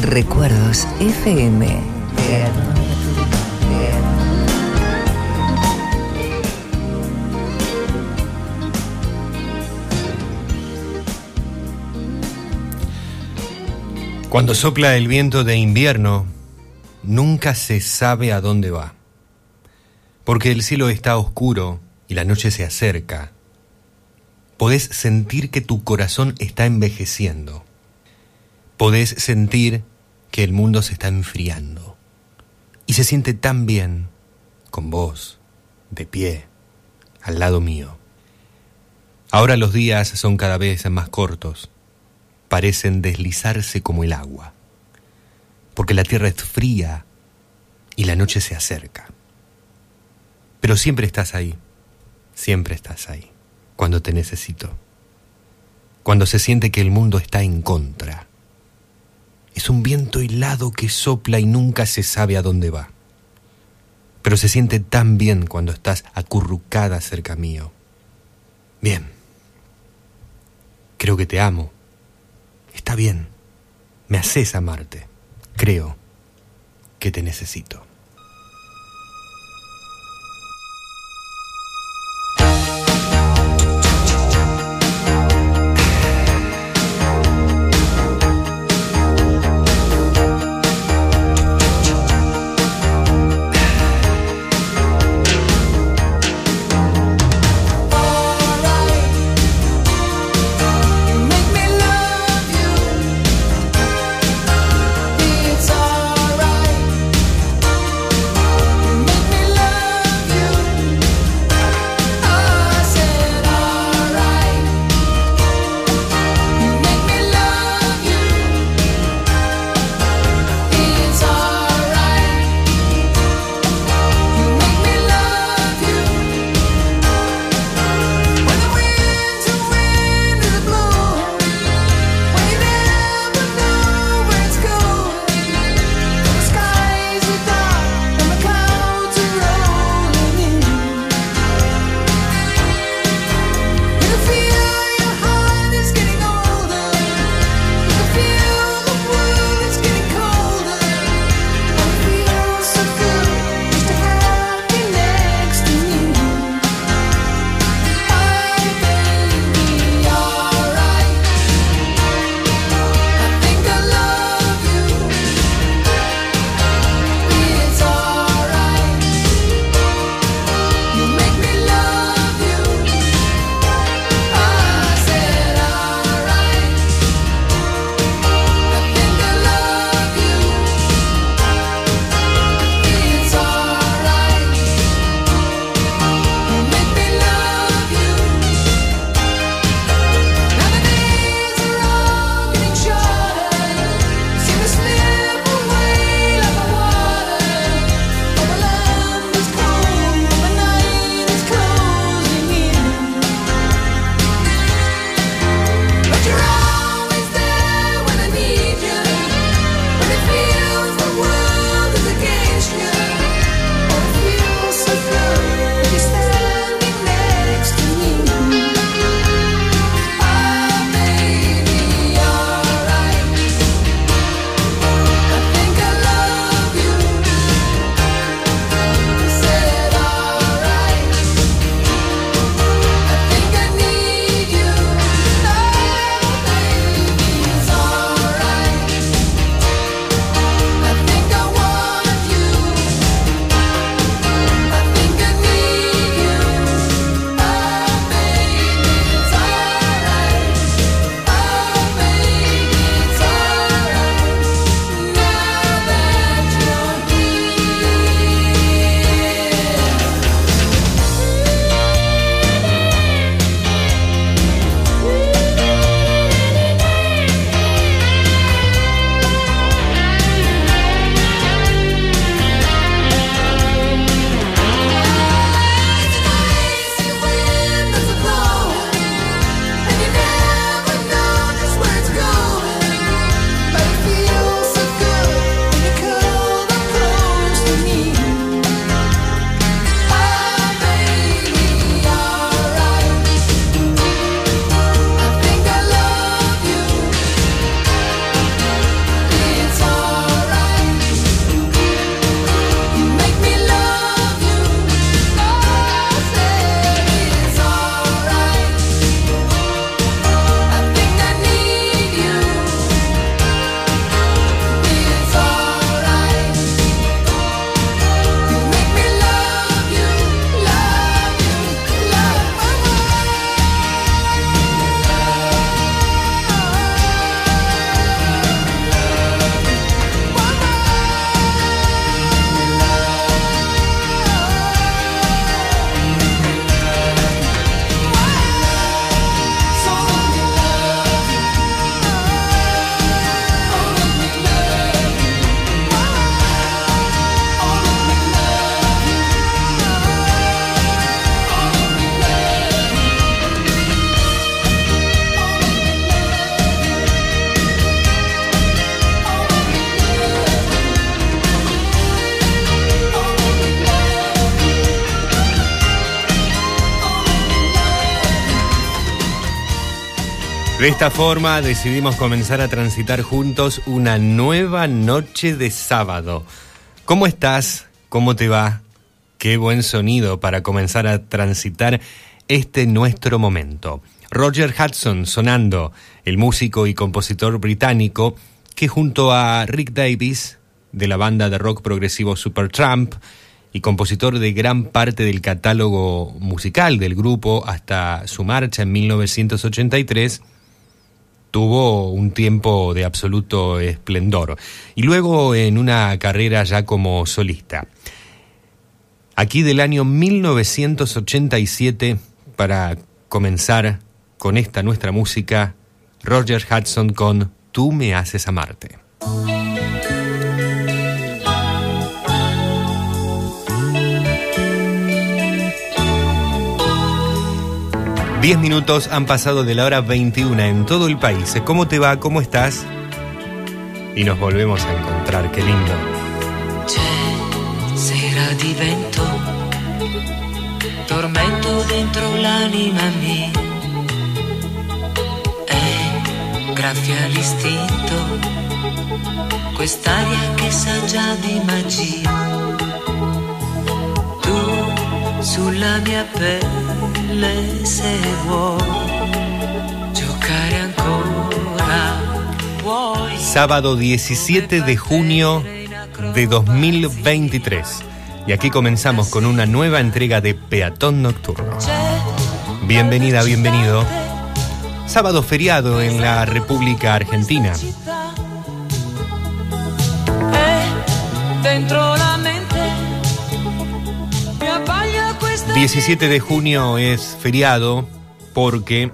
Recuerdos FM. Cuando sopla el viento de invierno, nunca se sabe a dónde va, porque el cielo está oscuro y la noche se acerca. Podés sentir que tu corazón está envejeciendo. Podés sentir que el mundo se está enfriando. Y se siente tan bien con vos, de pie, al lado mío. Ahora los días son cada vez más cortos parecen deslizarse como el agua, porque la tierra es fría y la noche se acerca. Pero siempre estás ahí, siempre estás ahí, cuando te necesito, cuando se siente que el mundo está en contra. Es un viento helado que sopla y nunca se sabe a dónde va. Pero se siente tan bien cuando estás acurrucada cerca mío. Bien. Creo que te amo. Está bien, me haces amarte. Creo que te necesito. De esta forma decidimos comenzar a transitar juntos una nueva noche de sábado. ¿Cómo estás? ¿Cómo te va? Qué buen sonido para comenzar a transitar este nuestro momento. Roger Hudson sonando, el músico y compositor británico que junto a Rick Davis de la banda de rock progresivo Supertramp y compositor de gran parte del catálogo musical del grupo hasta su marcha en 1983, tuvo un tiempo de absoluto esplendor y luego en una carrera ya como solista. Aquí del año 1987, para comenzar con esta nuestra música, Roger Hudson con Tú me haces amarte. Diez minutos han pasado de la hora 21 en todo el país. ¿Cómo te va? ¿Cómo estás? Y nos volvemos a encontrar, qué lindo. Sera di vento, tormento dentro l'anima mia. È graffia l'istinto, quest'aria che sa già di magia. Sulla mia pelle se vuoi giocare ancora. Vuoi Sábado 17 de junio de 2023. Y aquí comenzamos con una nueva entrega de Peatón Nocturno. Bienvenida, bienvenido. Sábado feriado en la República Argentina. E dentro la mente 17 de junio es feriado porque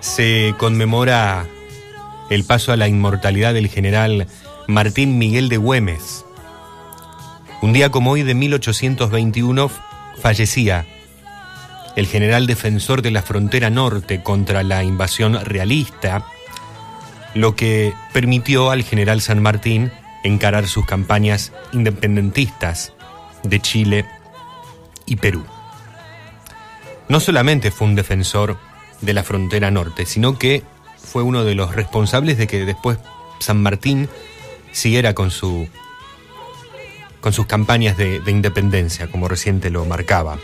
se conmemora el paso a la inmortalidad del general Martín Miguel de Güemes. Un día como hoy de 1821 fallecía el general defensor de la frontera norte contra la invasión realista, lo que permitió al general San Martín encarar sus campañas independentistas de Chile y Perú. No solamente fue un defensor de la frontera norte, sino que fue uno de los responsables de que después San Martín siguiera con su con sus campañas de, de independencia, como reciente lo marcaba.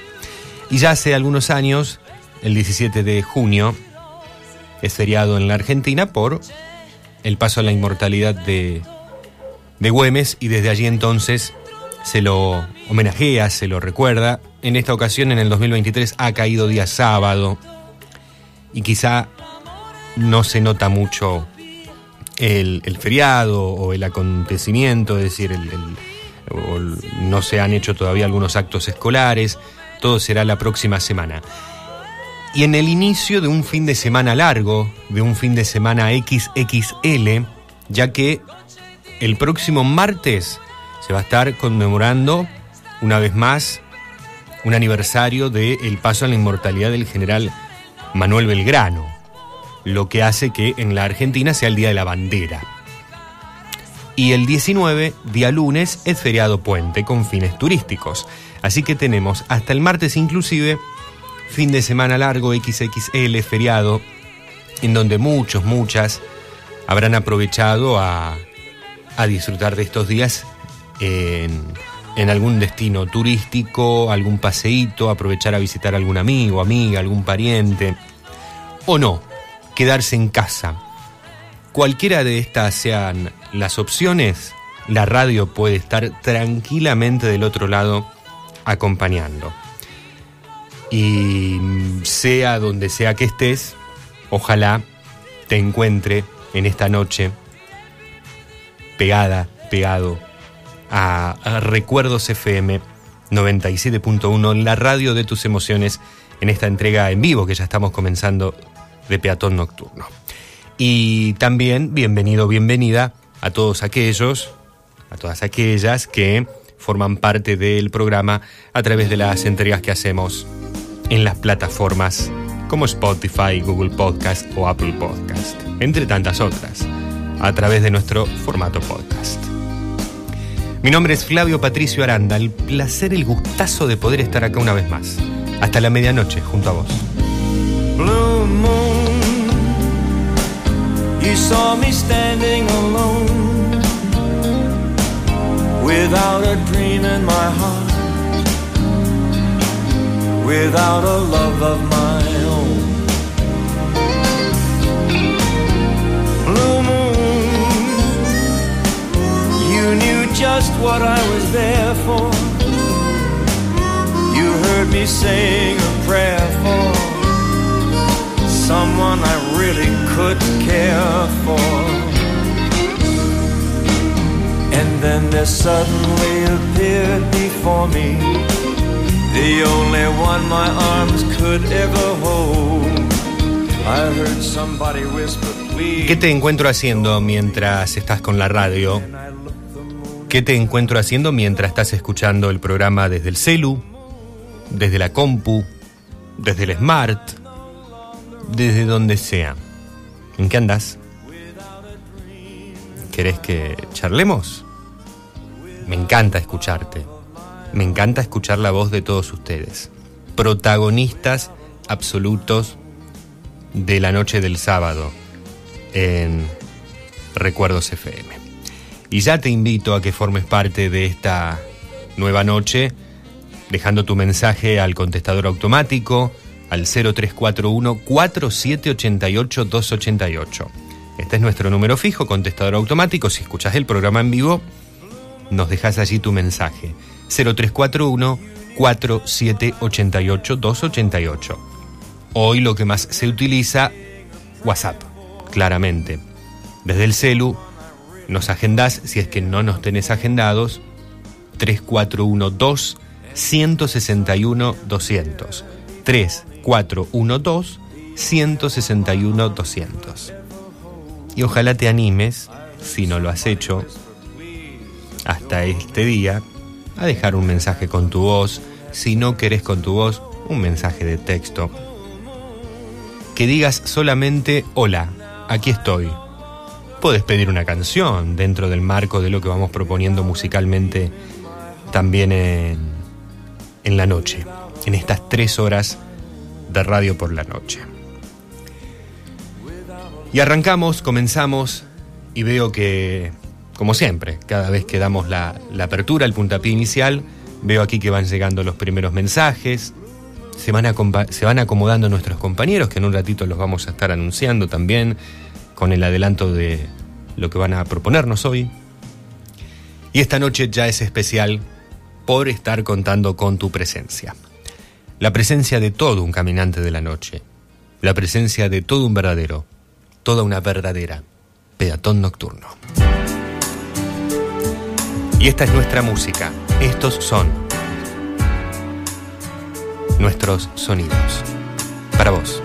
Y ya hace algunos años, el 17 de junio, es feriado en la Argentina por el paso a la inmortalidad de, de Güemes y desde allí entonces se lo homenajea, se lo recuerda. En esta ocasión, en el 2023, ha caído día sábado y quizá no se nota mucho el, feriado o el acontecimiento, es decir, el- no se han hecho todavía algunos actos escolares, todo será la próxima semana. Y en el inicio de un fin de semana largo, de un fin de semana XXL, ya que el próximo martes se va a estar conmemorando una vez más un aniversario del paso a la inmortalidad del general Manuel Belgrano, lo que hace que en la Argentina sea el Día de la Bandera. Y el 19, día lunes, es feriado puente con fines turísticos. Así que tenemos hasta el martes inclusive fin de semana largo XXL feriado, en donde muchos, muchas habrán aprovechado a, a disfrutar de estos días en, en algún destino turístico, algún paseíto, aprovechar a visitar a algún amigo, amiga, algún pariente, o no, quedarse en casa. Cualquiera de estas sean las opciones, la radio puede estar tranquilamente del otro lado acompañando. Y sea donde sea que estés, ojalá te encuentre en esta noche pegada, pegado a, Recuerdos FM 97.1, la radio de tus emociones, en esta entrega en vivo que ya estamos comenzando de Peatón Nocturno. Y también bienvenido, bienvenida a todos aquellos, a todas aquellas que forman parte del programa a través de las entregas que hacemos en las plataformas como Spotify, Google Podcast o Apple Podcast, entre tantas otras, a través de nuestro formato podcast. Mi nombre es Flavio Patricio Aranda, el placer, el gustazo de poder estar acá una vez más. Hasta la medianoche junto a vos. Blue moon, She saw me standing alone without a dream in my heart, without a love of my just what I was there for. You heard me saying a prayer for someone I really could care for. And then there suddenly appeared before me the only one my arms could ever hold. I heard somebody whisper, please. ¿Qué te encuentro haciendo mientras estás con la radio? ¿Qué te encuentro haciendo mientras estás escuchando el programa desde el celu, desde la compu, desde el smart, desde donde sea? ¿En qué andas? ¿Querés que charlemos? Me encanta escucharte. Me encanta escuchar la voz de todos ustedes. Protagonistas absolutos de la noche del sábado en Recuerdos FM. Y ya te invito a que formes parte de esta nueva noche dejando tu mensaje al contestador automático al 0341 4788 288. Este es nuestro número fijo, contestador automático. Si escuchas el programa en vivo, nos dejas allí tu mensaje. 0341 4788 288. Hoy lo que más se utiliza, WhatsApp, claramente. Desde el celu nos agendás, si es que no nos tenés agendados, 3412 161 200. 3412 161 200. Y ojalá te animes, si no lo has hecho, hasta este día, a dejar un mensaje con tu voz. Si no querés con tu voz, un mensaje de texto. Que digas solamente hola, aquí estoy. Puedes pedir una canción dentro del marco de lo que vamos proponiendo musicalmente también en, en la noche, en estas tres horas de radio por la noche. Y arrancamos, comenzamos y veo que, como siempre, cada vez que damos la, la, apertura, el puntapié inicial, veo aquí que van llegando los primeros mensajes, se van, se van acomodando nuestros compañeros, que en un ratito los vamos a estar anunciando también, con el adelanto de lo que van a proponernos hoy. Y esta noche ya es especial por estar contando con tu presencia. La presencia de todo un caminante de la noche. La presencia de todo un verdadero, toda una verdadera peatón nocturno. Y esta es nuestra música. Estos son nuestros sonidos. Para vos.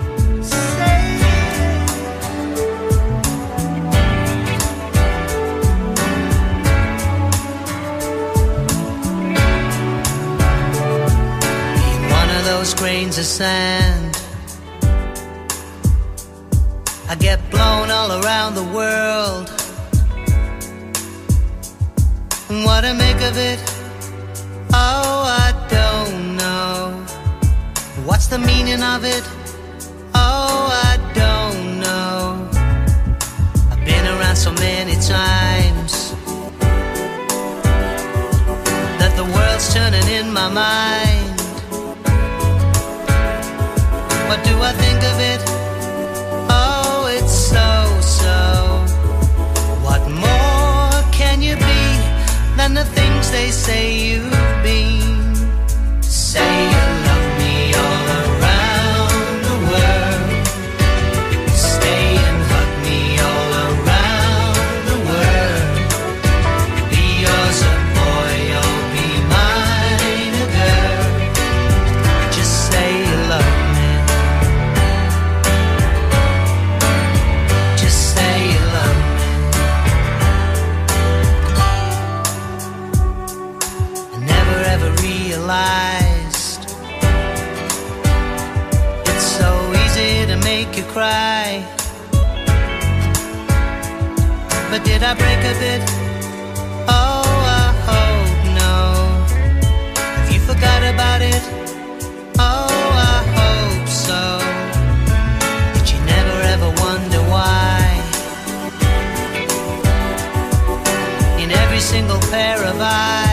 Grains of sand. I get blown all around the world. And what to make of it? Oh, I don't know. What's the meaning of it? Oh, I don't know. I've been around so many times that the world's turning in my mind. What do I think of it? Oh, it's so, so. What more can you be than the things they say you've been? Say you Did I break a bit? Oh, I hope no. Have you forgot about it? Oh, I hope so. Did you never ever wonder why? In every single pair of eyes.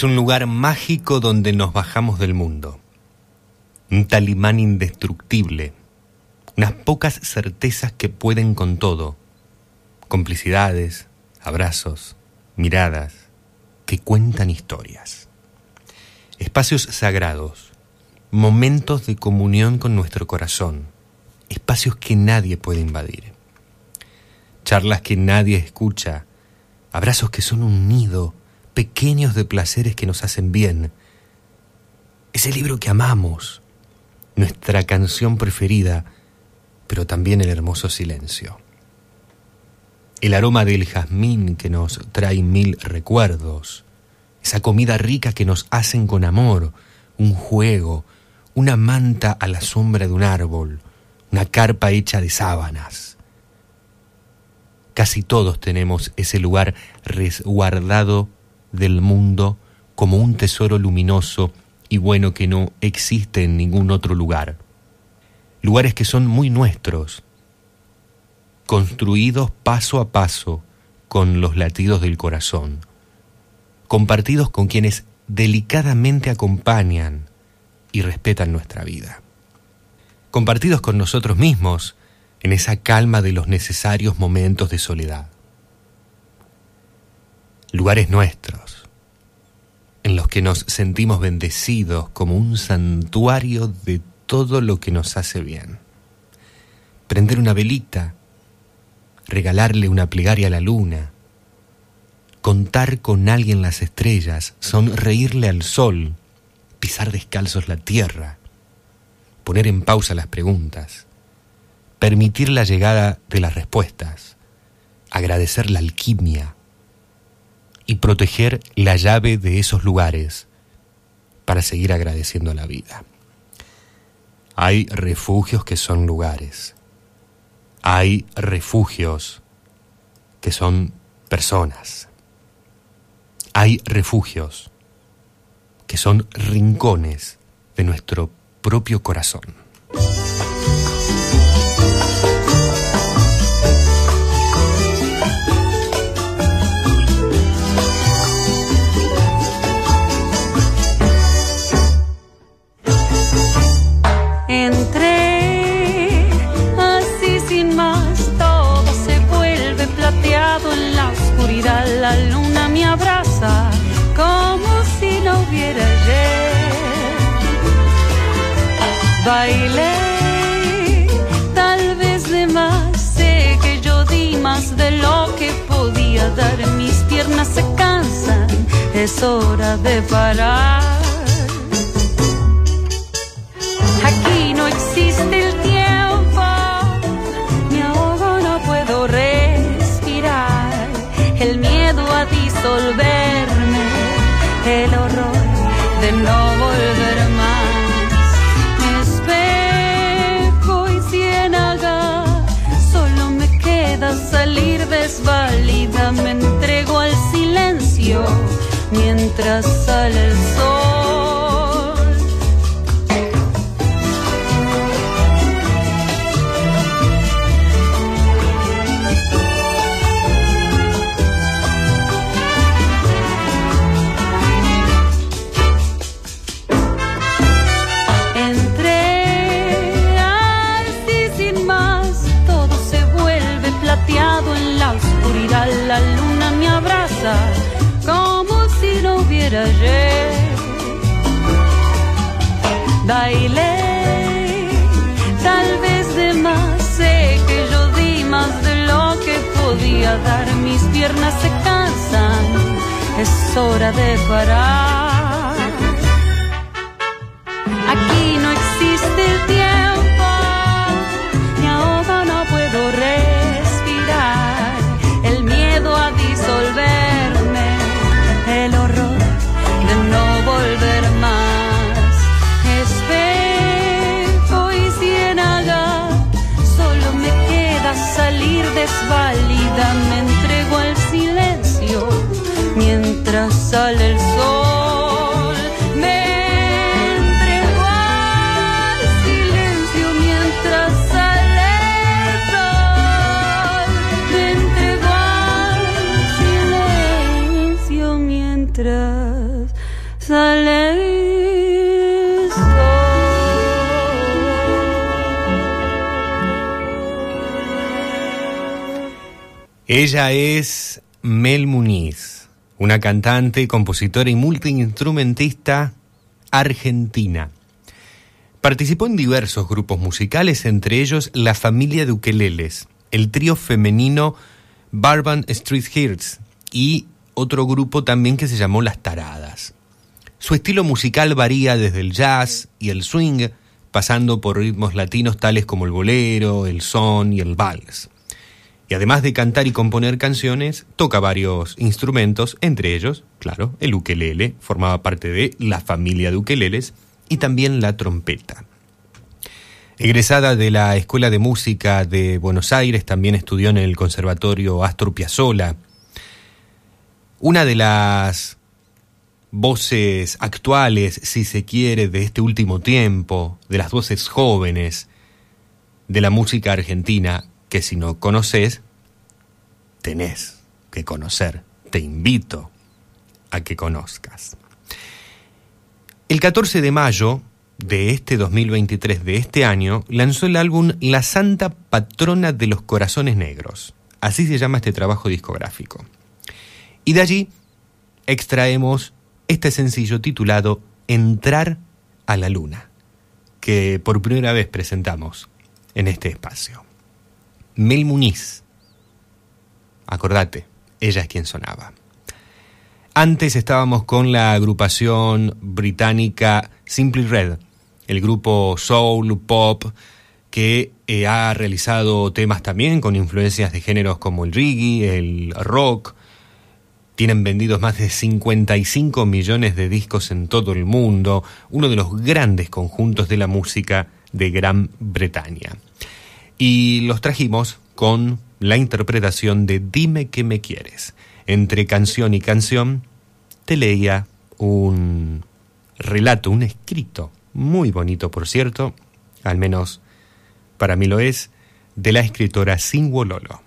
Es un lugar mágico donde nos bajamos del mundo. Un talimán indestructible. Unas pocas certezas que pueden con todo. Complicidades, abrazos, miradas, que cuentan historias. Espacios sagrados, momentos de comunión con nuestro corazón, espacios que nadie puede invadir. Charlas que nadie escucha, abrazos que son un nido pequeños de placeres que nos hacen bien. Ese libro que amamos, nuestra canción preferida, pero también el hermoso silencio. El aroma del jazmín que nos trae mil recuerdos, esa comida rica que nos hacen con amor, un juego, una manta a la sombra de un árbol, una carpa hecha de sábanas. Casi todos tenemos ese lugar resguardado del mundo como un tesoro luminoso y bueno que no existe en ningún otro lugar. Lugares que son muy nuestros, construidos paso a paso con los latidos del corazón, compartidos con quienes delicadamente acompañan y respetan nuestra vida, compartidos con nosotros mismos en esa calma de los necesarios momentos de soledad lugares nuestros, en los que nos sentimos bendecidos como un santuario de todo lo que nos hace bien. Prender una velita, regalarle una plegaria a la luna, contar con alguien las estrellas, sonreírle al sol, pisar descalzos la tierra, poner en pausa las preguntas, permitir la llegada de las respuestas, agradecer la alquimia, y proteger la llave de esos lugares para seguir agradeciendo la vida. Hay refugios que son lugares. Hay refugios que son personas. Hay refugios que son rincones de nuestro propio corazón. La luna me abraza como si no hubiera ayer. Bailé, tal vez de más, sé que yo di más de lo que podía dar. Mis piernas se cansan, es hora de parar. El tiempo, me ahogo, no puedo respirar. El miedo a disolverme, el horror de no volver más. Me espejo y ciénaga, solo me queda salir desvalida. Me entrego al silencio mientras sale el sol. Mis piernas se cansan, es hora de parar. Aquí no existe tiempo, Ella es Mel Muniz, una cantante, compositora y multiinstrumentista argentina. Participó en diversos grupos musicales, entre ellos la familia de ukeleles, el trío femenino Barban Street Hearts y otro grupo también que se llamó Las Taradas. Su estilo musical varía desde el jazz y el swing, pasando por ritmos latinos tales como el bolero, el son y el vals y además de cantar y componer canciones, toca varios instrumentos, entre ellos, claro, el ukelele, formaba parte de la familia de ukeleles, y también la trompeta. Egresada de la Escuela de Música de Buenos Aires, también estudió en el Conservatorio Astor Piazzolla. Una de las voces actuales, si se quiere, de este último tiempo, de las voces jóvenes de la música argentina, que si no conoces, tenés que conocer. Te invito a que conozcas. El 14 de mayo de este 2023, de este año, lanzó el álbum La Santa Patrona de los Corazones Negros. Así se llama este trabajo discográfico. Y de allí extraemos este sencillo titulado Entrar a la Luna, que por primera vez presentamos en este espacio. Mel Muniz. Acordate, ella es quien sonaba. Antes estábamos con la agrupación británica Simply Red, el grupo soul, pop, que eh, ha realizado temas también con influencias de géneros como el reggae, el rock. Tienen vendidos más de 55 millones de discos en todo el mundo, uno de los grandes conjuntos de la música de Gran Bretaña y los trajimos con la interpretación de Dime que me quieres. Entre canción y canción te leía un relato, un escrito, muy bonito por cierto, al menos para mí lo es, de la escritora Lolo.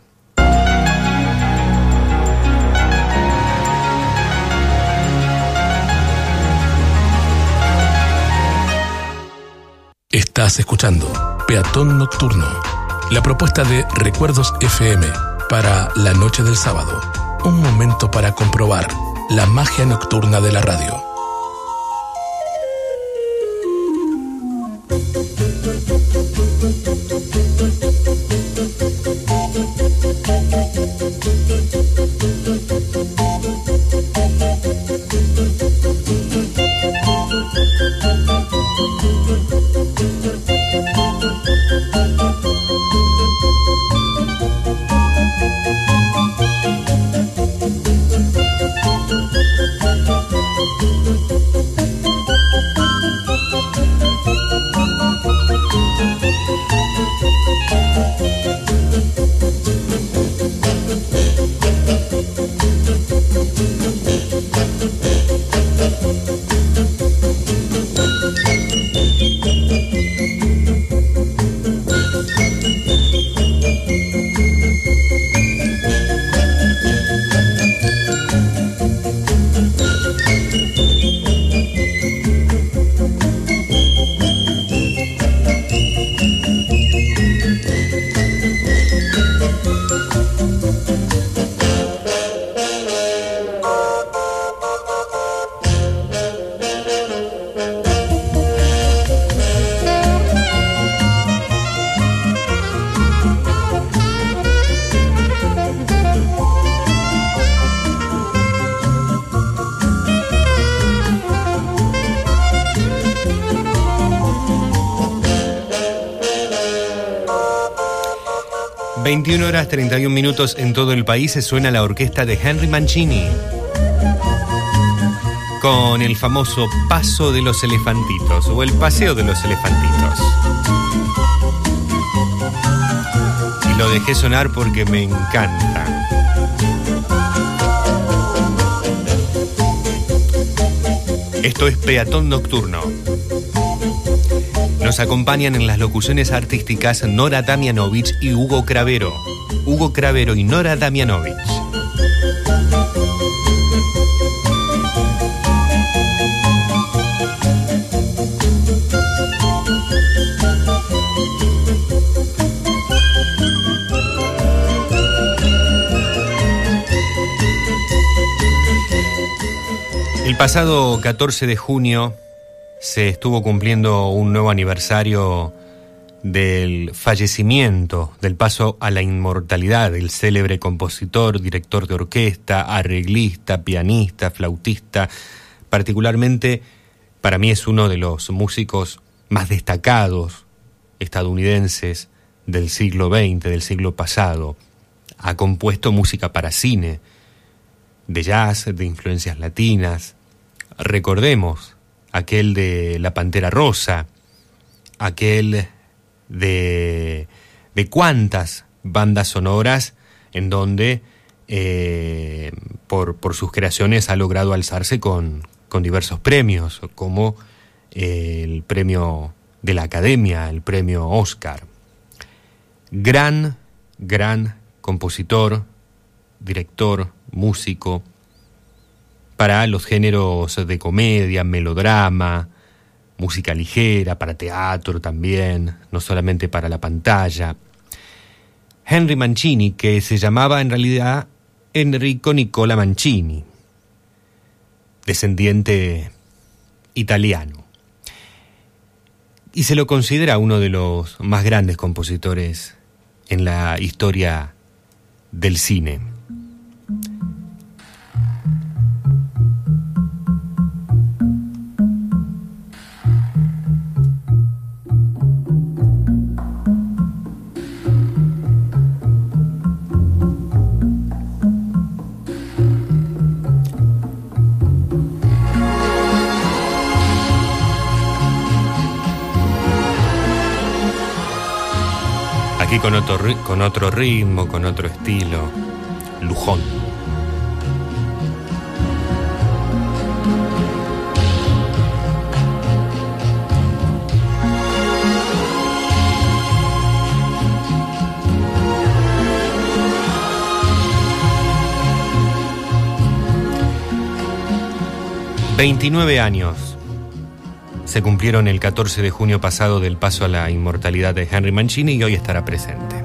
Estás escuchando Peatón Nocturno la propuesta de Recuerdos FM para la noche del sábado. Un momento para comprobar la magia nocturna de la radio. Horas 31 minutos en todo el país se suena la orquesta de Henry Mancini. Con el famoso Paso de los Elefantitos o el Paseo de los Elefantitos. Y lo dejé sonar porque me encanta. Esto es Peatón Nocturno. Nos acompañan en las locuciones artísticas Nora Damianovich y Hugo Cravero. Hugo Cravero y Nora Damianovich. El pasado 14 de junio se estuvo cumpliendo un nuevo aniversario del fallecimiento, del paso a la inmortalidad del célebre compositor, director de orquesta, arreglista, pianista, flautista. Particularmente, para mí es uno de los músicos más destacados estadounidenses del siglo XX, del siglo pasado. Ha compuesto música para cine, de jazz, de influencias latinas, recordemos aquel de La Pantera Rosa, aquel de, de cuántas bandas sonoras en donde eh, por, por, sus creaciones ha logrado alzarse con, con diversos premios, como eh, el premio de la Academia, el premio Oscar. Gran, gran compositor, director, músico, para los géneros de comedia, melodrama, música ligera, para teatro también, no solamente para la pantalla. Henry Mancini, que se llamaba en realidad Enrico Nicola Mancini, descendiente italiano. Y se lo considera uno de los más grandes compositores en la historia del cine. Con otro, con otro ritmo, con otro estilo. Lujón. Veintinueve años se cumplieron el 14 de junio pasado del paso a la inmortalidad de Henry Mancini y hoy estará presente.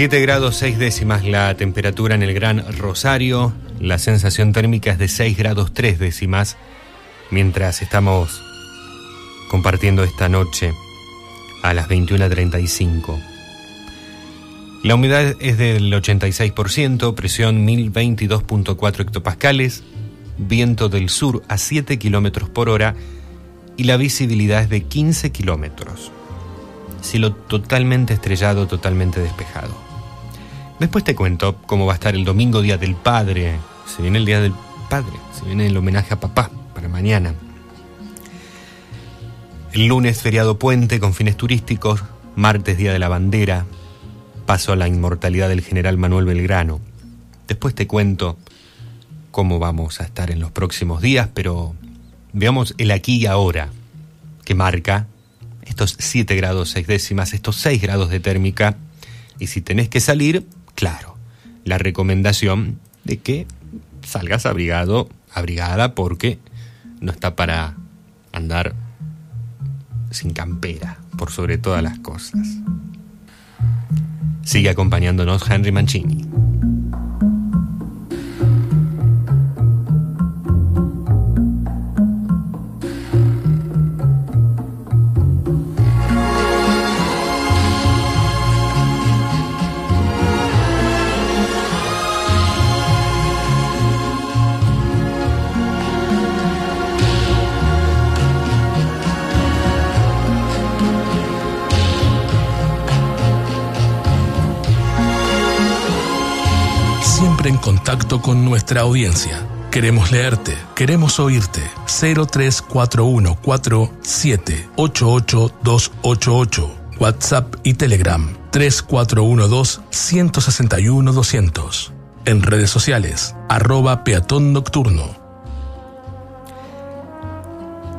Siete grados seis décimas la temperatura en el Gran Rosario, la sensación térmica es de 6 grados tres décimas, mientras estamos compartiendo esta noche a las 21.35. La humedad es del 86%, presión 1022.4 hectopascales, viento del sur a 7 kilómetros por hora y la visibilidad es de 15 kilómetros. Cielo totalmente estrellado, totalmente despejado. Después te cuento cómo va a estar el domingo, Día del Padre. Se viene el Día del Padre, se viene el homenaje a papá para mañana. El lunes, feriado puente con fines turísticos. Martes, Día de la Bandera. Paso a la inmortalidad del general Manuel Belgrano. Después te cuento cómo vamos a estar en los próximos días, pero veamos el aquí y ahora que marca estos 7 grados 6 décimas, estos 6 grados de térmica. Y si tenés que salir, claro, la recomendación de que salgas abrigado, abrigada, porque no está para andar sin campera, por sobre todas las cosas. Sigue acompañándonos Henry Mancini. En contacto con nuestra audiencia. Queremos leerte, queremos oírte. 03414788288. WhatsApp y Telegram 3412-161-200. En redes sociales, arroba peatón nocturno.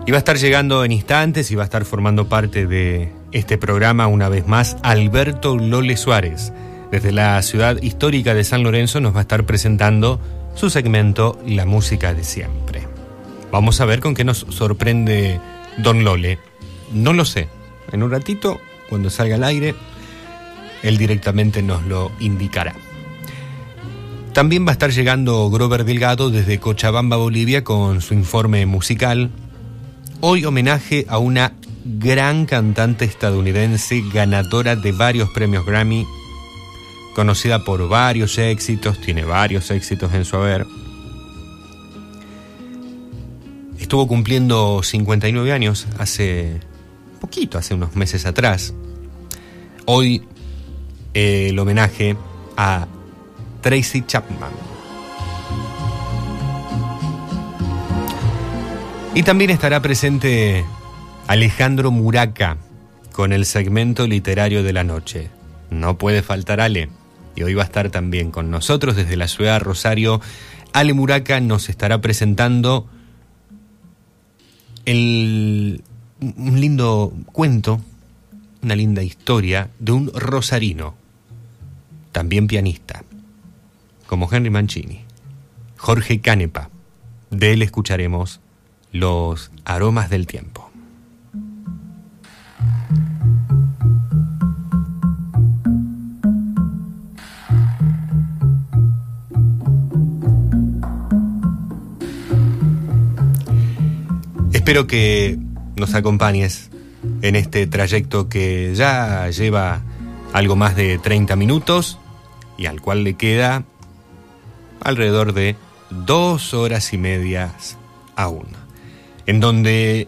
Y va a estar llegando en instantes y va a estar formando parte de este programa una vez más Alberto Lole Suárez. Desde la ciudad histórica de San Lorenzo nos va a estar presentando su segmento La música de siempre. Vamos a ver con qué nos sorprende Don Lole. No lo sé. En un ratito, cuando salga al aire, él directamente nos lo indicará. También va a estar llegando Grover Delgado desde Cochabamba, Bolivia, con su informe musical. Hoy homenaje a una gran cantante estadounidense ganadora de varios premios Grammy, conocida por varios éxitos, tiene varios éxitos en su haber. Estuvo cumpliendo 59 años hace poquito, hace unos meses atrás. Hoy eh, el homenaje a Tracy Chapman. Y también estará presente Alejandro Muraca con el segmento literario de la noche. No puede faltar Ale. Y hoy va a estar también con nosotros desde la ciudad de Rosario. Ale Muraca nos estará presentando el, un lindo cuento, una linda historia de un rosarino, también pianista, como Henry Mancini, Jorge Canepa. De él escucharemos Los aromas del tiempo. Espero que nos acompañes en este trayecto que ya lleva algo más de 30 minutos y al cual le queda alrededor de dos horas y medias aún, en donde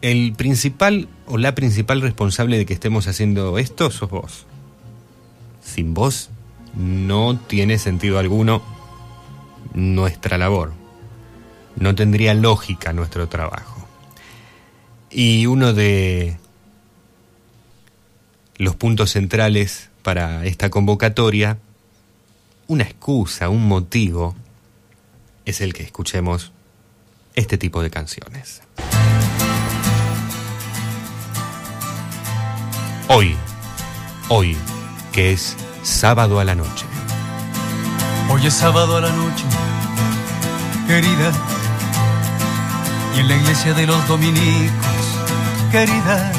el principal o la principal responsable de que estemos haciendo esto sos vos. Sin vos no tiene sentido alguno nuestra labor. No tendría lógica nuestro trabajo. Y uno de los puntos centrales para esta convocatoria, una excusa, un motivo, es el que escuchemos este tipo de canciones. Hoy, hoy, que es sábado a la noche. Hoy es sábado a la noche, querida, y en la iglesia de los dominicos, querida,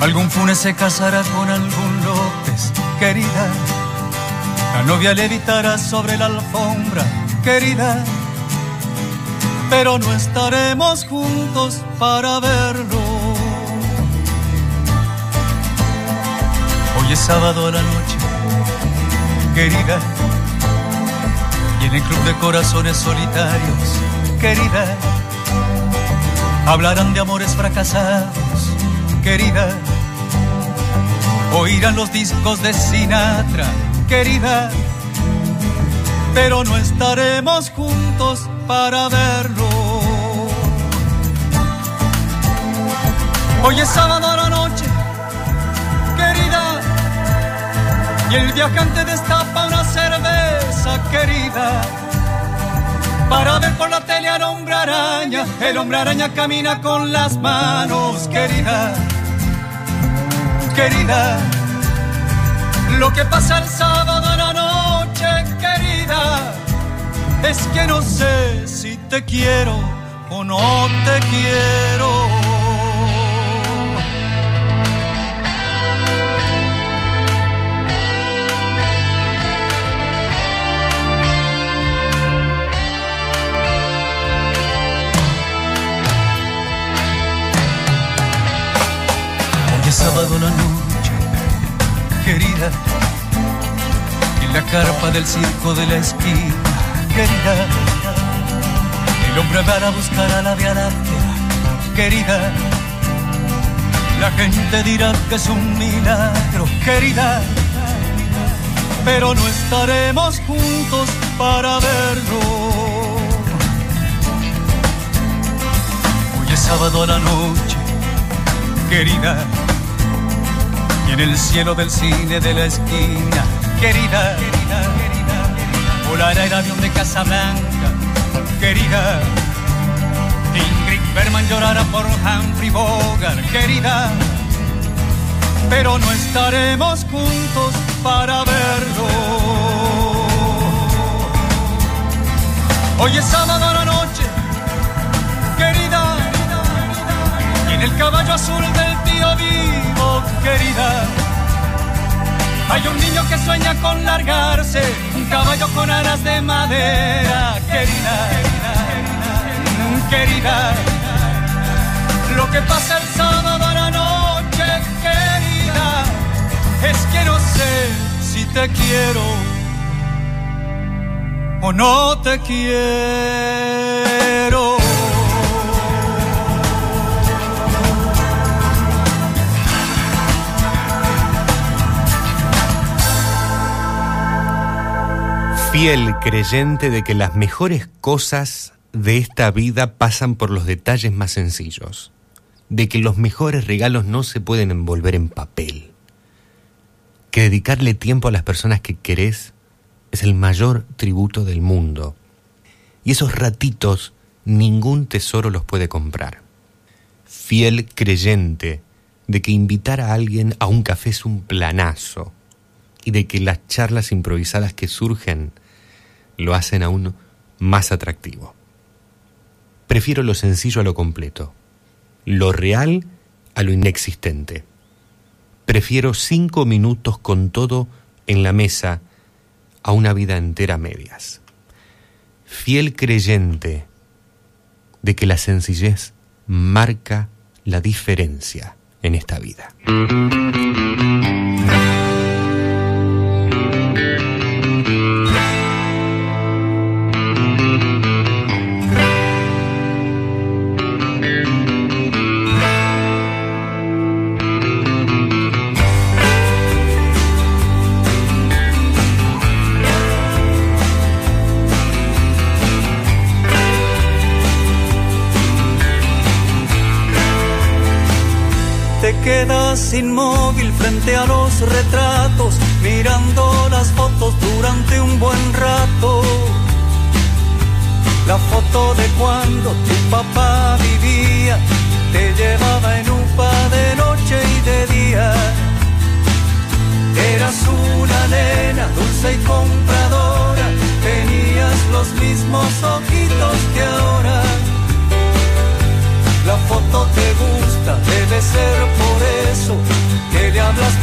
algún funes se casará con algún López, querida, la novia levitará sobre la alfombra, querida, pero no estaremos juntos para verlo. Hoy es sábado a la noche, querida, y en el club de corazones solitarios, querida, hablarán de amores fracasados, querida, oirán los discos de Sinatra, querida, pero no estaremos juntos para verlo. Hoy es sábado a la noche, querida, y el viajante destapa una cerveza, querida, para ver por la tele al hombre araña. El hombre araña camina con las manos, querida, querida. Lo que pasa el sábado a la noche, querida, es que no sé si te quiero o no te quiero. Sábado la noche, querida, en la carpa del circo de la esquina, querida. El hombre va a buscar a la Vía querida. La gente dirá que es un milagro, querida. Pero no estaremos juntos para verlo. Hoy es sábado a la noche, querida. Y en el cielo del cine de la esquina, querida, querida, querida, volará el avión de Casablanca, querida. Ingrid Berman llorará por Humphrey Bogart, querida. Pero no estaremos juntos para verlo. Hoy es sábado caballo azul del tío vivo, querida. Hay un niño que sueña con largarse, un caballo con alas de madera, querida, querida. Lo que pasa el sábado a la noche, querida, es que no sé si te quiero o no te quiero. Fiel creyente de que las mejores cosas de esta vida pasan por los detalles más sencillos, de que los mejores regalos no se pueden envolver en papel, que dedicarle tiempo a las personas que querés es el mayor tributo del mundo, y esos ratitos ningún tesoro los puede comprar. Fiel creyente de que invitar a alguien a un café es un planazo, y de que las charlas improvisadas que surgen lo hacen aún más atractivo. Prefiero lo sencillo a lo completo, lo real a lo inexistente. Prefiero cinco minutos con todo en la mesa a una vida entera medias. Fiel creyente de que la sencillez marca la diferencia en esta vida.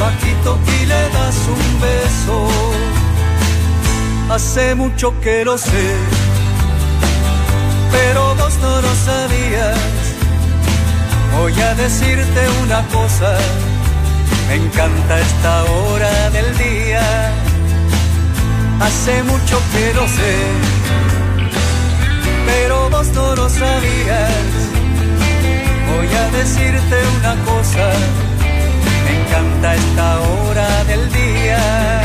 Bajito y le das un beso. Hace mucho que lo sé, pero vos no lo sabías. Voy a decirte una cosa, me encanta esta hora del día. Hace mucho que lo sé, pero vos no lo sabías. Voy a decirte una cosa, me encanta esta hora del día.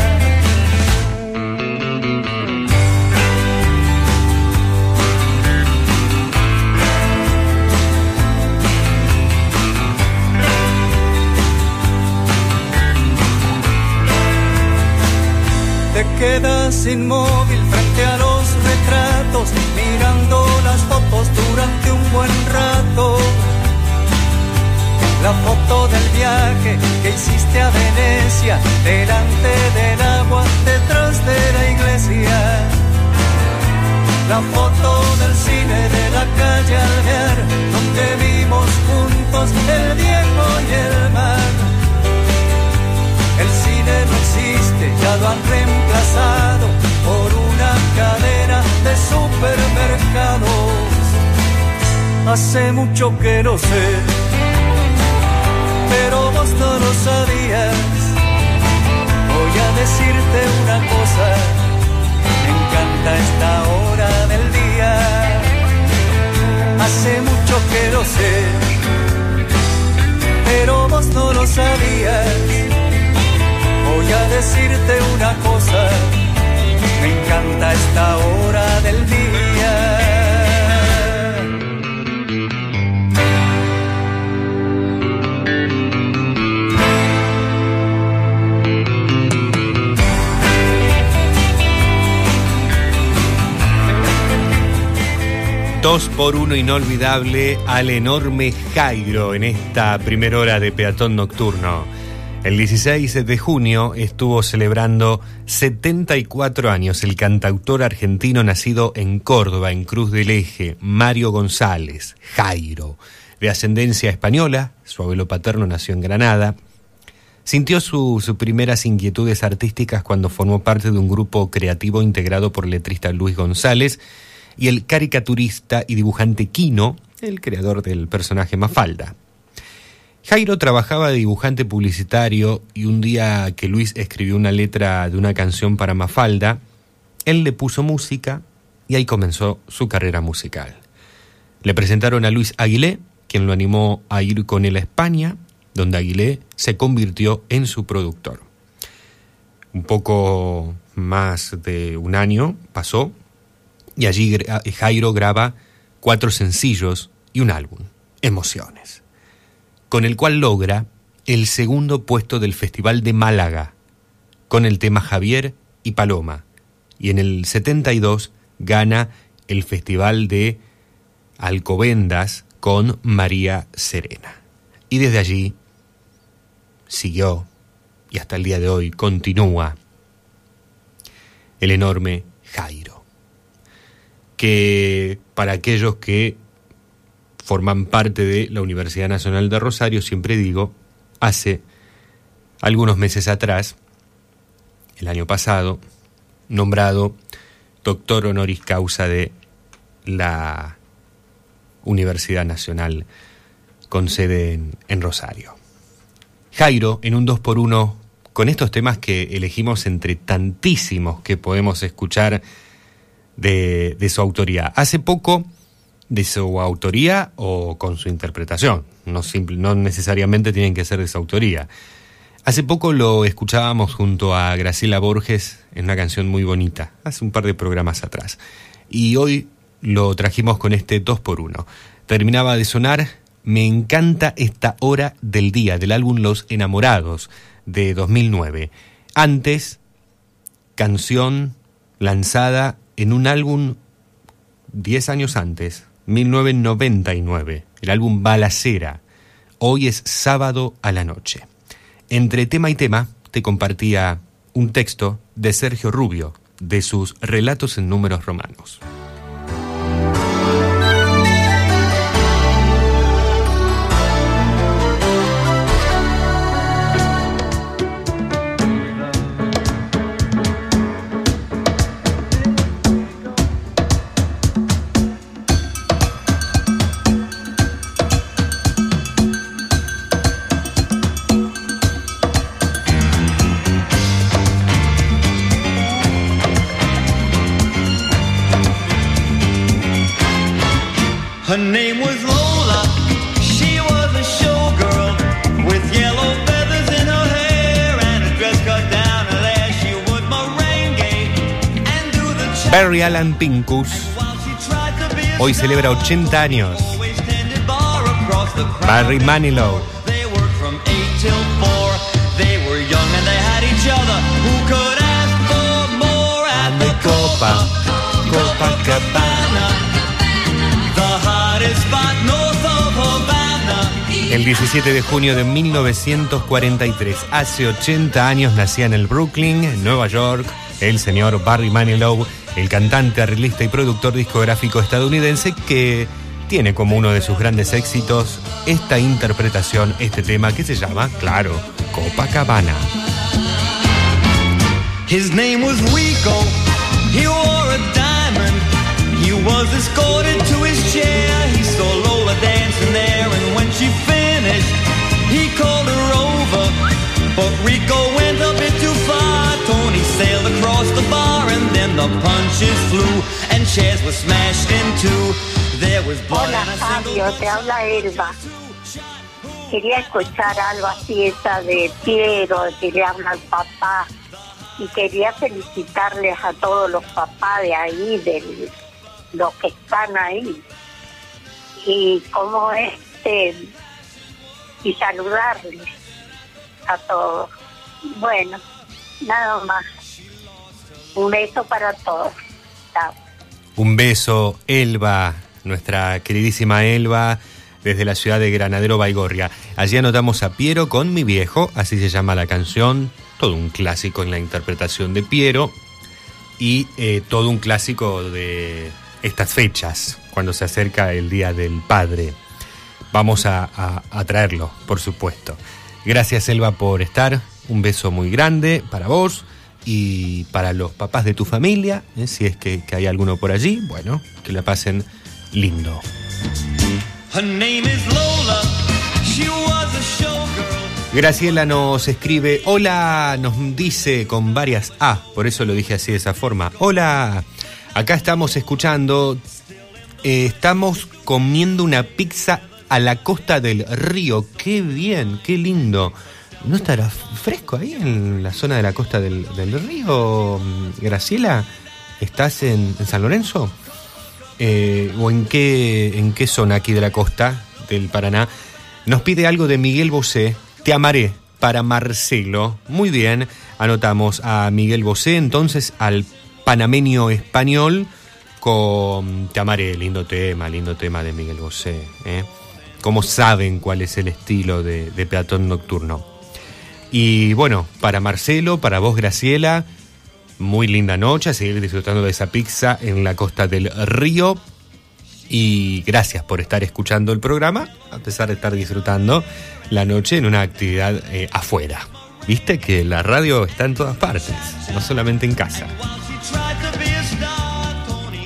Te quedas inmóvil frente a los retratos, mirando las fotos durante un buen rato. La foto del viaje que hiciste a Venecia, delante del agua, detrás de la iglesia. La foto del cine de la calle Alvear, donde vimos juntos el viejo y el mar. El cine no existe, ya lo han reemplazado por una cadena de supermercados. Hace mucho que lo sé pero vos no lo sabías. Voy a decirte una cosa, me encanta esta hora del día. Hace mucho que lo sé, pero vos no lo sabías. Voy a decirte una cosa, me encanta esta hora del día. Dos por uno inolvidable al enorme Jairo en esta primera hora de peatón nocturno. El 16 de junio estuvo celebrando 74 años el cantautor argentino nacido en Córdoba, en Cruz del Eje, Mario González, Jairo. De ascendencia española, su abuelo paterno nació en Granada. Sintió sus primeras inquietudes artísticas cuando formó parte de un grupo creativo integrado por el letrista Luis González y el caricaturista y dibujante Quino, el creador del personaje Mafalda. Jairo trabajaba de dibujante publicitario y un día que Luis escribió una letra de una canción para Mafalda, él le puso música y ahí comenzó su carrera musical. Le presentaron a Luis Aguilé, quien lo animó a ir con él a España, donde Aguilé se convirtió en su productor. Un poco más de un año pasó y allí Jairo graba cuatro sencillos y un álbum, Emociones con el cual logra el segundo puesto del Festival de Málaga, con el tema Javier y Paloma, y en el 72 gana el Festival de Alcobendas con María Serena. Y desde allí siguió, y hasta el día de hoy continúa, el enorme Jairo, que para aquellos que forman parte de la Universidad Nacional de Rosario, siempre digo, hace algunos meses atrás, el año pasado, nombrado doctor honoris causa de la Universidad Nacional con sede en, Rosario. Jairo, en un 2 por 1 con estos temas que elegimos entre tantísimos que podemos escuchar de, su autoría. Hace poco de su autoría o con su interpretación. No, no necesariamente tienen que ser de su autoría. Hace poco lo escuchábamos junto a Graciela Borges en una canción muy bonita, hace un par de programas atrás. Y hoy lo trajimos con este 2 por 1 Terminaba de sonar Me encanta esta hora del día del álbum Los Enamorados de 2009. Antes, canción lanzada en un álbum 10 años antes, 1999, el álbum Balacera. Hoy es sábado a la noche. Entre tema y tema te compartía un texto de Sergio Rubio, de sus relatos en números romanos. Alan Pincus. Hoy celebra 80 años. Barry Manilow. Copa, El 17 de junio de 1943, hace 80 años, nacía en el Brooklyn, en Nueva York, el señor Barry Manilow el cantante, arreglista y productor discográfico estadounidense que tiene como uno de sus grandes éxitos esta interpretación, este tema que se llama, claro, Copacabana. His name was Rico. He wore a diamond. He was escorted to his chair. He saw Lola dancing there, and when she finished, he called her over. But Rico went far. Tony sailed across the bar. Hola Fabio, te habla Elba. Quería escuchar algo así, esa de Piero, que le habla al papá. Y quería felicitarles a todos los papás de ahí, de los que están ahí. Y como este, y saludarles a todos. Bueno, nada más. Un beso para todos. Chao. Un beso, Elba, nuestra queridísima Elba desde la ciudad de Granadero Baigorria. Allí anotamos a Piero con mi viejo, así se llama la canción, todo un clásico en la interpretación de Piero y eh, todo un clásico de estas fechas, cuando se acerca el Día del Padre. Vamos a, a- a traerlo, por supuesto. Gracias, Elba, por estar. Un beso muy grande para vos y para los papás de tu familia, ¿eh? si es que, que hay alguno por allí. Bueno, que la pasen lindo. Her name is Lola. She was a showgirl. Graciela nos escribe, hola, nos dice con varias A, por eso lo dije así de esa forma. Hola, acá estamos escuchando, eh, estamos comiendo una pizza a la costa del río. Qué bien, qué lindo. ¿No estará fresco ahí en la zona de la costa del, río, Graciela? ¿Estás en, en San Lorenzo? Eh, ¿O en qué, en qué zona aquí de la costa del Paraná? Nos pide algo de Miguel Bosé, Te amaré, para Marcelo. Muy bien, anotamos a Miguel Bosé, entonces al panameño español con Te amaré, lindo tema, lindo tema de Miguel Bosé. ¿eh? ¿Cómo saben cuál es el estilo de, de peatón nocturno? Y bueno, para Marcelo, para vos Graciela, muy linda noche, seguir disfrutando de esa pizza en la costa del río. Y gracias por estar escuchando el programa, a pesar de estar disfrutando la noche en una actividad eh, afuera. Viste que la radio está en todas partes, no solamente en casa.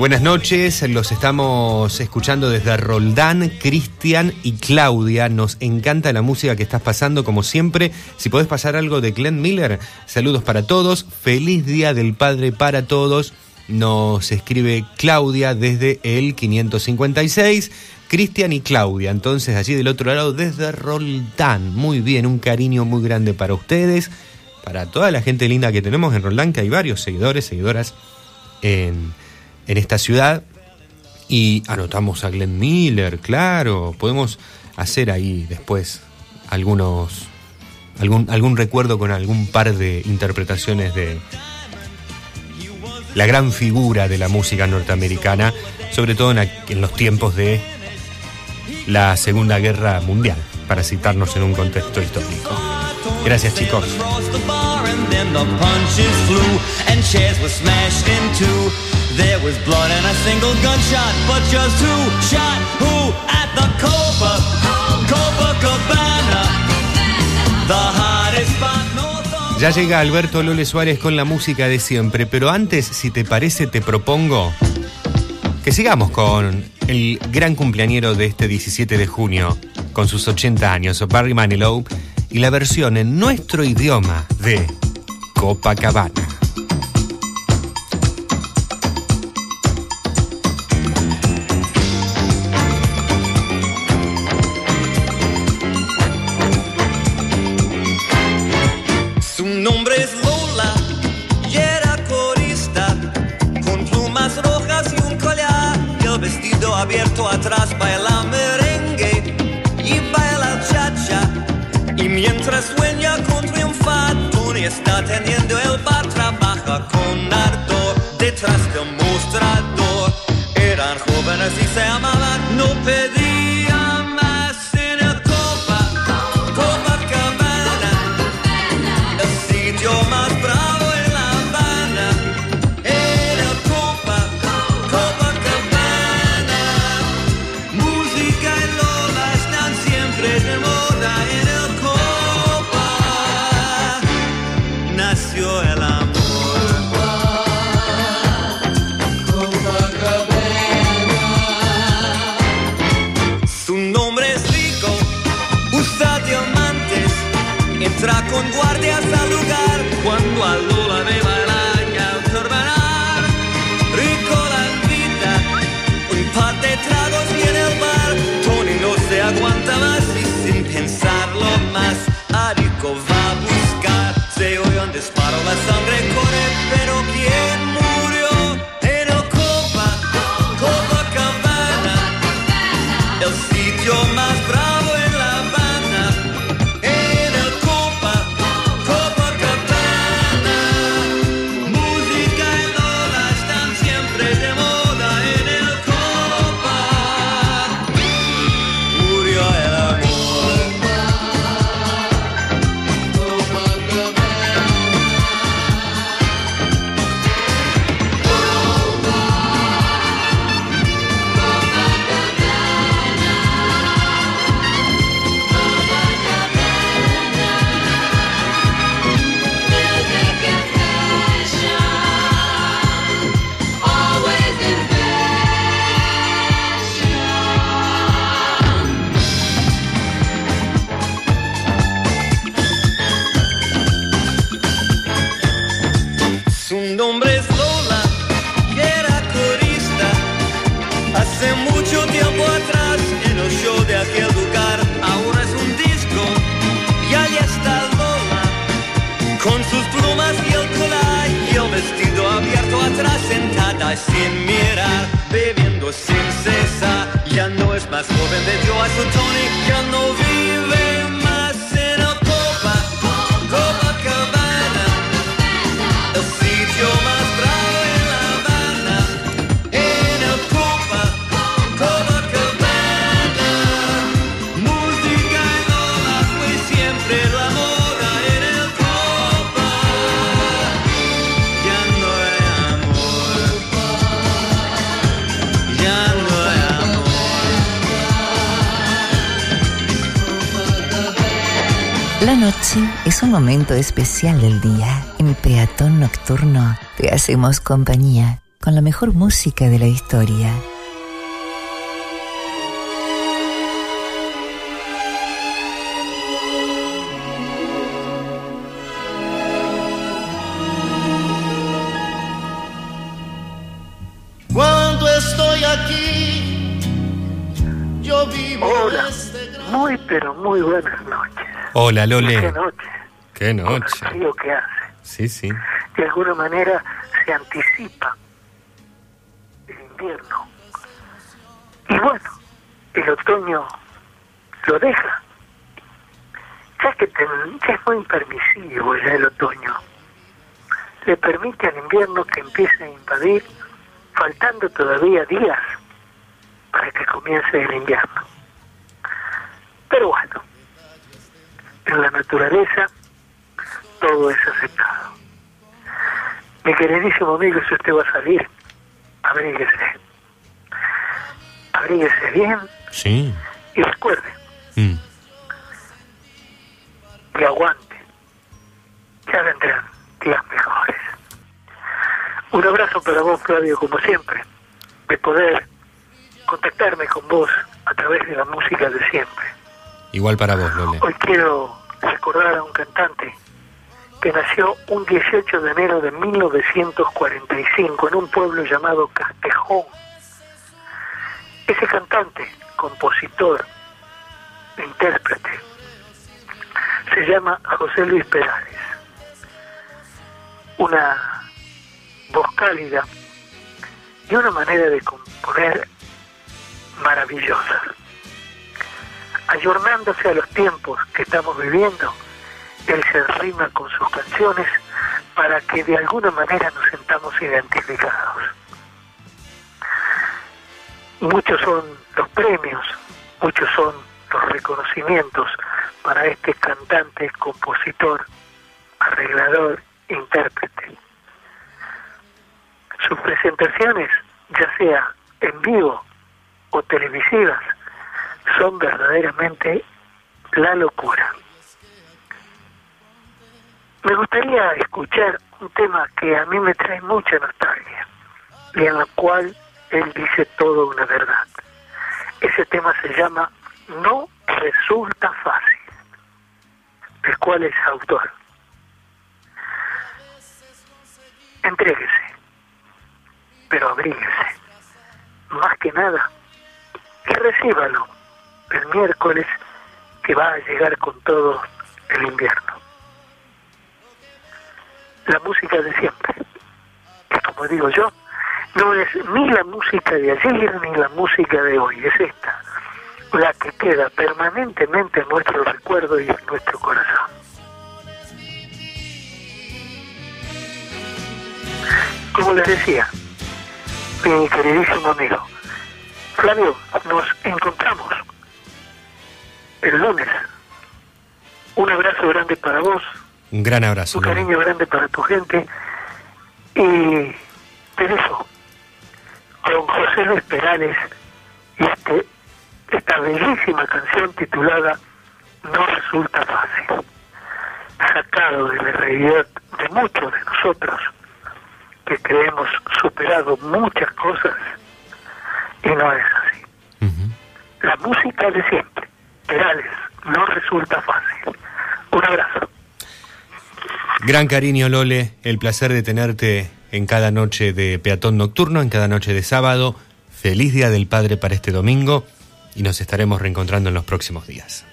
Buenas noches, los estamos escuchando desde Roldán, Cristian y Claudia. Nos encanta la música que estás pasando, como siempre. Si podés pasar algo de Glenn Miller, saludos para todos. Feliz Día del Padre para todos. Nos escribe Claudia desde el 556. Cristian y Claudia, entonces allí del otro lado desde Roldán. Muy bien, un cariño muy grande para ustedes, para toda la gente linda que tenemos en Roldán, que hay varios seguidores, seguidoras en, en esta ciudad. Y anotamos a Glenn Miller, claro. Podemos hacer ahí después algunos. algún, algún recuerdo con algún par de interpretaciones de la gran figura de la música norteamericana, sobre todo en, en los tiempos de la Segunda Guerra Mundial, para citarnos en un contexto histórico. Gracias chicos. There was blood and a single gunshot, but just who shot who at the Copa, Copacabana, the Ya llega Alberto Lole Suárez con la música de siempre, pero antes, si te parece, te propongo que sigamos con el gran cumpleañero de este 17 de junio, con sus 80 años, Barry Manilow, y la versión en nuestro idioma de Copacabana. Hacemos compañía con la mejor música de la historia. Cuando estoy aquí, yo vivo Hola, muy pero muy buenas noches. Hola, Qué Lole. noche, Qué con noche. el frío que hace. Sí, sí. De alguna manera se anticipa el invierno. Y bueno, el otoño lo deja. Ya que ya es muy permisivo ya el otoño. Le permite al invierno que empiece a invadir, faltando todavía días para que comience el invierno. Pero bueno, en la naturaleza todo es aceptado. Mi si usted va a salir, abríguese. Abríguese bien Sí. y recuerde, Mm. y aguante. Ya vendrán días mejores. Un abrazo para vos, Flavio, como siempre, de poder contactarme con vos a través de la música de siempre. Igual para vos, Lole. Hoy quiero recordar a un cantante que nació un 18 de enero de 1945 en un pueblo llamado Castejón. Ese cantante, compositor, intérprete, se llama José Luis Perales. Una voz cálida y una manera de componer maravillosa ayornándose a los tiempos que estamos viviendo, él se rima con sus canciones para que de alguna manera nos sentamos identificados. Muchos son los premios, muchos son los reconocimientos para este cantante, compositor, arreglador, intérprete. Sus presentaciones, ya sea en vivo o televisivas, son verdaderamente la locura. Me gustaría escuchar un tema que a mí me trae mucha nostalgia y en la cual él dice toda una verdad. Ese tema se llama No resulta fácil, del cual es autor. Entréguese, pero abríguese. Más que nada, y recíbalo el miércoles que va a llegar con todo el invierno. La música de siempre, que como digo yo, no es ni la música de ayer ni la música de hoy, es esta, la que queda permanentemente en nuestro recuerdo y en nuestro corazón. Como les decía, mi queridísimo amigo, Flavio, nos encontramos el lunes. Un abrazo grande para vos, Un gran abrazo, un cariño grande para tu gente y te dejo con José Luis Perales este, esta bellísima canción titulada No resulta fácil, sacado de la realidad de muchos de nosotros que creemos superado muchas cosas y no es así. La música de siempre, Perales, no resulta fácil. Un abrazo. Gran cariño, Lole. El placer de tenerte en cada noche de peatón nocturno, en cada noche de sábado. Feliz Día del Padre para este domingo y nos estaremos reencontrando en los próximos días.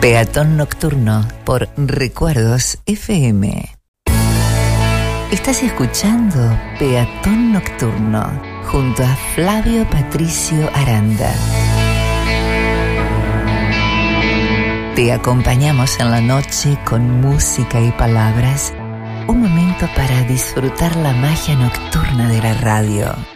Peatón Nocturno por Recuerdos FM. Estás escuchando Peatón Nocturno junto a Flavio Patricio Aranda. Te acompañamos en la noche con música y palabras, un momento para disfrutar la magia nocturna de la radio.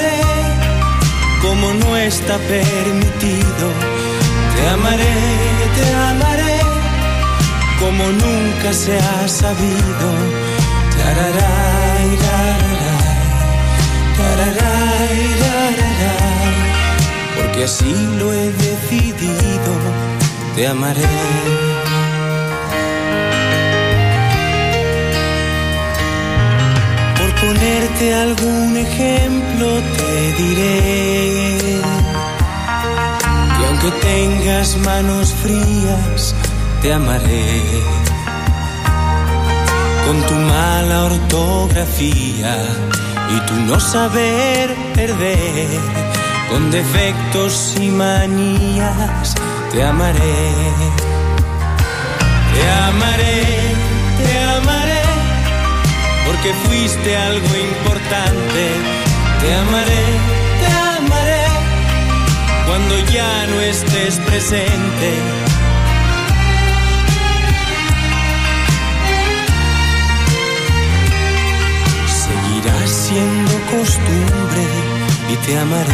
como no está permitido. Te amaré, te amaré como nunca se ha sabido. Tararay, tararay, tararay, porque así lo he decidido. Te amaré. Ponerte algún ejemplo te diré que aunque tengas manos frías, te amaré. Con tu mala ortografía y tu no saber perder, con defectos y manías, te amaré. Te amaré, te amaré, porque fuiste algo importante. Te amaré, te amaré, cuando ya no estés presente. Seguirás siendo costumbre y te amaré.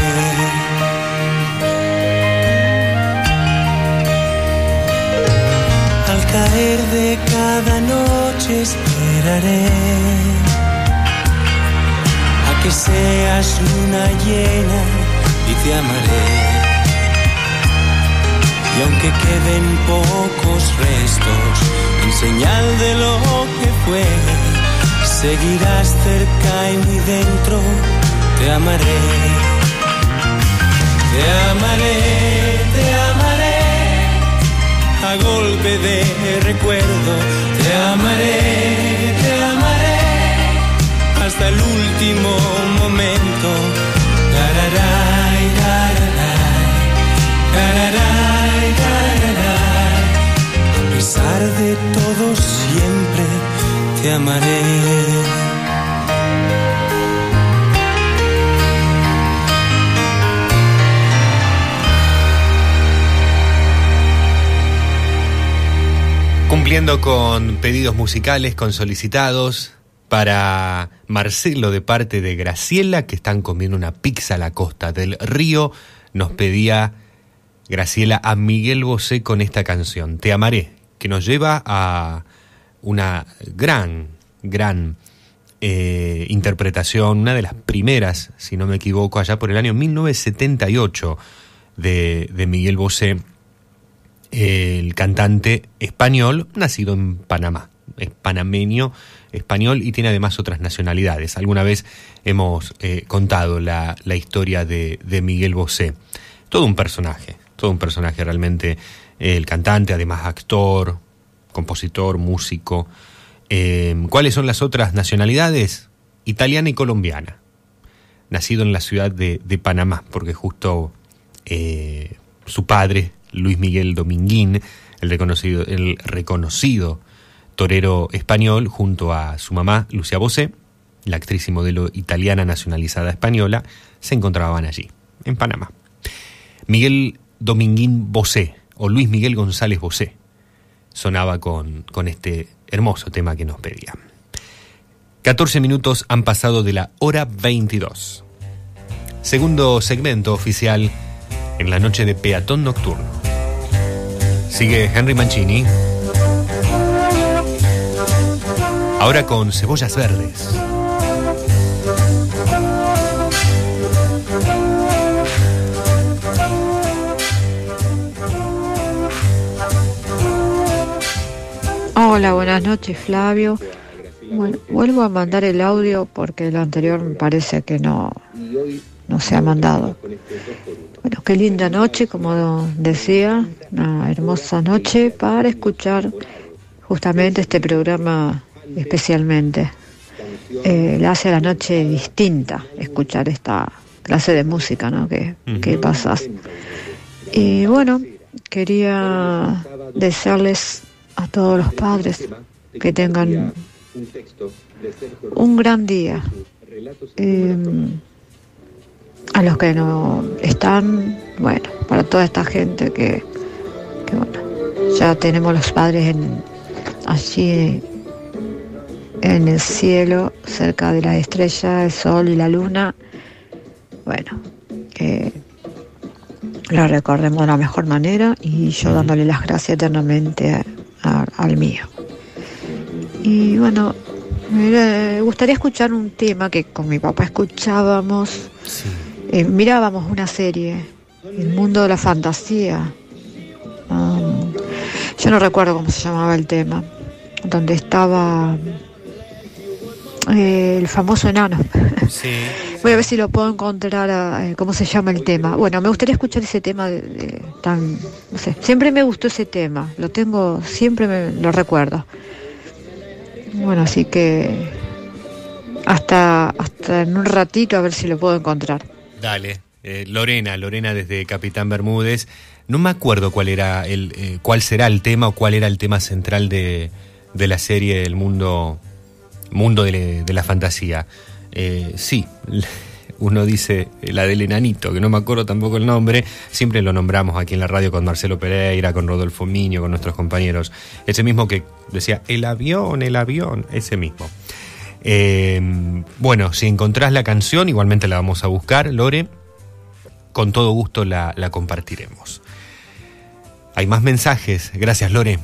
Al caer de cada noche a que seas luna llena y te amaré. Y aunque queden pocos restos en señal de lo que fue, seguirás cerca y muy dentro, te amaré. Te amaré, te amaré a golpe de recuerdo. Te amaré, te amaré hasta el último momento. Tararay, tararay, tararay, tararay. A pesar de todo siempre te amaré. Cumpliendo con pedidos musicales, con solicitados para Marcelo de parte de Graciela, que están comiendo una pizza a la costa del río, nos pedía Graciela a Miguel Bosé con esta canción, Te amaré, que nos lleva a una gran, gran eh, interpretación, una de las primeras, si no me equivoco, allá por el año 1978 de, de Miguel Bosé el cantante español nacido en Panamá, es panameño español y tiene además otras nacionalidades. Alguna vez hemos eh, contado la, historia de, Miguel Bosé. Todo un personaje, todo un personaje realmente, eh, el cantante, además actor, compositor, músico. Eh, ¿Cuáles son las otras nacionalidades? Italiana y colombiana. Nacido en la ciudad de, de Panamá, porque justo su padre Luis Miguel Dominguín, el reconocido, torero español, junto a su mamá, Lucia Bosé, la actriz y modelo italiana nacionalizada española, se encontraban allí, en Panamá. Miguel Dominguín Bosé, o Luis Miguel González Bosé, sonaba con, con este hermoso tema que nos pedía. 14 minutos han pasado de la hora 22. Segundo segmento oficial en la noche de peatón nocturno. Sigue Henry Mancini. Ahora con cebollas verdes. Hola, buenas noches Flavio. Vuelvo a mandar el audio porque el anterior me parece que no, no se ha mandado. Bueno, qué linda noche, como decía, una hermosa noche para escuchar justamente este programa especialmente. Eh, le hace la noche distinta escuchar esta clase de música ¿no? que, que pasas. Y bueno, quería desearles a todos los padres que tengan un gran día. Eh, a los que no están, bueno, para toda esta gente que, que bueno, ya tenemos los padres en, allí en el cielo, cerca de la estrella, el sol y la luna. Bueno, que la recordemos de la mejor manera y yo dándole las gracias eternamente a- a- al mío. Y bueno, me gustaría escuchar un tema que con mi papá escuchábamos, eh, mirábamos una serie, El mundo de la fantasía. Um, yo no recuerdo cómo se llamaba el tema, donde estaba eh, el famoso enano. Sí. Voy a ver si lo puedo encontrar, eh, cómo se llama el tema. Bueno, me gustaría escuchar ese tema de, de tan, no sé, siempre me gustó ese tema, lo tengo, siempre me lo recuerdo. Bueno, así que hasta, hasta en un ratito a ver si lo puedo encontrar. Dale. Eh, Lorena, Lorena desde Capitán Bermúdez. No me acuerdo cuál era el, eh, cuál será el tema o cuál era el tema central de, de la serie El mundo, mundo de, de la fantasía. Eh, sí, uno dice eh, la del enanito, que no me acuerdo tampoco el nombre. Siempre lo nombramos aquí en la radio con Marcelo Pereira, con Rodolfo Miño, con nuestros compañeros. Ese mismo que decía el avión, el avión, ese mismo. Eh, bueno, si encontrás la canción, igualmente la vamos a buscar, Lore. Con todo gusto la, la compartiremos. Hay más mensajes. Gracias, Lore.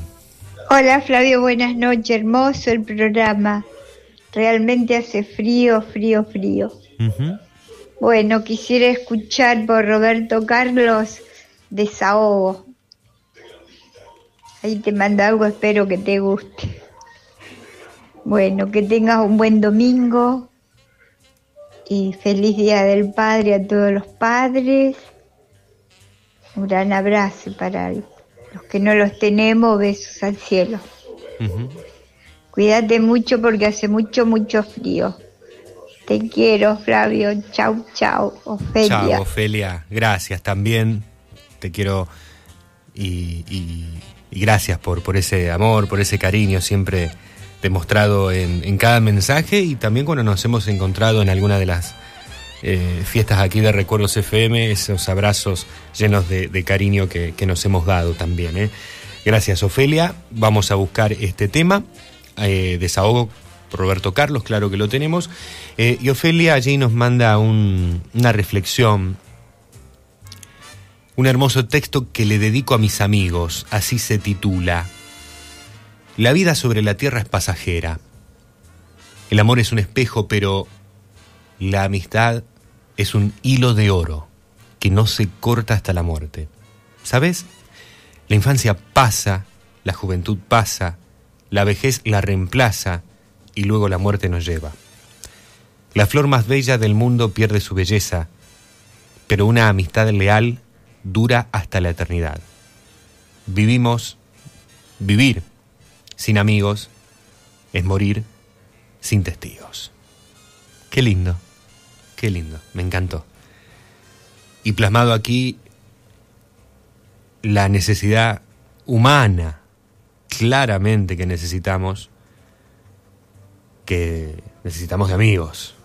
Hola Flavio, buenas noches, hermoso el programa. Realmente hace frío, frío, frío. Bueno, quisiera escuchar por Roberto Carlos Desahogo. Ahí te mando algo, espero que te guste. Bueno, que tengas un buen domingo y feliz Día del Padre a todos los padres. Un gran abrazo para los que no los tenemos, besos al cielo. Cuídate mucho porque hace mucho, mucho frío. Te quiero, Flavio. Chau, chau. Ofelia. Chao, Ofelia. Gracias también. Te quiero y, y- y gracias por, por ese amor, por ese cariño siempre demostrado en, cada mensaje y también cuando nos hemos encontrado en alguna de las eh, fiestas aquí de Recuerdos FM, esos abrazos llenos de, cariño que, nos hemos dado también. ¿eh? Gracias, Ofelia. Vamos a buscar este tema. eh, desahogo Roberto Carlos, claro que lo tenemos. Y Ofelia allí nos manda un- una reflexión, un hermoso texto que le dedico a mis amigos, así se titula. La vida sobre la tierra es pasajera. El amor es un espejo, pero la amistad es un hilo de oro que no se corta hasta la muerte. ¿Sabes? La infancia pasa, la juventud pasa, la vejez la reemplaza y luego la muerte nos lleva. La flor más bella del mundo pierde su belleza, pero una amistad leal dura hasta la eternidad. Vivimos, vivir sin amigos es morir sin testigos. Qué lindo, qué lindo, me encantó. Y plasmado aquí la necesidad humana, claramente que necesitamos, que necesitamos de amigos,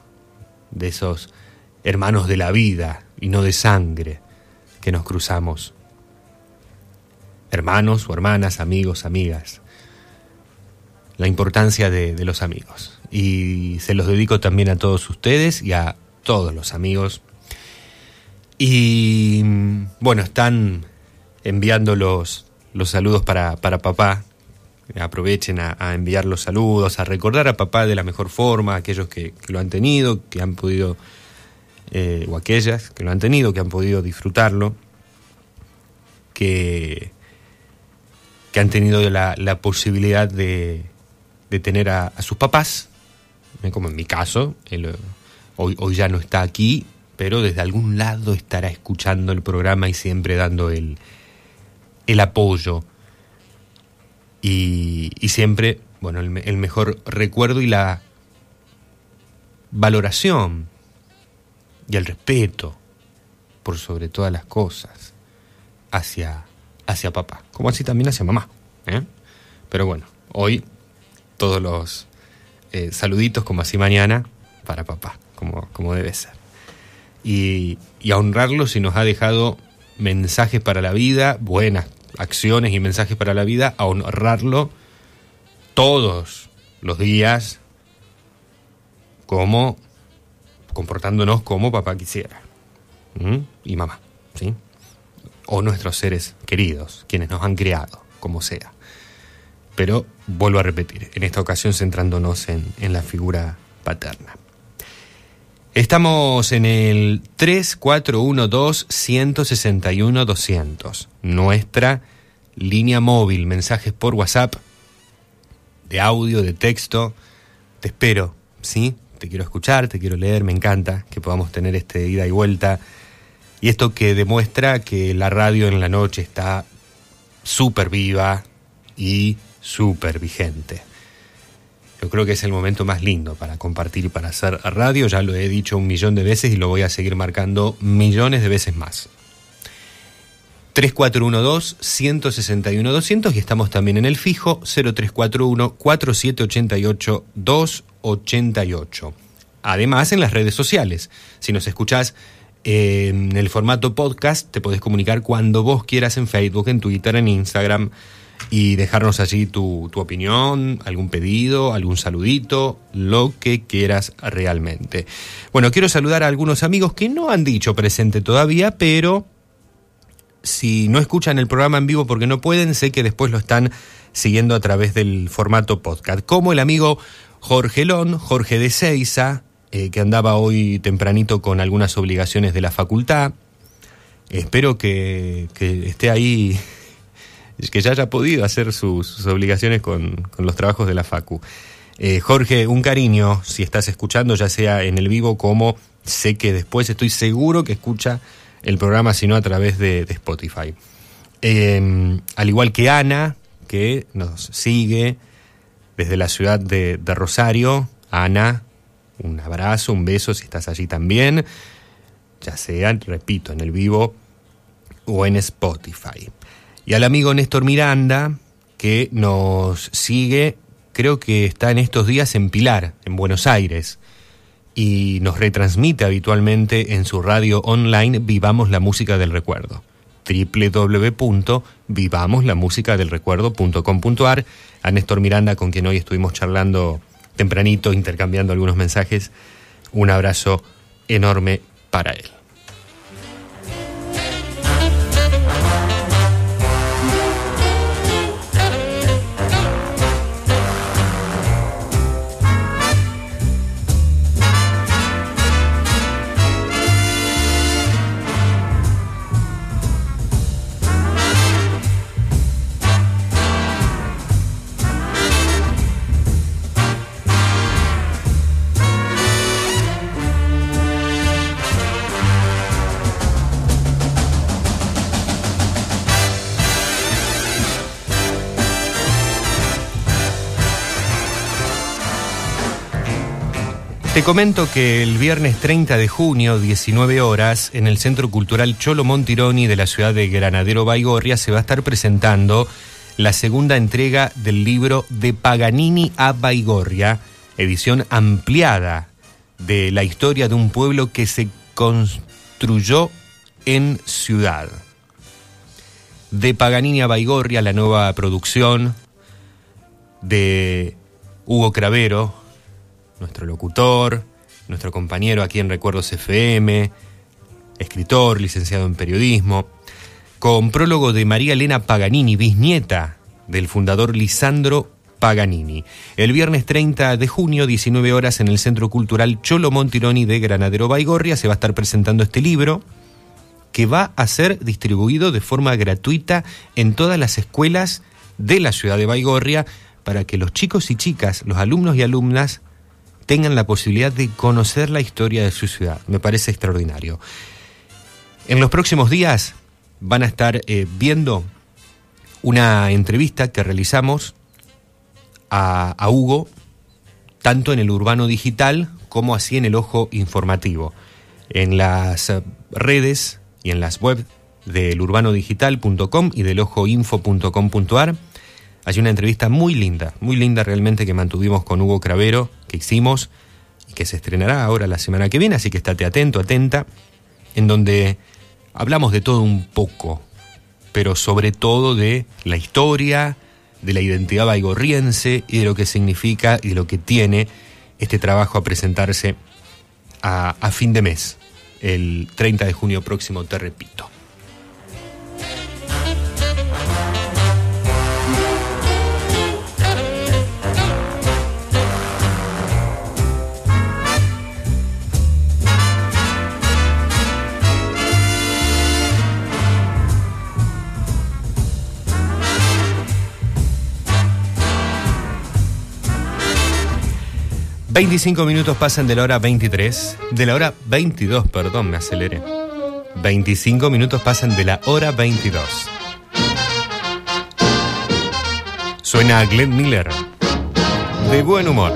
de esos hermanos de la vida y no de sangre que nos cruzamos. Hermanos o hermanas, amigos, amigas. La importancia de, los amigos. Y se los dedico también a todos ustedes y a todos los amigos. Y bueno, están enviando los, saludos para, para papá. Aprovechen a, a enviar los saludos, a recordar a papá de la mejor forma, aquellos que, que lo han tenido, que han podido, eh, o aquellas que lo han tenido, que han podido disfrutarlo, que, que han tenido la, la posibilidad de, de tener a, sus papás, eh, como en mi caso, él, eh, hoy, hoy ya no está aquí, pero desde algún lado estará escuchando el programa y siempre dando el, el apoyo. Y, y siempre, bueno, el mejor recuerdo y la valoración y el respeto por sobre todas las cosas hacia, hacia papá, como así también hacia mamá. ¿eh? Pero bueno, hoy todos los eh, saluditos como así mañana para papá, como, como debe ser. Y, y a honrarlo si nos ha dejado mensajes para la vida, buenas acciones y mensajes para la vida, a honrarlo todos los días como comportándonos como papá quisiera. Y mamá, ¿sí? o nuestros seres queridos, quienes nos han criado, como sea. Pero vuelvo a repetir, en esta ocasión centrándonos en, en la figura paterna. Estamos en el 3412-161-200, nuestra línea móvil, mensajes por WhatsApp, de audio, de texto. Te espero, ¿sí? Te quiero escuchar, te quiero leer, me encanta que podamos tener este ida y vuelta. Y esto que demuestra que la radio en la noche está súper viva y súper vigente. Yo creo que es el momento más lindo para compartir y para hacer radio, ya lo he dicho un millón de veces y lo voy a seguir marcando millones de veces más. 3412-161-200 y estamos también en el fijo 0341-4788-288. Además en las redes sociales. Si nos escuchás en el formato podcast, te podés comunicar cuando vos quieras en Facebook, en Twitter, en Instagram y dejarnos allí tu, tu, opinión, algún pedido, algún saludito, lo que quieras realmente. Bueno, quiero saludar a algunos amigos que no han dicho presente todavía, pero si no escuchan el programa en vivo porque no pueden, sé que después lo están siguiendo a través del formato podcast, como el amigo Jorge Lón, Jorge de Seiza, eh, que andaba hoy tempranito con algunas obligaciones de la facultad. Espero que, que esté ahí que ya haya podido hacer sus, obligaciones con, los trabajos de la Facu. Eh, Jorge, un cariño, si estás escuchando, ya sea en el vivo como sé que después estoy seguro que escucha el programa, sino a través de, Spotify. Em, al igual que Ana, que nos sigue desde la ciudad de, de Rosario. Ana, un abrazo, un beso si estás allí también, ya sea, repito, en el vivo o en Spotify y al amigo Néstor Miranda, que nos sigue, creo que está en estos días en Pilar, en Buenos Aires, y nos retransmite habitualmente en su radio online Vivamos la Música del Recuerdo www.vivamoslamusicadelrecuerdo.com.ar a Néstor Miranda, con quien hoy estuvimos charlando tempranito, intercambiando algunos mensajes. Un abrazo enorme para él. Te comento que el viernes 30 de junio, 19 horas, en el Centro Cultural Cholo Montironi de la ciudad de Granadero Baigorria se va a estar presentando la segunda entrega del libro De Paganini a Baigorria, edición ampliada de la historia de un pueblo que se construyó en ciudad. De Paganini a Baigorria, la nueva producción de Hugo Cravero, nuestro locutor, nuestro compañero aquí en Recuerdos FM, escritor, licenciado en periodismo, con prólogo de María Elena Paganini, bisnieta del fundador Lisandro Paganini. El viernes 30 de junio, 19 horas, en el Centro Cultural Cholo Montironi de Granadero Baigorria, se va a estar presentando este libro que va a ser distribuido de forma gratuita en todas las escuelas de la ciudad de Baigorria para que los chicos y chicas, los alumnos y alumnas, tengan la posibilidad de conocer la historia de su ciudad. Me parece extraordinario. En los próximos días van a estar eh, viendo una entrevista que realizamos a, Hugo, tanto en el urbano digital como así en el ojo informativo. En las eh, redes y en las web del y del ojoinfo.com.ar hay una entrevista muy linda, muy linda realmente que mantuvimos con Hugo Cravero, que hicimos y que se estrenará ahora la semana que viene, así que estate atento, atenta, en donde hablamos de todo un poco, pero sobre todo de la historia, de la identidad baigorriense y de lo que significa y de lo que tiene este trabajo a presentarse a, a fin de mes, el 30 de junio próximo, te repito. 25 minutos pasan de la hora 23, de la hora 22, perdón, me aceleré. 25 minutos pasan de la hora 22. Suena Glenn Miller. De buen humor.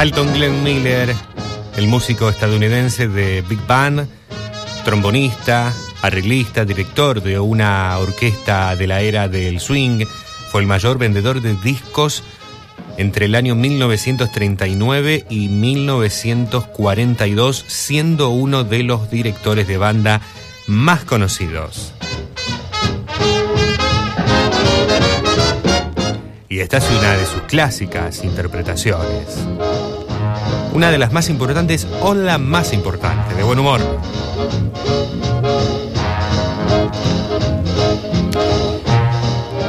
Alton Glenn Miller, el músico estadounidense de Big Band, trombonista, arreglista, director de una orquesta de la era del swing, fue el mayor vendedor de discos entre el año 1939 y 1942, siendo uno de los directores de banda más conocidos. Y esta es una de sus clásicas interpretaciones. Una de las más importantes o la más importante, de buen humor.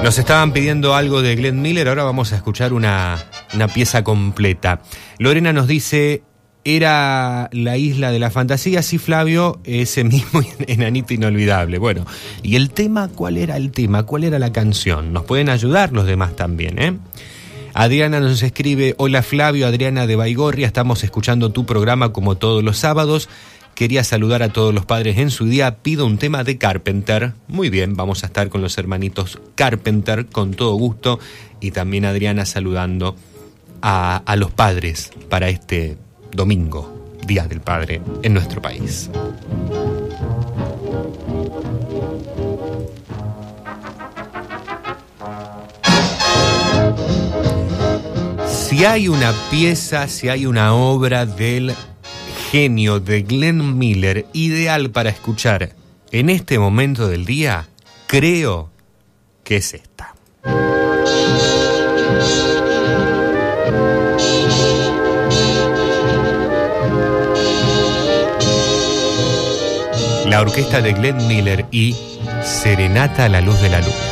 Nos estaban pidiendo algo de Glenn Miller, ahora vamos a escuchar una, una pieza completa. Lorena nos dice, era la isla de la fantasía, sí Flavio, ese mismo enanito inolvidable. Bueno, ¿y el tema? ¿Cuál era el tema? ¿Cuál era la canción? Nos pueden ayudar los demás también, ¿eh? Adriana nos escribe, hola Flavio, Adriana de Baigorria, estamos escuchando tu programa como todos los sábados. Quería saludar a todos los padres en su día, pido un tema de Carpenter. Muy bien, vamos a estar con los hermanitos Carpenter con todo gusto y también Adriana saludando a, los padres para este domingo, Día del Padre, en nuestro país. Si hay una pieza, si hay una obra del genio de Glenn Miller ideal para escuchar en este momento del día, creo que es esta. La orquesta de Glenn Miller y Serenata a la luz de la luna.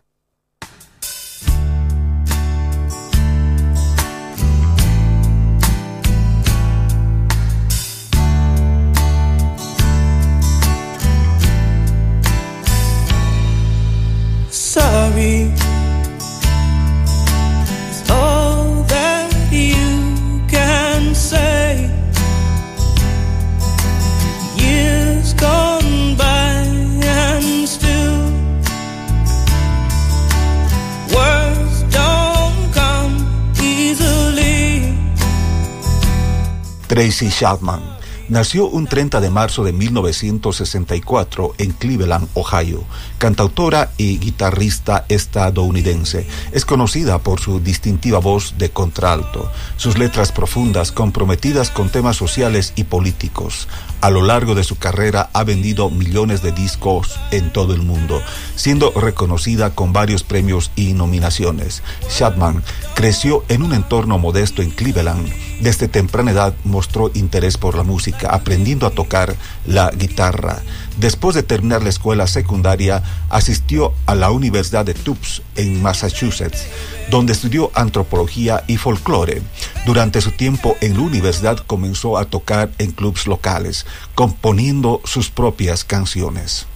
Tracy Chapman nació un 30 de marzo de 1964 en Cleveland, Ohio. Cantautora y guitarrista estadounidense, es conocida por su distintiva voz de contralto, sus letras profundas comprometidas con temas sociales y políticos. A lo largo de su carrera ha vendido millones de discos en todo el mundo, siendo reconocida con varios premios y nominaciones. Chapman creció en un entorno modesto en Cleveland. Desde temprana edad mostró interés por la música, aprendiendo a tocar la guitarra. Después de terminar la escuela secundaria, asistió a la Universidad de Tufts en Massachusetts, donde estudió antropología y folclore. Durante su tiempo en la universidad comenzó a tocar en clubs locales, componiendo sus propias canciones.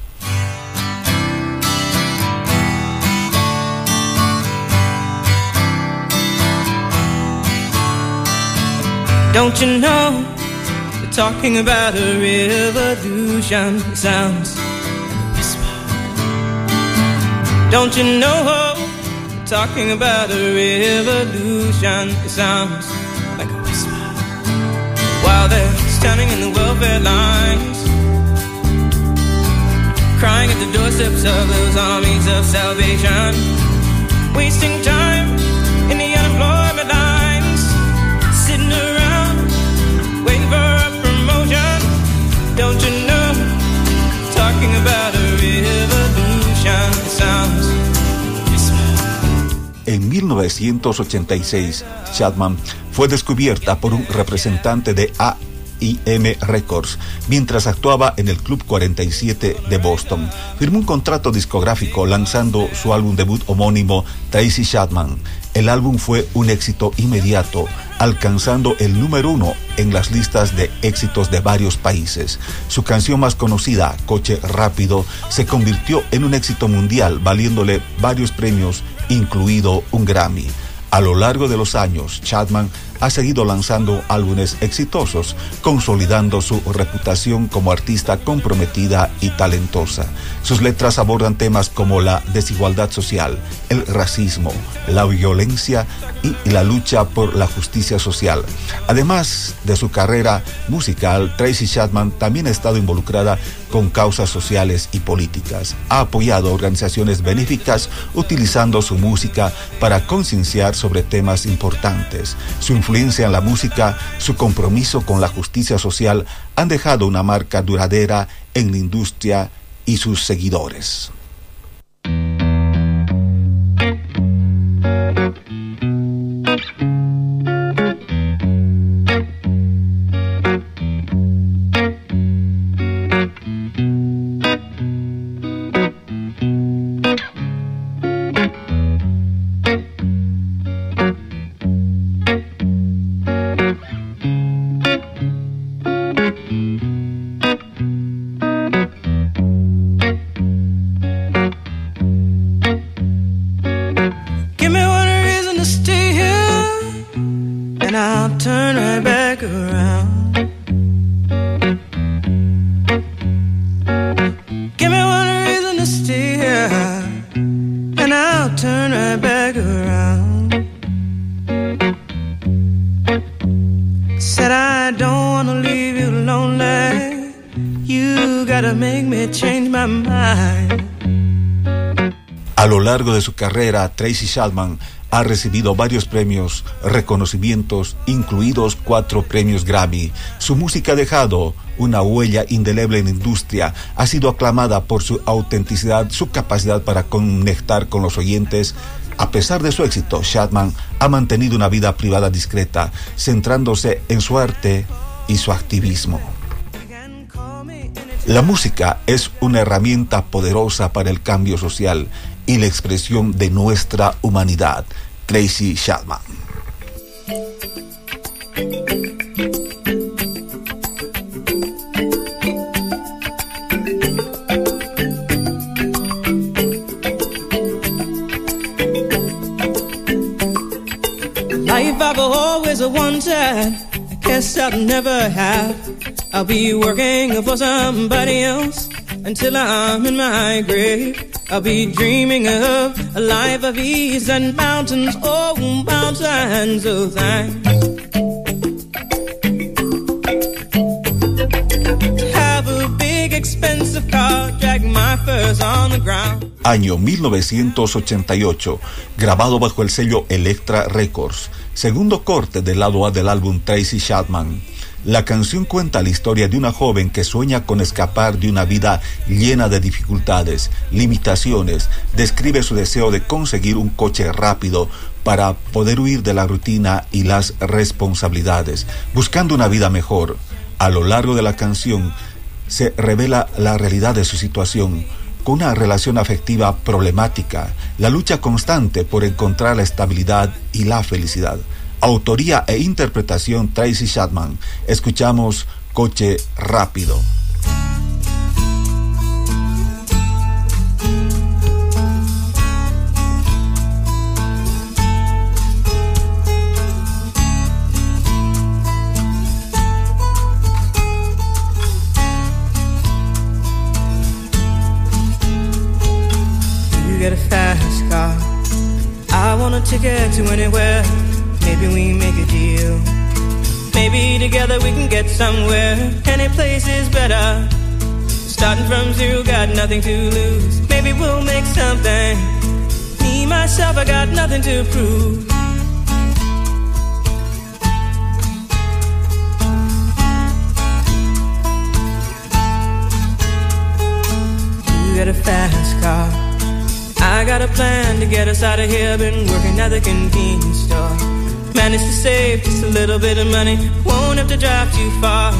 Talking about a revolution sounds like a whisper. Don't you know? Talking about a revolution, sounds like a whisper. While they're standing in the welfare lines, crying at the doorsteps of those armies of salvation, wasting time A En 1986, Chapman fue descubierta por un representante de AIM Records mientras actuaba en el Club 47 de Boston. Firmó un contrato discográfico lanzando su álbum debut homónimo Tracy Chapman. El álbum fue un éxito inmediato, alcanzando el número uno en las listas de éxitos de varios países. Su canción más conocida, Coche Rápido, se convirtió en un éxito mundial, valiéndole varios premios incluido un Grammy. A lo largo de los años, Chapman ha seguido lanzando álbumes exitosos, consolidando su reputación como artista comprometida y talentosa. Sus letras abordan temas como la desigualdad social, el racismo, la violencia y la lucha por la justicia social. Además de su carrera musical, Tracy Chapman también ha estado involucrada con causas sociales y políticas. Ha apoyado organizaciones benéficas utilizando su música para concienciar sobre temas importantes. Su influencia en la música, su compromiso con la justicia social han dejado una marca duradera en la industria y sus seguidores. Tracy Chapman ha recibido varios premios, reconocimientos, incluidos cuatro premios Grammy. Su música ha dejado una huella indeleble en la industria, ha sido aclamada por su autenticidad, su capacidad para conectar con los oyentes. A pesar de su éxito, Chapman ha mantenido una vida privada discreta, centrándose en su arte y su activismo. La música es una herramienta poderosa para el cambio social y la expresión de nuestra humanidad. Tracy Chapman. Life I've always wanted, I guess I'll never have. I'll be working for somebody else until I'm in my grave. I'll be dreaming of a life of ease and mountains, oh, mountains of thanks. Have a big expensive car, drag my furs on the ground. Año 1988, grabado bajo el sello Electra Records, segundo corte del lado A del álbum Tracy Chapman. La canción cuenta la historia de una joven que sueña con escapar de una vida llena de dificultades, limitaciones, describe su deseo de conseguir un coche rápido para poder huir de la rutina y las responsabilidades, buscando una vida mejor. A lo largo de la canción se revela la realidad de su situación, con una relación afectiva problemática, la lucha constante por encontrar la estabilidad y la felicidad. Autoría e interpretación Tracy Chapman. Escuchamos Coche Rápido. Get a fast car. I want a ticket to anywhere. Maybe we make a deal. Maybe together we can get somewhere. Any place is better. Starting from zero, got nothing to lose. Maybe we'll make something. Me, myself, I got nothing to prove. You got a fast car. I got a plan to get us out of here. Been working at the convenience store. Managed to save just a little bit of money. Won't have to drive too far.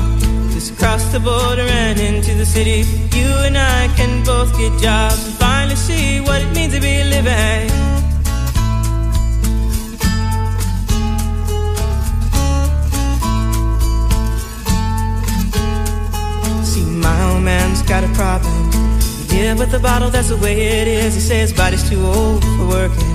Just cross the border and into the city. You and I can both get jobs and finally see what it means to be living. See, my old man's got a problem. Yeah, with the bottle, that's the way it is. He says body's too old for working.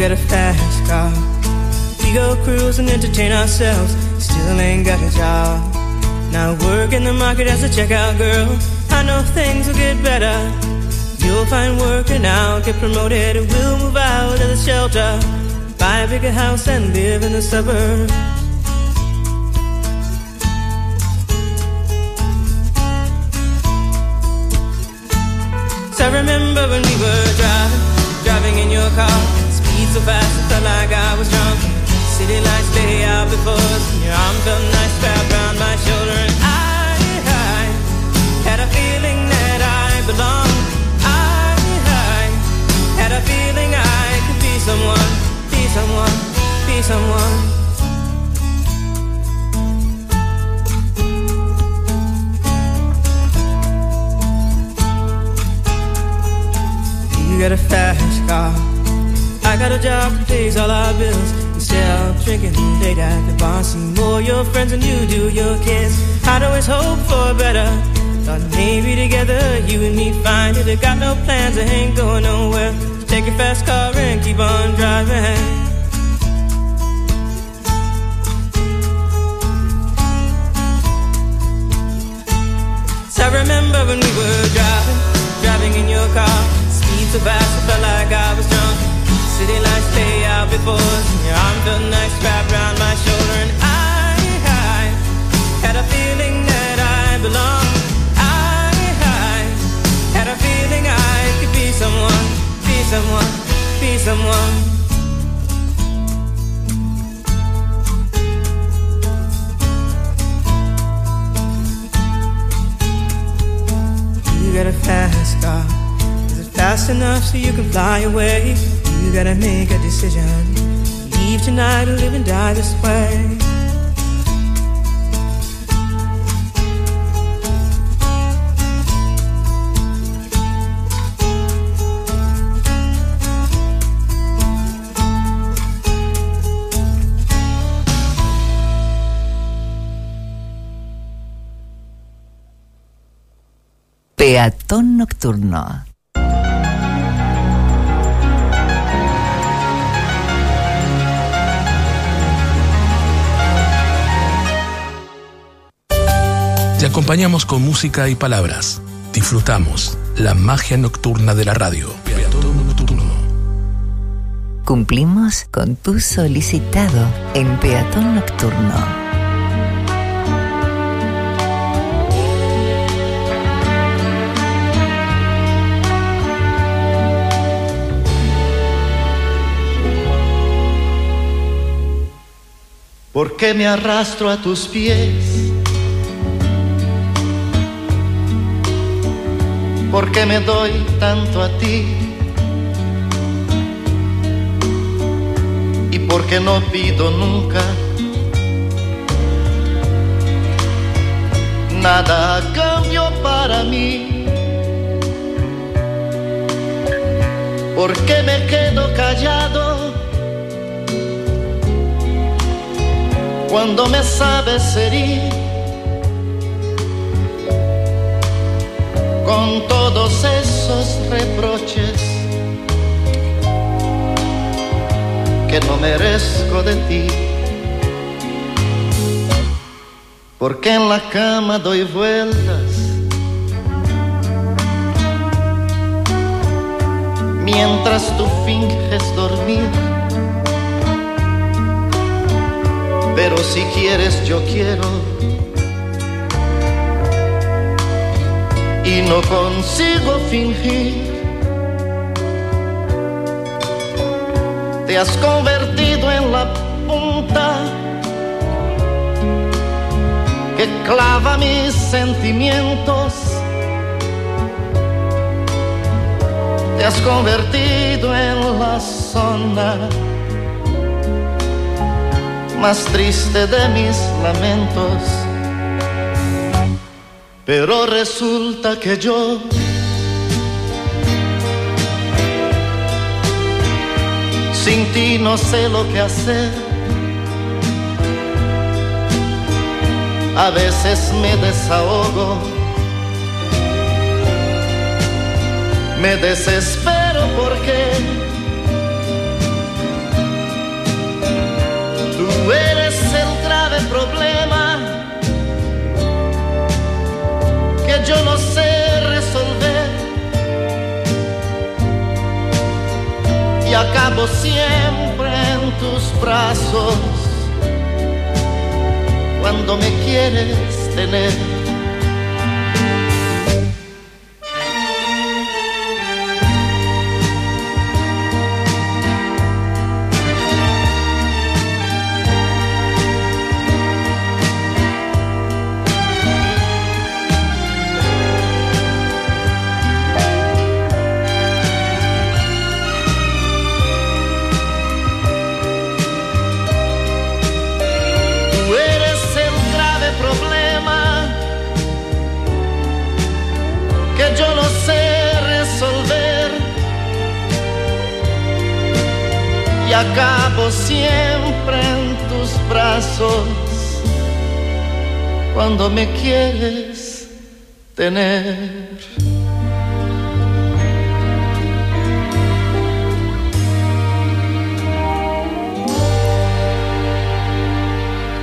Got a fast car. We go cruise and entertain ourselves. Still ain't got a job. Now work in the market as a checkout girl. I know things will get better. You'll find work and I'll get promoted. And we'll move out of the shelter, buy a bigger house and live in the suburbs. I remember when we were driving, driving in your car. Speed so fast, it felt like I was drunk. City lights lay out before us, and your arm felt nice wrapped around my shoulder. And I, I had a feeling that I belonged. I, I had a feeling I could be someone, be someone, be someone. You got a fast car. Got a job that pays all our bills. Instead of drinking late at the bar, see more your friends than you do your kids. I'd always hope for better. Thought maybe together you and me find it. I got no plans, I ain't going nowhere. So take your fast car and keep on driving. I remember when we were driving, driving in your car. Speed so fast, I felt like I was drunk. City lights lay out before your arm felt nice wrapped around my shoulder. And I, I had a feeling that I belonged. I, I had a feeling I could be someone, be someone, be someone. You got a fast car. Is it fast enough so you can fly away? You gotta make a decision. Leave tonight or live and die this way. Peatón Nocturno. Te acompañamos con música y palabras. Disfrutamos la magia nocturna de la radio. Peatón Nocturno. Cumplimos con tu solicitado en Peatón Nocturno. ¿Por qué me arrastro a tus pies? ¿Por qué me doy tanto a ti? ¿Y por qué no pido nunca nada a cambio para mí? ¿Por qué me quedo callado? cuando me sabes herir con todos esos reproches que no merezco de ti. Porque en la cama doy vueltas mientras tú finges dormir pero si quieres yo quiero. Y no consigo fingir. Te has convertido en la punta que clava mis sentimientos. Te has convertido en la zona más triste de mis lamentos. Pero resulta que yo sin ti no sé lo que hacer. A veces me desahogo, me desespero porque Tú eres el grave problema yo no sé resolver. Y acabo siempre en tus brazos cuando me quieres tener. Acabo siempre en tus brazos cuando me quieres tener.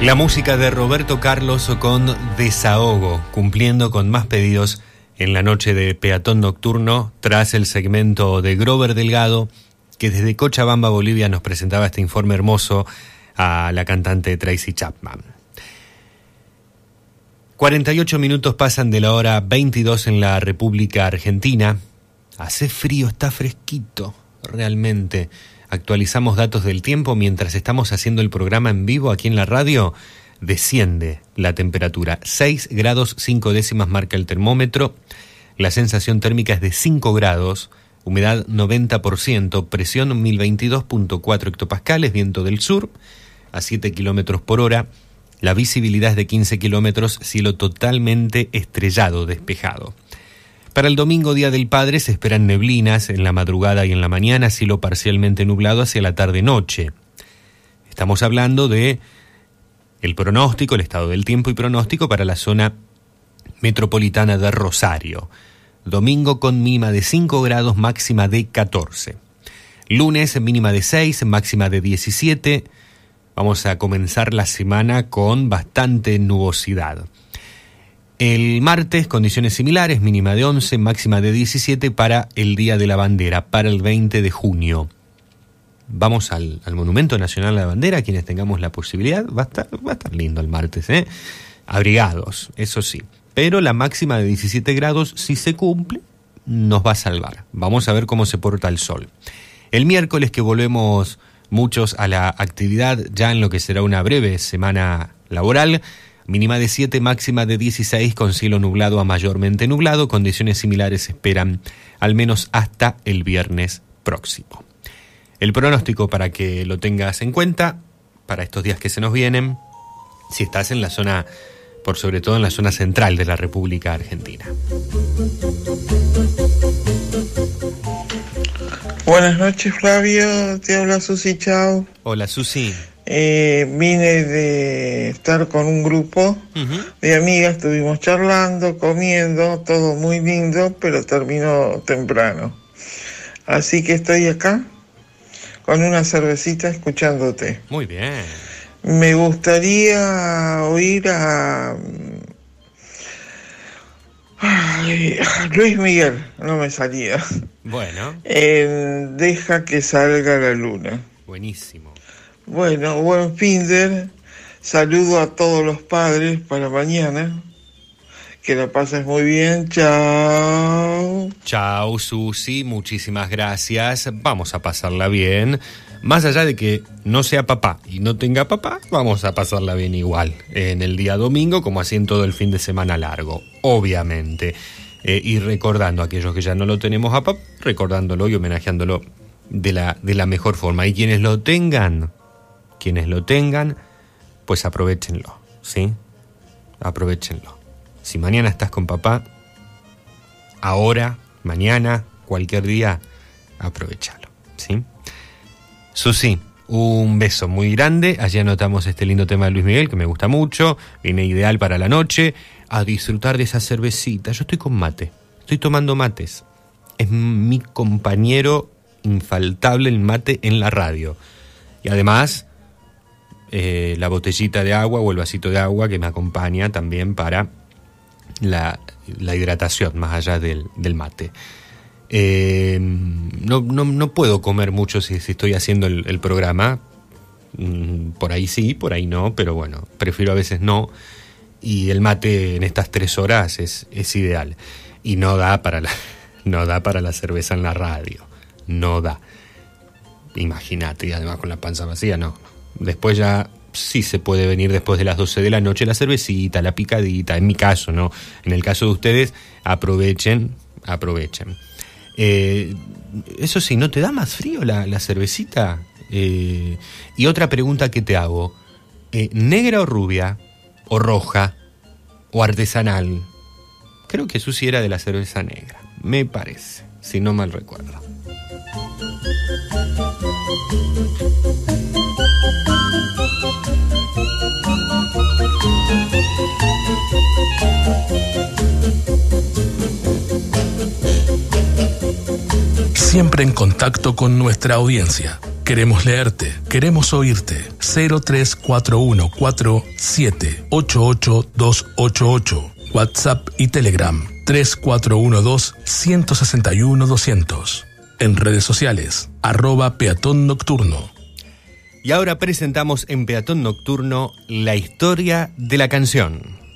La música de Roberto Carlos con Desahogo, cumpliendo con más pedidos en la noche de Peatón Nocturno, tras el segmento de Grover Delgado, que desde Cochabamba, Bolivia, nos presentaba este informe hermoso a la cantante Tracy Chapman. 48 minutos pasan de la hora 22 en la República Argentina. Hace frío, está fresquito, realmente actualizamos datos del tiempo mientras estamos haciendo el programa en vivo aquí en la radio, desciende la temperatura. 6 grados 5 décimas marca el termómetro, la sensación térmica es de 5 grados, humedad 90%, presión 1022.4 hectopascales, viento del sur a 7 kilómetros por hora, la visibilidad es de 15 kilómetros, cielo totalmente estrellado, despejado. Para el domingo, Día del Padre, se esperan neblinas en la madrugada y en la mañana, cielo parcialmente nublado hacia la tarde-noche. Estamos hablando de el pronóstico, el estado del tiempo y pronóstico para la zona metropolitana de Rosario. Domingo con mínima de 5 grados, máxima de 14. Lunes mínima de 6, máxima de 17. Vamos a comenzar la semana con bastante nubosidad. El martes, condiciones similares, mínima de 11, máxima de 17 para el Día de la Bandera, para el 20 de junio. Vamos al, Monumento Nacional de la Bandera, quienes tengamos la posibilidad, va a estar, va a estar lindo el martes, ¿eh? Abrigados, eso sí. Pero la máxima de 17 grados, si se cumple, nos va a salvar. Vamos a ver cómo se porta el sol. El miércoles que volvemos muchos a la actividad, ya en lo que será una breve semana laboral, Mínima de 7, máxima de 16 con cielo nublado a mayormente nublado. Condiciones similares esperan al menos hasta el viernes próximo. El pronóstico para que lo tengas en cuenta para estos días que se nos vienen, si estás en la zona, por sobre todo en la zona central de la República Argentina. Buenas noches Flavio, te habla Susi, chao. Hola Susi. Eh, vine de estar con un grupo de amigas, estuvimos charlando, comiendo, todo muy lindo, pero terminó temprano. Así que estoy acá con una cervecita escuchándote. Muy bien. Me gustaría oír a, Luis Miguel, no me salía. Bueno. Deja que salga la luna. Buenísimo. Bueno, buen fin de saludo a todos los padres para mañana. Que la pases muy bien. Chao. Chao, Susi. Muchísimas gracias. Vamos a pasarla bien. Más allá de que no sea papá y no tenga papá, vamos a pasarla bien igual. En el día domingo, como así en todo el fin de semana largo. Obviamente. Eh, y recordando a aquellos que ya no lo tenemos a papá, recordándolo y homenajeándolo de la, de la mejor forma. Y quienes lo tengan, quienes lo tengan, pues aprovechenlo, ¿sí? Aprovechenlo. Si mañana estás con papá, ahora, mañana, cualquier día, aprovechalo, ¿sí? Susi, un beso muy grande. Allí anotamos este lindo tema de Luis Miguel que me gusta mucho. Viene ideal para la noche. A disfrutar de esa cervecita. Yo estoy con mate. Estoy tomando mates. Es mi compañero infaltable el mate en la radio. Y además, eh, la botellita de agua o el vasito de agua que me acompaña también para la, hidratación, más allá del, mate. Eh, no, no, puedo comer mucho si, estoy haciendo el, programa. Mm, por ahí sí, por ahí no, pero bueno, prefiero a veces no. Y el mate en estas tres horas es, es ideal. Y no da para la, no da para la cerveza en la radio. No da. Imagínate, y además con la panza vacía, no. Después ya sí se puede venir después de las 12 de la noche la cervecita, la picadita, en mi caso, ¿no? En el caso de ustedes, aprovechen, aprovechen. Eh, eso sí, ¿no te da más frío la, cervecita? Eh, y otra pregunta que te hago, eh, ¿negra o rubia? ¿O roja? ¿O artesanal? Creo que Susi era de la cerveza negra, me parece, si no mal recuerdo. Siempre en contacto con nuestra audiencia. Queremos leerte, queremos oírte. 03414788288. WhatsApp y Telegram 3412-161-200. En redes sociales, arroba peatón nocturno. Y ahora presentamos en Peatón Nocturno la historia de la canción.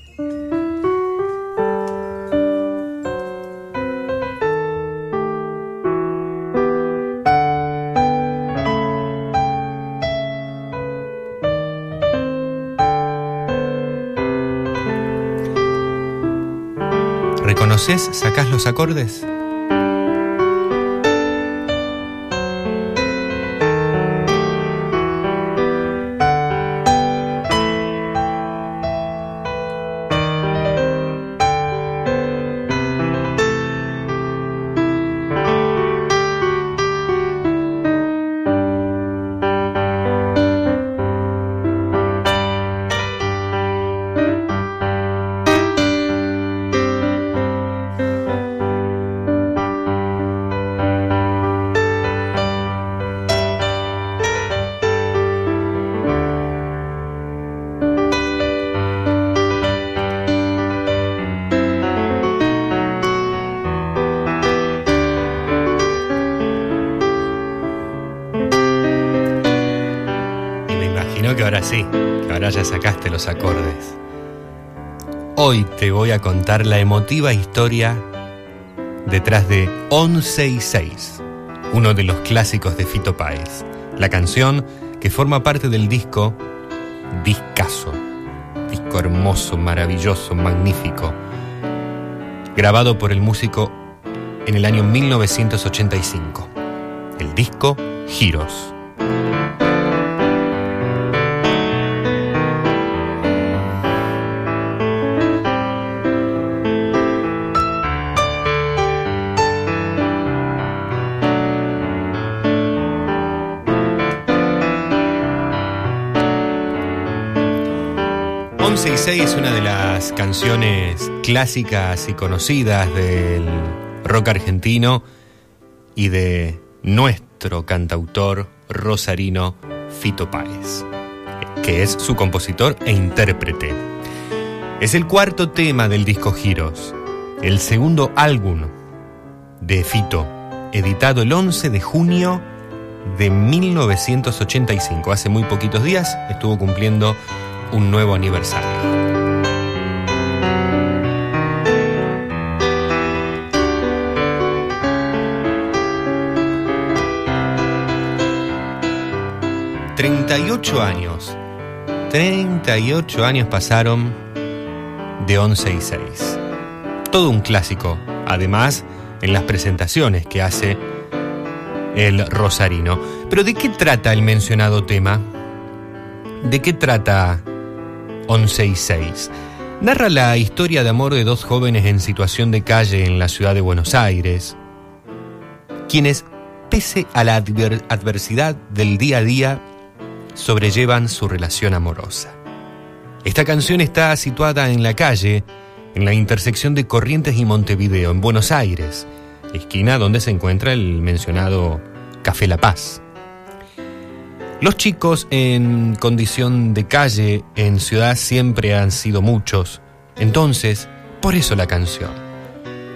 ¿Reconoces? ¿Sacás los acordes? Acordes. Hoy te voy a contar la emotiva historia detrás de 11 y 6, uno de los clásicos de Fito Páez. La canción que forma parte del disco Discaso, disco hermoso, maravilloso, magnífico, grabado por el músico en el año 1985. El disco Giros. 6 es una de las canciones clásicas y conocidas del rock argentino y de nuestro cantautor rosarino Fito Páez, que es su compositor e intérprete. Es el cuarto tema del disco Giros, el segundo álbum de Fito, editado el 11 de junio de 1985. Hace muy poquitos días estuvo cumpliendo un nuevo aniversario. ...38 años... ...38 años pasaron... ...de 11 y 6... ...todo un clásico... ...además en las presentaciones que hace... ...el Rosarino... ¿Pero de qué trata el mencionado tema? ¿De qué trata 11 y 6. Narra la historia de amor de dos jóvenes en situación de calle en la ciudad de Buenos Aires, quienes, pese a la adver- adversidad del día a día, sobrellevan su relación amorosa. Esta canción está situada en la calle, en la intersección de Corrientes y Montevideo, en Buenos Aires, esquina donde se encuentra el mencionado Café La Paz. Los chicos en condición de calle en ciudad siempre han sido muchos, entonces, por eso la canción.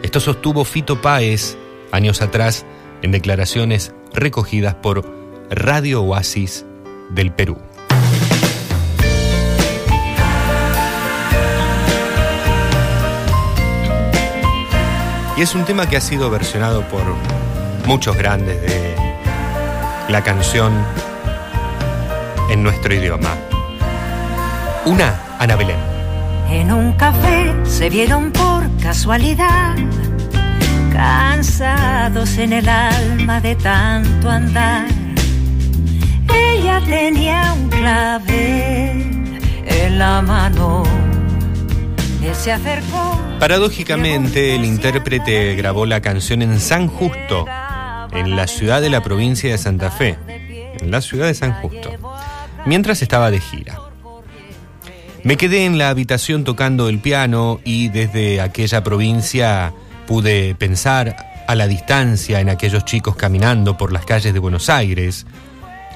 Esto sostuvo Fito Páez años atrás en declaraciones recogidas por Radio Oasis del Perú. Y es un tema que ha sido versionado por muchos grandes de la canción en nuestro idioma. Una, Ana Belén. En un café se vieron por casualidad, cansados en el alma de tanto andar. Tenía un clavel en la mano. Él se acercó. Paradójicamente, el intérprete grabó la canción en San Justo, en la ciudad de la provincia de Santa Fe, en la ciudad de San Justo, mientras estaba de gira. Me quedé en la habitación tocando el piano y desde aquella provincia pude pensar a la distancia en aquellos chicos caminando por las calles de Buenos Aires,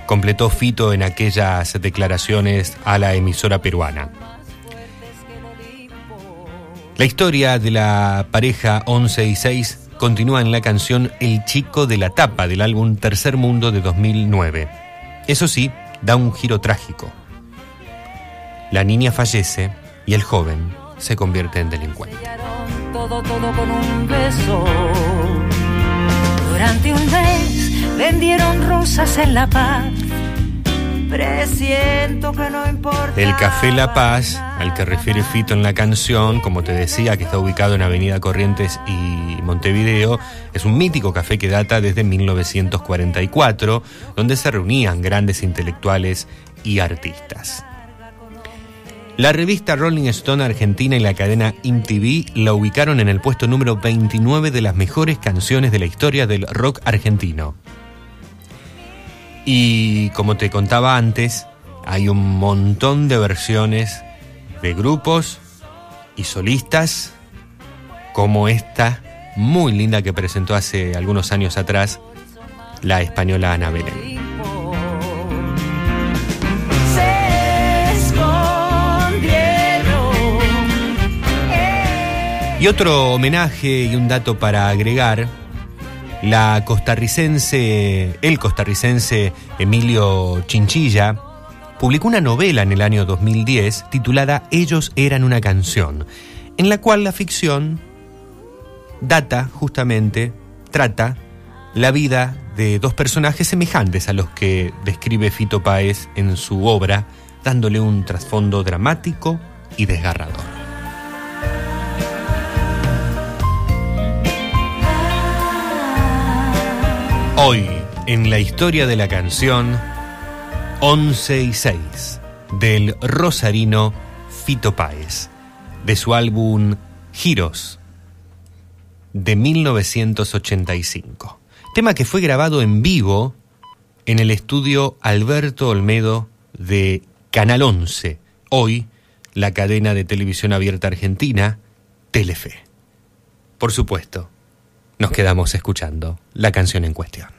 completó Fito en aquellas declaraciones a la emisora peruana. La historia de la pareja 11 y 6 continúa en la canción El chico de la tapa del álbum Tercer Mundo de 2009. Eso sí, da un giro trágico. La niña fallece y el joven se convierte en delincuente. Todo, todo con un beso. Durante un mes vendieron rosas en La Paz. Presiento que no importa. El Café La Paz, al que refiere Fito en la canción, como te decía, que está ubicado en Avenida Corrientes y Montevideo, es un mítico café que data desde 1944, donde se reunían grandes intelectuales y artistas. La revista Rolling Stone Argentina y la cadena MTV la ubicaron en el puesto número 29 de las mejores canciones de la historia del rock argentino. Y como te contaba antes, hay un montón de versiones de grupos y solistas como esta muy linda que presentó hace algunos años atrás la española Ana Belén. Y otro homenaje y un dato para agregar, la el costarricense Emilio Chinchilla publicó una novela en el año 2010 titulada Ellos eran una canción, en la cual la ficción data justamente, trata la vida de dos personajes semejantes a los que describe Fito Páez en su obra, dándole un trasfondo dramático y desgarrador. Hoy, en la historia de la canción 11 y 6 del rosarino Fito Páez, de su álbum Giros de 1985. Tema que fue grabado en vivo en el estudio Alberto Olmedo de Canal 11, hoy la cadena de televisión abierta argentina, Telefe. Por supuesto, nos quedamos escuchando la canción en cuestión.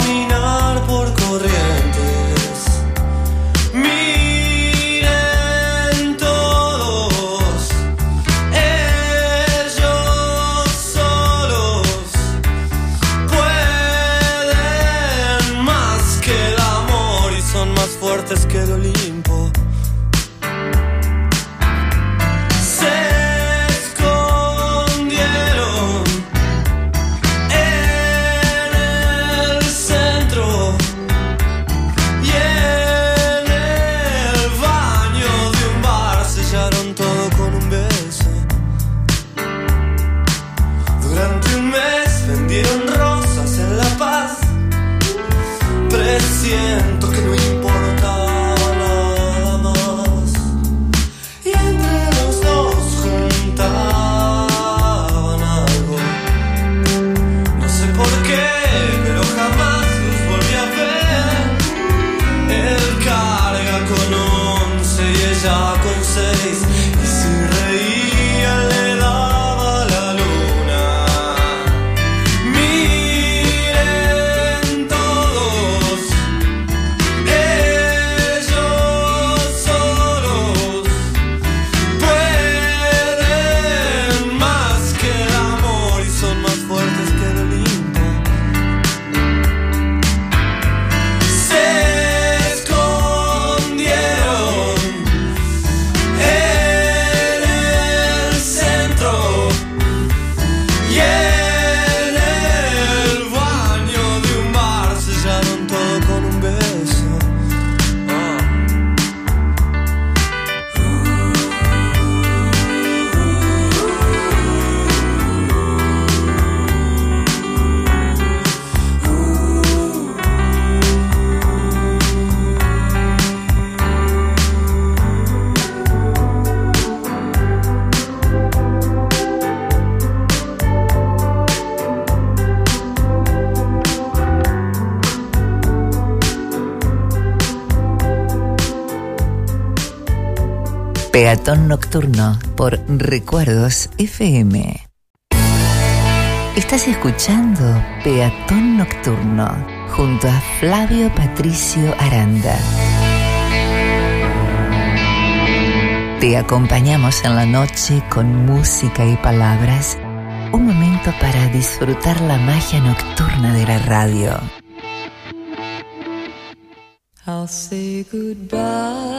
Peatón Nocturno por Recuerdos FM. Estás escuchando Peatón Nocturno junto a Flavio Patricio Aranda. Te acompañamos en la noche con música y palabras. Un momento para disfrutar la magia nocturna de la radio. I'll say goodbye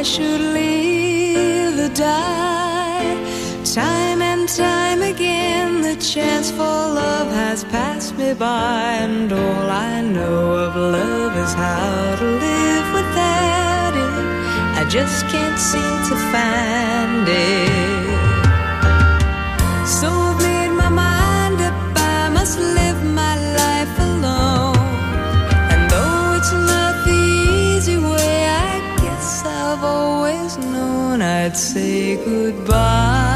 I should live or die. Time and time again, the chance for love has passed me by, and all I know of love is how to live without it. I just can't seem to find it. Always known I'd say goodbye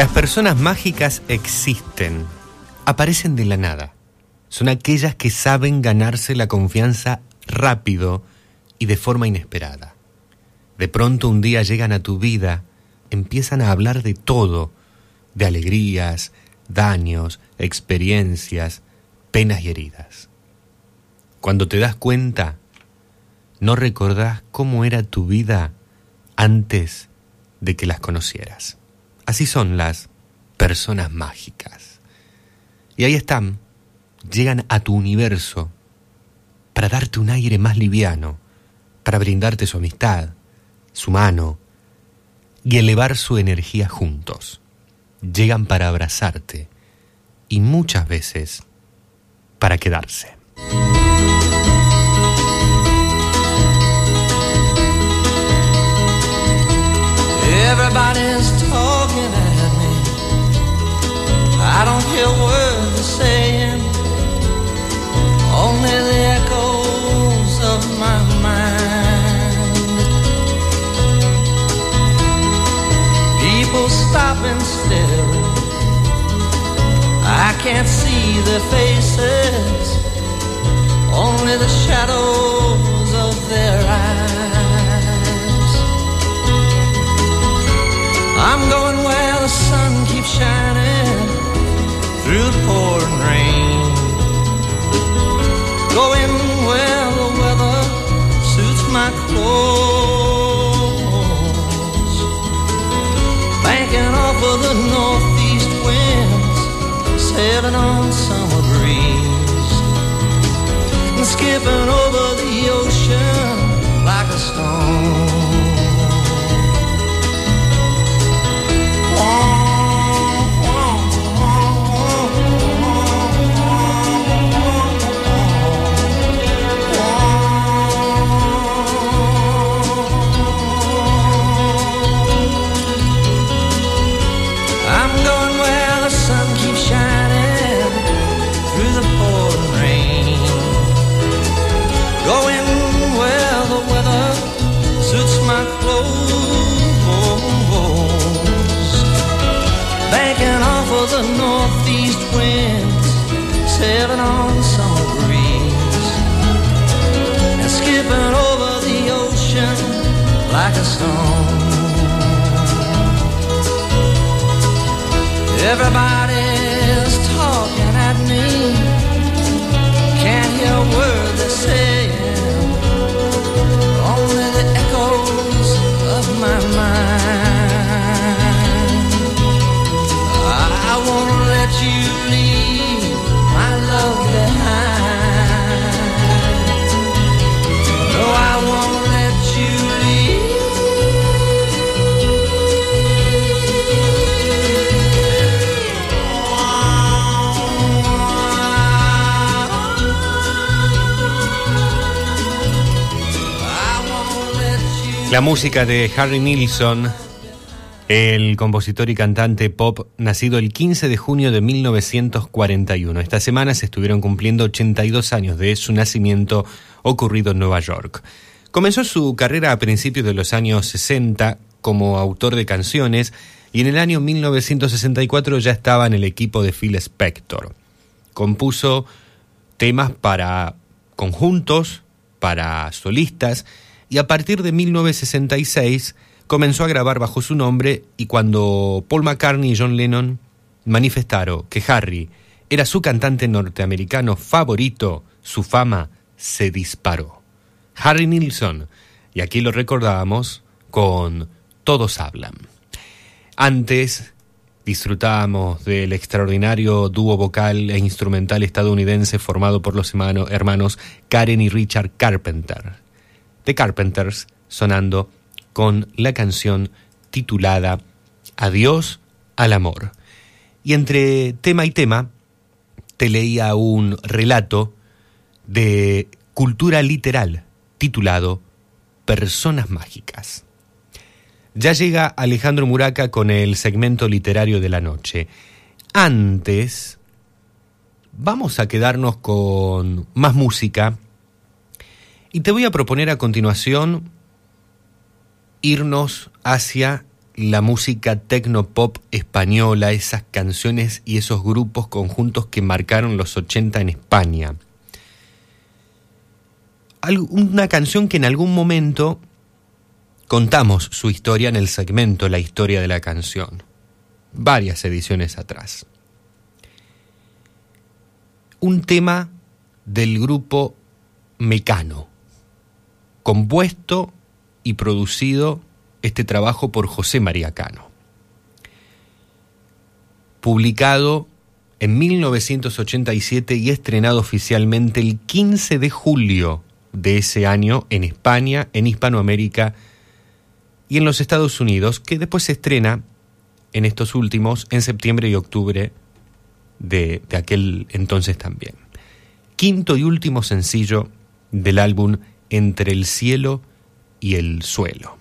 Las personas mágicas existen, aparecen de la nada. Son aquellas que saben ganarse la confianza rápido y de forma inesperada. De pronto un día llegan a tu vida, empiezan a hablar de todo, de alegrías, daños, experiencias, penas y heridas. Cuando te das cuenta, no recordás cómo era tu vida antes de que las conocieras. Así son las personas mágicas. Y ahí están, llegan a tu universo para darte un aire más liviano, para brindarte su amistad, su mano y elevar su energía juntos. Llegan para abrazarte y muchas veces para quedarse. I don't hear words they're saying, only the echoes of my mind. People stopping still. I can't see their faces, only the shadows of their eyes. I'm going where the sun keeps shining through the pouring rain. Going where the weather suits my clothes. Banking off of the northeast winds, sailing on summer breeze. And skipping over the ocean like a stone. Of the northeast winds, sailing on summer breeze, and skipping over the ocean like a stone. Everybody's talking at me. Can't hear a word they're saying. La música de Harry Nilsson, el compositor y cantante pop nacido el 15 de junio de 1941. Esta semana se estuvieron cumpliendo 82 años de su nacimiento ocurrido en Nueva York. Comenzó su carrera a principios de los años 60 como autor de canciones y en el año 1964 ya estaba en el equipo de Phil Spector. Compuso temas para conjuntos, para solistas, y a partir de 1966 comenzó a grabar bajo su nombre y cuando Paul McCartney y John Lennon manifestaron que Harry era su cantante norteamericano favorito, su fama se disparó. Harry Nilsson, y aquí lo recordábamos con Todos hablan. Antes disfrutábamos del extraordinario dúo vocal e instrumental estadounidense formado por los hermanos Karen y Richard Carpenter. The Carpenters sonando con la canción titulada Adiós al amor. Y entre tema y tema te leía un relato de cultura literal titulado Personas Mágicas. Ya llega Alejandro Muraca con el segmento literario de la noche. Antes, vamos a quedarnos con más música y te voy a proponer a continuación irnos hacia la música tecno-pop española, esas canciones y esos grupos conjuntos que marcaron los 80 en España. Una canción que en algún momento contamos su historia en el segmento La historia de la canción, varias ediciones atrás. Un tema del grupo Mecano compuesto y producido este trabajo por José María Cano. Publicado en 1987 y estrenado oficialmente el 15 de julio de ese año en España, en Hispanoamérica y en los Estados Unidos, que después se estrena en estos últimos, en septiembre y octubre de, de aquel entonces también. quinto y último sencillo del álbum Entre el cielo y el suelo.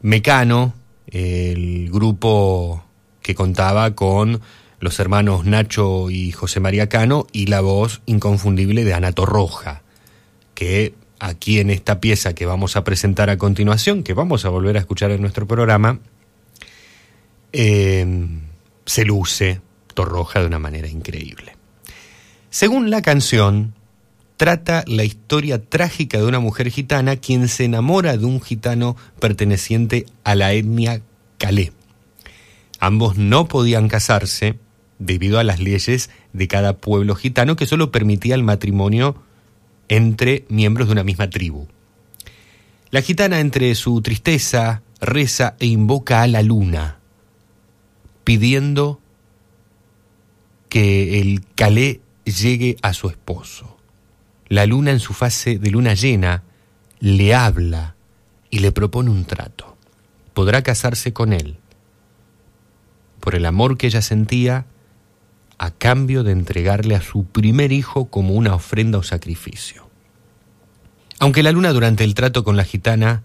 Mecano, el grupo que contaba con los hermanos Nacho y José María Cano y la voz inconfundible de Ana Torroja, que aquí en esta pieza que vamos a presentar a continuación, que vamos a volver a escuchar en nuestro programa, eh, se luce Torroja de una manera increíble. Según la canción, trata la historia trágica de una mujer gitana quien se enamora de un gitano perteneciente a la etnia Calé. Ambos no podían casarse debido a las leyes de cada pueblo gitano que solo permitía el matrimonio entre miembros de una misma tribu. La gitana entre su tristeza reza e invoca a la luna, pidiendo que el calé llegue a su esposo. La luna en su fase de luna llena le habla y le propone un trato. Podrá casarse con él por el amor que ella sentía a cambio de entregarle a su primer hijo como una ofrenda o sacrificio. Aunque la luna durante el trato con la gitana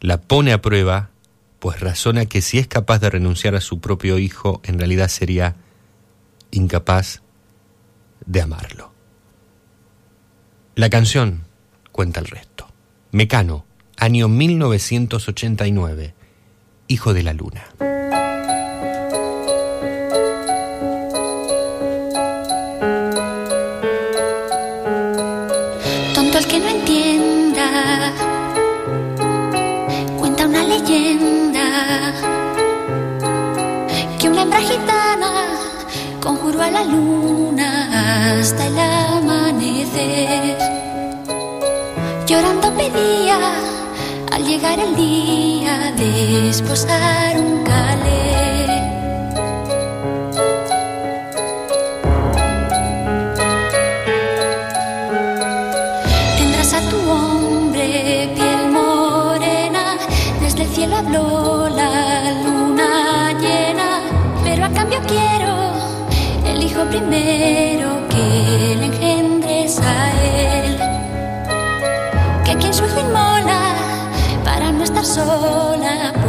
la pone a prueba, pues razona que si es capaz de renunciar a su propio hijo, en realidad sería incapaz de amarlo. La canción cuenta el resto. Mecano, año 1989, Hijo de la Luna. El día de esposar un calé. Tendrás a tu hombre piel morena, desde el cielo habló la luna llena, pero a cambio quiero el hijo primero que le engendres a él. Que quien su hijo sola,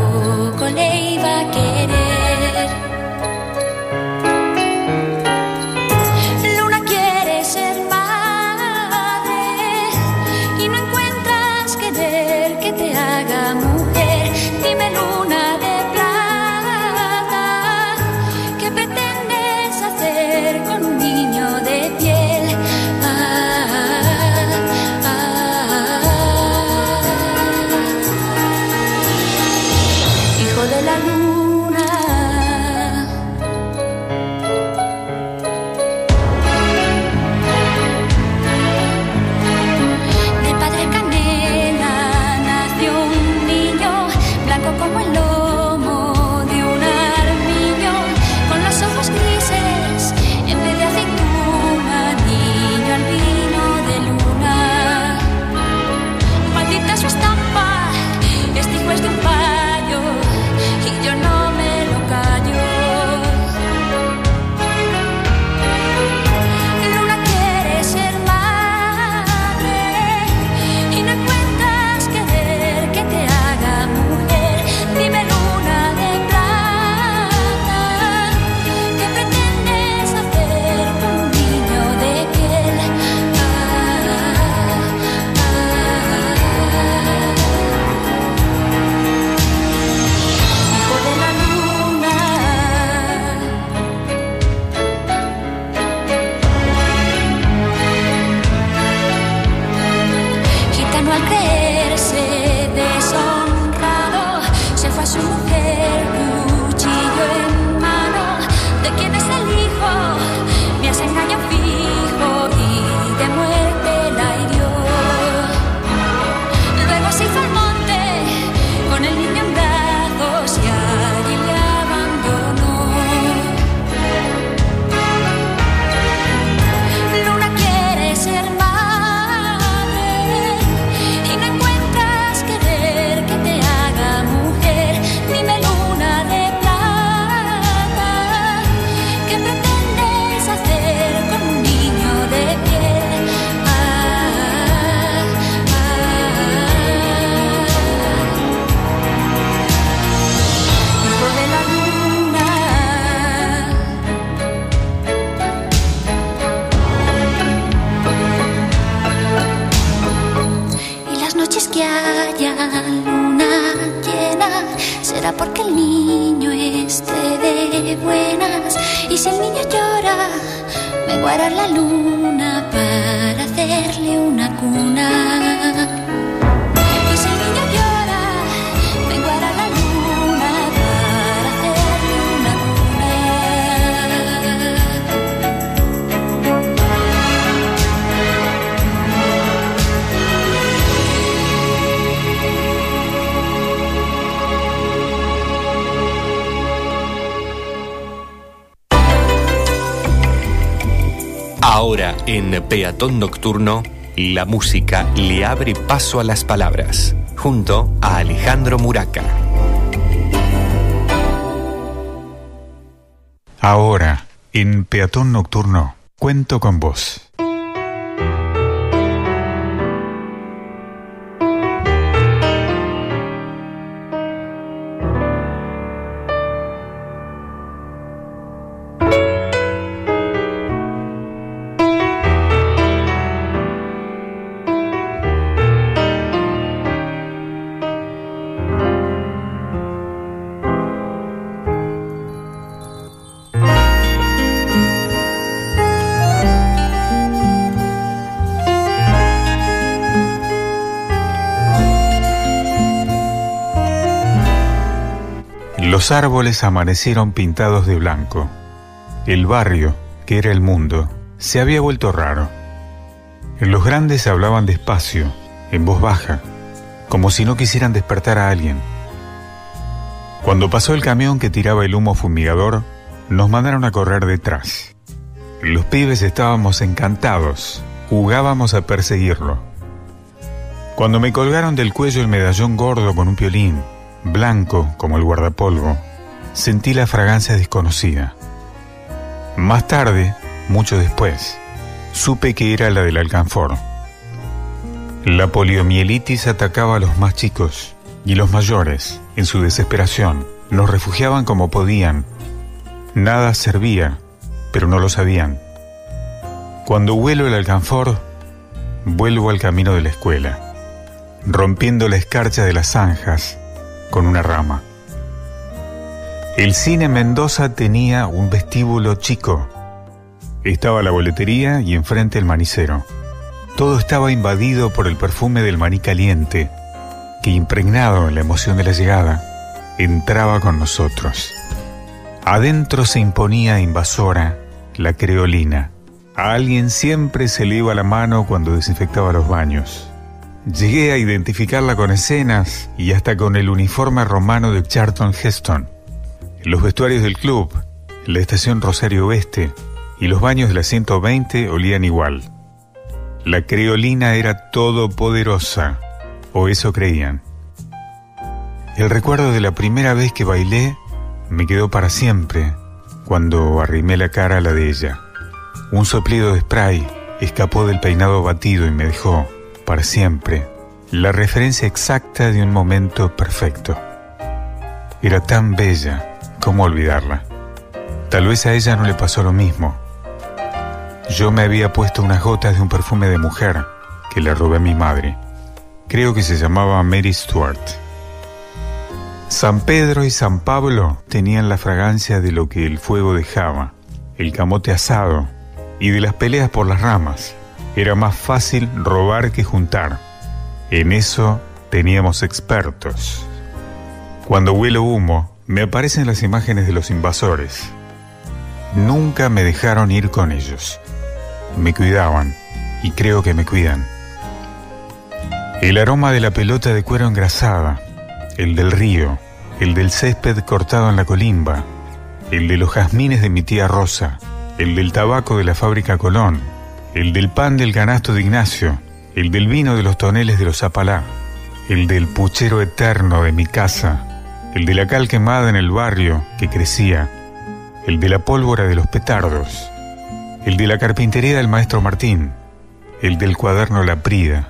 porque el niño esté de buenas. Y si el niño llora, me guarda la luna para Ahora en Peatón Nocturno, la música le abre paso a las palabras, junto a Alejandro Muraca. Ahora, en Peatón Nocturno, cuento con vos. Los árboles amanecieron pintados de blanco. El barrio, que era el mundo, se había vuelto raro. Los grandes hablaban despacio, en voz baja, como si no quisieran despertar a alguien. Cuando pasó el camión que tiraba el humo fumigador, nos mandaron a correr detrás. Los pibes estábamos encantados, jugábamos a perseguirlo. Cuando me colgaron del cuello el medallón gordo con un piolín, blanco como el guardapolvo, sentí la fragancia desconocida. Más tarde, mucho después, supe que era la del alcanfor. La poliomielitis atacaba a los más chicos y los mayores, en su desesperación, nos refugiaban como podían. Nada servía, pero no lo sabían. Cuando huelo el alcanfor, vuelvo al camino de la escuela, rompiendo la escarcha de las zanjas con una rama. El cine Mendoza tenía un vestíbulo chico. Estaba la boletería y enfrente el manicero. Todo estaba invadido por el perfume del maní caliente, que impregnado en la emoción de la llegada, entraba con nosotros. Adentro se imponía invasora la creolina. A alguien siempre se le iba la mano cuando desinfectaba los baños. Llegué a identificarla con escenas y hasta con el uniforme romano de Charlton Heston. Los vestuarios del club, la estación Rosario Oeste y los baños de la 120 olían igual. La creolina era todopoderosa, o eso creían. El recuerdo de la primera vez que bailé me quedó para siempre cuando arrimé la cara a la de ella. Un soplido de spray escapó del peinado batido y me dejó, para siempre, la referencia exacta de un momento perfecto. Era tan bella, ¿cómo olvidarla? Tal vez a ella no le pasó lo mismo. Yo me había puesto unas gotas de un perfume de mujer que le robé a mi madre. Creo que se llamaba Mary Stuart. San Pedro y San Pablo tenían la fragancia de lo que el fuego dejaba, el camote asado y de las peleas por las ramas. Era más fácil robar que juntar. En eso teníamos expertos. Cuando huelo humo, me aparecen las imágenes de los invasores. Nunca me dejaron ir con ellos. Me cuidaban y creo que me cuidan. El aroma de la pelota de cuero engrasada, el del río, el del césped cortado en la colimba, el de los jazmines de mi tía Rosa, el del tabaco de la fábrica Colón, el del pan del canasto de Ignacio, el del vino de los toneles de los Zapalá, el del puchero eterno de mi casa, el de la cal quemada en el barrio que crecía, el de la pólvora de los petardos, el de la carpintería del maestro Martín, el del cuaderno La Prida,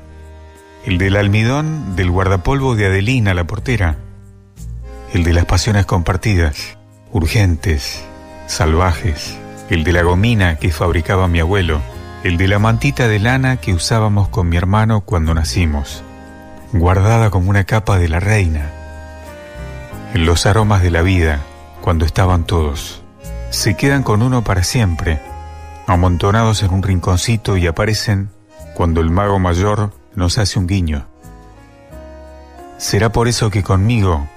el del almidón del guardapolvo de Adelina la portera, el de las pasiones compartidas, urgentes, salvajes, el de la gomina que fabricaba mi abuelo, el de la mantita de lana que usábamos con mi hermano cuando nacimos, guardada como una capa de la reina, los aromas de la vida, cuando estaban todos. Se quedan con uno para siempre, amontonados en un rinconcito y aparecen cuando el mago mayor nos hace un guiño. ¿Será por eso que conmigo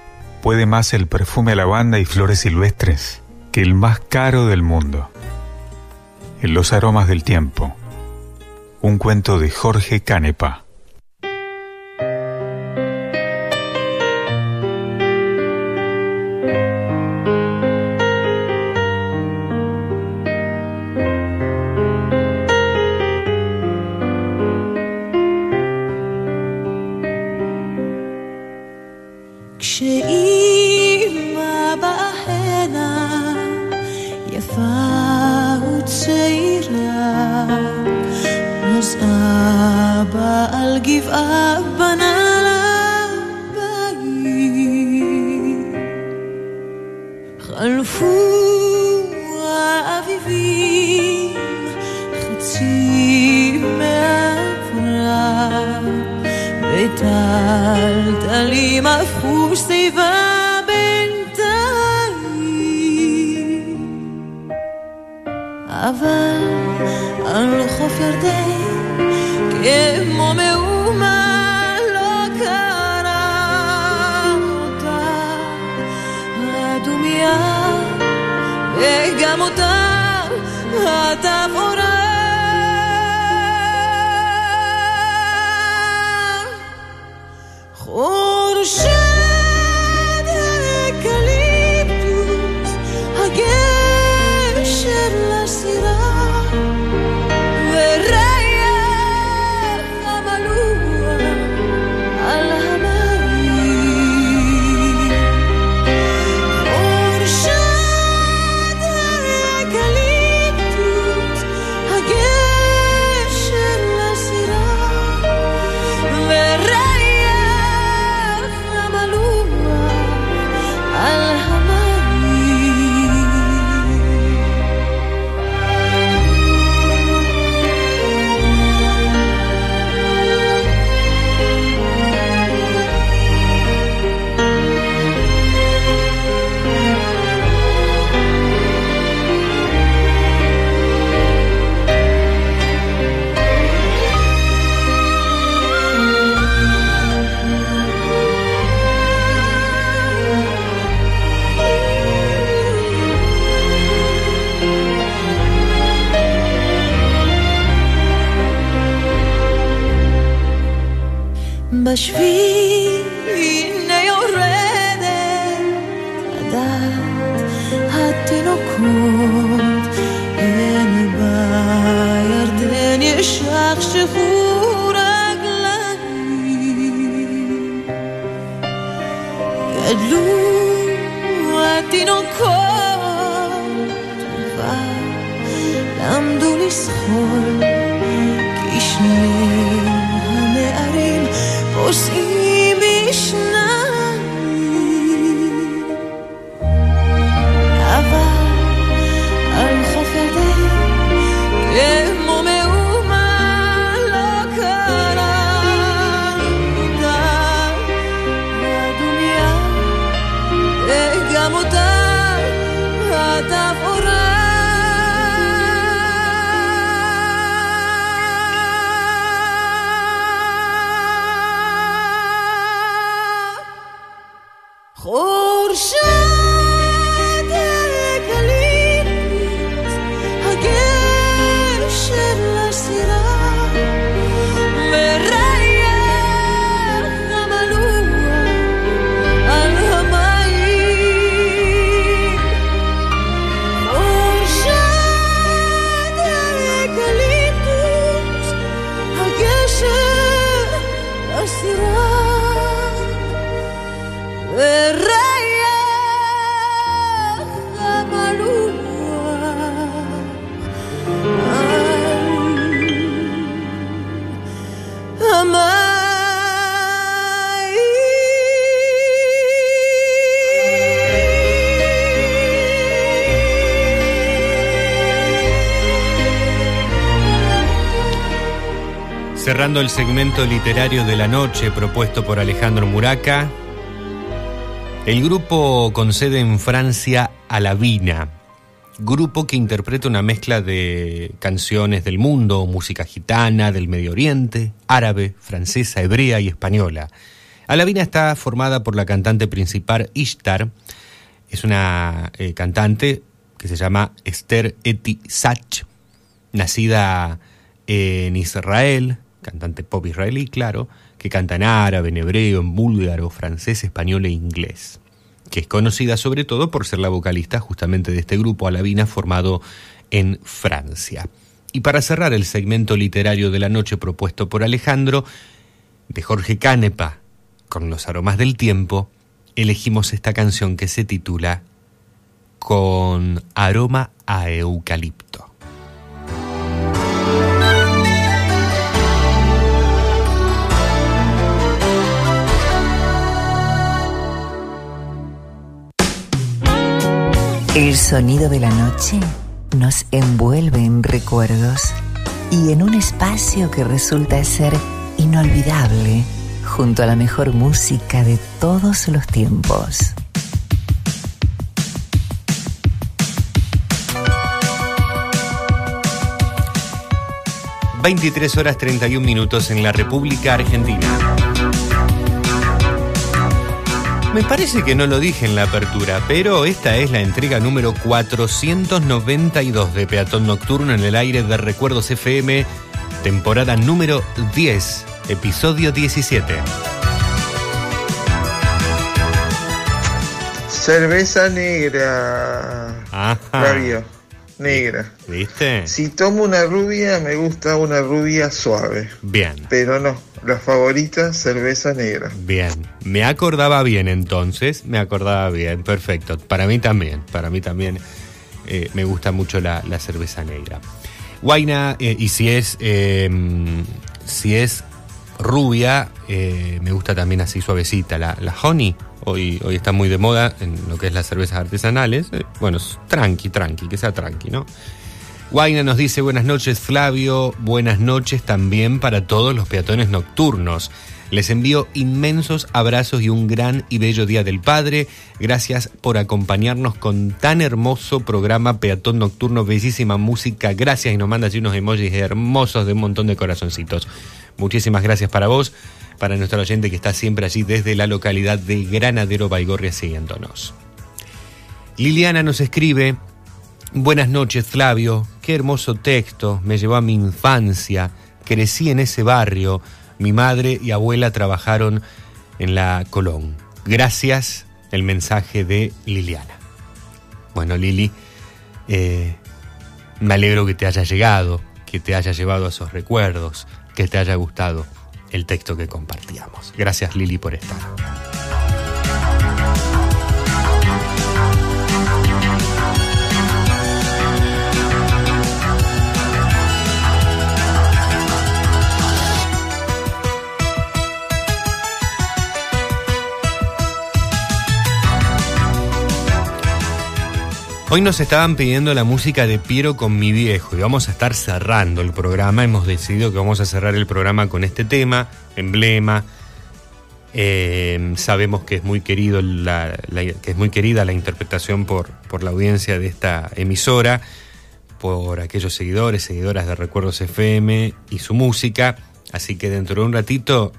puede más el perfume a lavanda y flores silvestres que el más caro del mundo? En los aromas del tiempo. Un cuento de Jorge Canepa. far el segmento literario de la noche propuesto por Alejandro Muraca, el grupo con sede en Francia, Alavina, grupo que interpreta una mezcla de canciones del mundo, música gitana, del Medio Oriente, árabe, francesa, hebrea y española. Alavina está formada por la cantante principal Ishtar, es una eh, cantante que se llama Esther Eti Sach, nacida en Israel, pop israelí, claro, que canta en árabe, en hebreo, en búlgaro, francés, español e inglés, que es conocida sobre todo por ser la vocalista justamente de este grupo Alavina formado en Francia. Y para cerrar el segmento literario de la noche propuesto por Alejandro, de Jorge Canepa, con los aromas del tiempo, elegimos esta canción que se titula Con aroma a eucalipto. El sonido de la noche nos envuelve en recuerdos y en un espacio que resulta ser inolvidable junto a la mejor música de todos los tiempos. ...23 horas 31 minutos en la República Argentina. Me parece que no lo dije en la apertura, pero esta es la entrega número 492 de Peatón Nocturno en el aire de Recuerdos FM, temporada número 10, episodio 17. Cerveza negra. Ajá. Flavio, negra. ¿Viste? Si tomo una rubia, me gusta una rubia suave. Bien. Pero no, la favorita, cerveza negra. Bien, me acordaba bien entonces, me acordaba bien, perfecto. Para mí también, para mí también eh, me gusta mucho la, la cerveza negra. Guaina, eh, y si es, eh, si es rubia, eh, me gusta también así suavecita. La, la honey, hoy, hoy está muy de moda en lo que es las cervezas artesanales. Bueno, tranqui, tranqui, que sea tranqui, ¿no? Guaina nos dice buenas noches Flavio, buenas noches también para todos los peatones nocturnos. Les envío inmensos abrazos y un gran y bello Día del Padre. Gracias por acompañarnos con tan hermoso programa Peatón Nocturno, bellísima música. Gracias y nos manda así unos emojis hermosos de un montón de corazoncitos. Muchísimas gracias para vos, para nuestro oyente que está siempre allí desde la localidad de Granadero Baigorria siguiéndonos. Liliana nos escribe, buenas noches Flavio, qué hermoso texto, me llevó a mi infancia, crecí en ese barrio, mi madre y abuela trabajaron en la Colón. Gracias, el mensaje de Liliana. Bueno Lili, eh, me alegro que te haya llegado, que te haya llevado a esos recuerdos, que te haya gustado el texto que compartíamos. Gracias Lili por estar. Hoy nos estaban pidiendo la música de Piero con mi viejo y vamos a estar cerrando el programa. Hemos decidido que vamos a cerrar el programa con este tema, emblema. Eh, sabemos que es muy querido que es muy querida la interpretación por, por la audiencia de esta emisora, por aquellos seguidores, seguidoras de Recuerdos FM y su música. Así que dentro de un ratito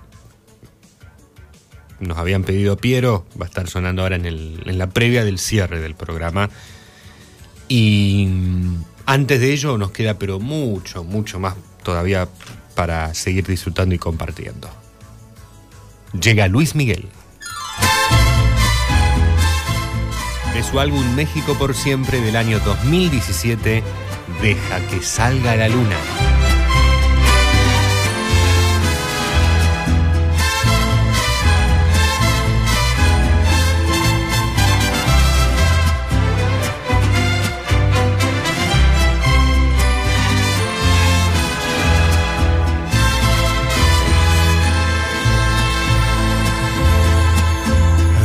nos habían pedido Piero, va a estar sonando ahora en, el- en la previa del cierre del programa. Y mm, antes de ello nos queda pero mucho, mucho más todavía para seguir disfrutando y compartiendo. Llega Luis Miguel. De su álbum México por siempre del año 2017, Deja que salga la luna.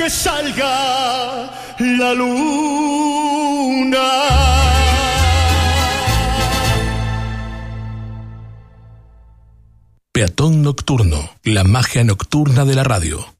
que salga la luna. Peatón Nocturno, la magia nocturna de la radio.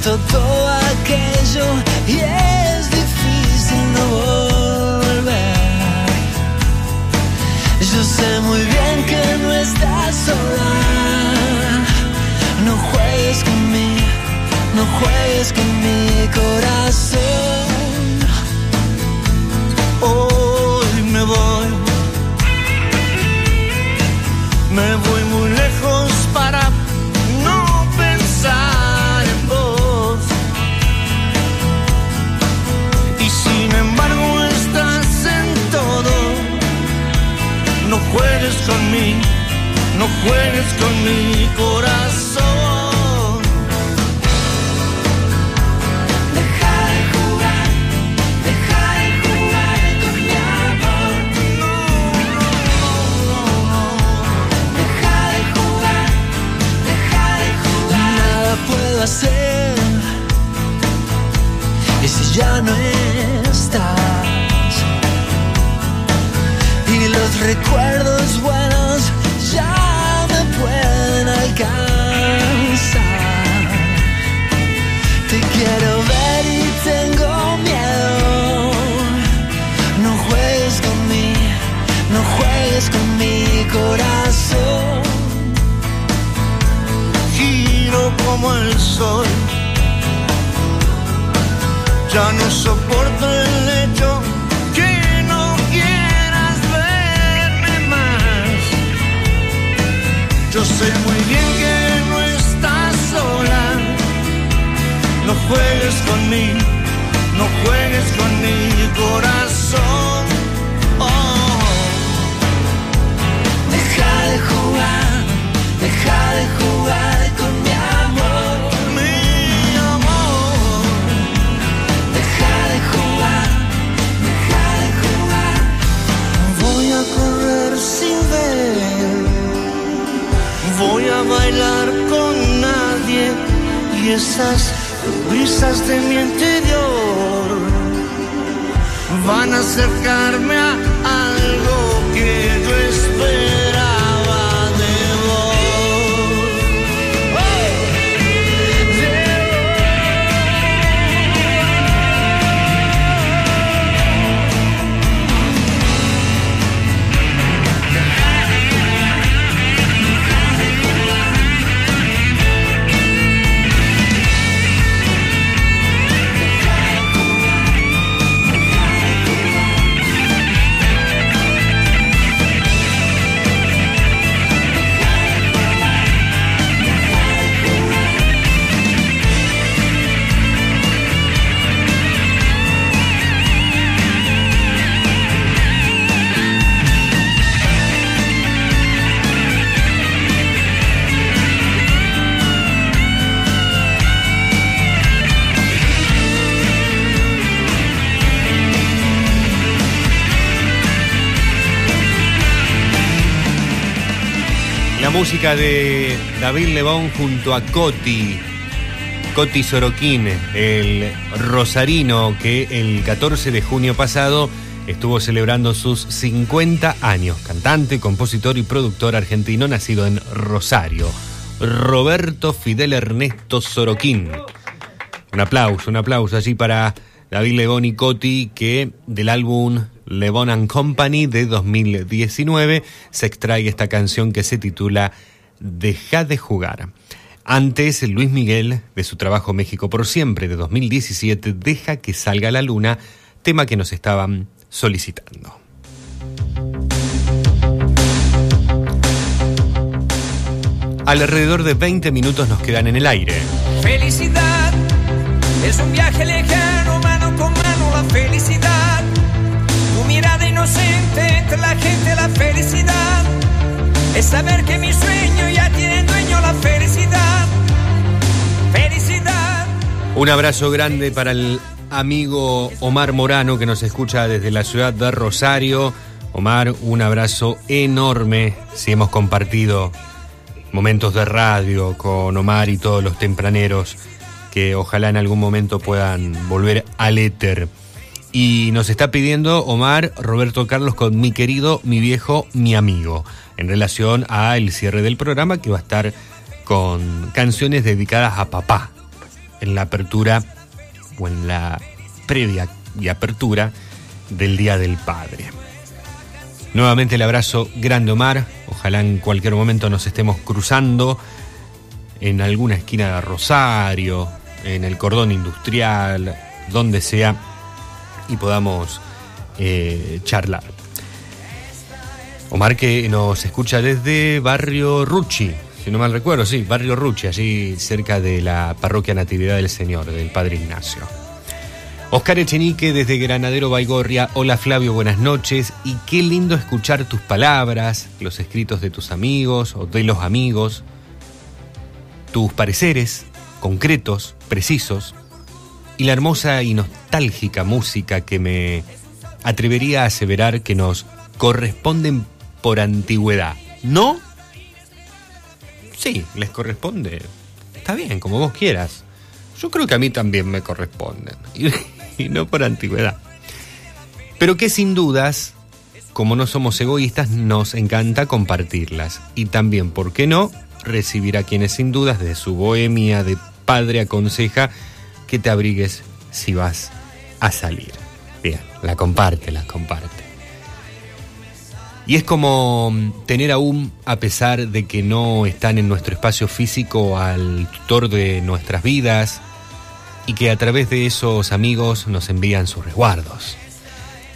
Lamento todo juegues con mi corazón. como el sol. Ya no soporto el hecho que no quieras verme más. Yo sé muy bien que no estás sola. No juegues conmigo, no juegues con mi corazón. Oh. Deja de jugar, deja de jugar bailar con nadie y esas brisas de mi interior van a acercarme a música de David Lebón junto a Coti. Coti Soroquín, el rosarino que el 14 de junio pasado estuvo celebrando sus 50 años. Cantante, compositor y productor argentino nacido en Rosario. Roberto Fidel Ernesto Soroquín. Un aplauso, un aplauso allí para David Lebón y Coti, que del álbum Lebón and Company de 2019 se extrae esta canción que se titula Deja de jugar. Antes, Luis Miguel, de su trabajo México por siempre de 2017, Deja que salga la luna, tema que nos estaban solicitando. Alrededor de 20 minutos nos quedan en el aire. Felicidad es un viaje lejano, mano la felicidad. Tu mirada inocente entre la gente, la felicidad. Es saber que mi sueño ya tiene dueño, la felicidad. Felicidad. Un abrazo grande para el amigo Omar Morano que nos escucha desde la ciudad de Rosario. Omar, un abrazo enorme si hemos compartido momentos de radio con Omar y todos los tempraneros que ojalá en algún momento puedan volver al éter. Y nos está pidiendo Omar Roberto Carlos con mi querido, mi viejo, mi amigo, en relación a el cierre del programa que va a estar con canciones dedicadas a papá en la apertura o en la previa y apertura del Día del Padre. Nuevamente el abrazo grande Omar, ojalá en cualquier momento nos estemos cruzando en alguna esquina de Rosario, en el cordón industrial, donde sea, y podamos eh, charlar. Omar que nos escucha desde Barrio Rucci, si no mal recuerdo, sí, Barrio Rucci, allí cerca de la parroquia Natividad del Señor, del Padre Ignacio. Oscar Echenique desde Granadero Baigorria. Hola Flavio, buenas noches. Y qué lindo escuchar tus palabras, los escritos de tus amigos o de los amigos, tus pareceres concretos, precisos, y la hermosa y nostálgica música que me atrevería a aseverar que nos corresponden por antigüedad. ¿No? Sí, les corresponde. Está bien, como vos quieras. Yo creo que a mí también me corresponden. Y, no por antigüedad. Pero que sin dudas, como no somos egoístas, nos encanta compartirlas. Y también, ¿por qué no? Recibir a quienes sin dudas de su bohemia de padre aconseja que te abrigues si vas a salir. Bien, la comparte, la comparte. Y es como tener aún, a pesar de que no están en nuestro espacio físico, al tutor de nuestras vidas y que a través de esos amigos nos envían sus resguardos.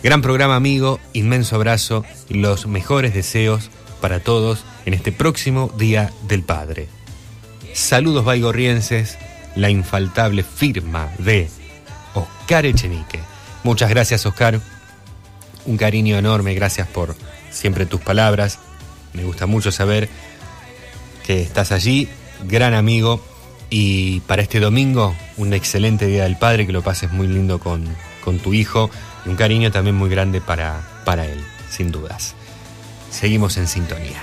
Gran programa amigo, inmenso abrazo y los mejores deseos para todos en este próximo Día del Padre. Saludos baigorrienses, la infaltable firma de Oscar Echenique. Muchas gracias Oscar, un cariño enorme, gracias por siempre tus palabras. Me gusta mucho saber que estás allí, gran amigo. Y para este domingo, un excelente Día del Padre, que lo pases muy lindo con, con tu hijo. Y un cariño también muy grande para, para él, sin dudas. Seguimos en sintonía.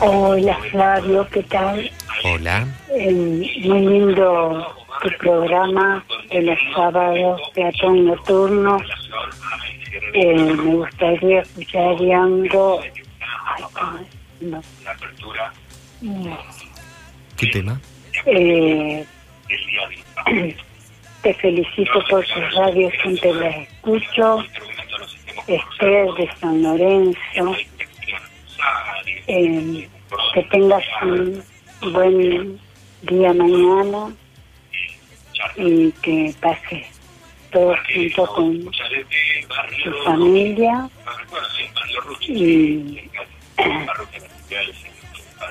Hola Flavio, ¿qué tal? Hola. Eh, muy lindo tu programa de los sábados, peatón nocturno. Eh, me gustaría escuchar. Ay, no. ¿Qué tema? Eh, te felicito por tu radio, siempre la escucho. Esther de San Lorenzo. Eh, que tengas un buen día mañana y que pases todo junto con tu familia y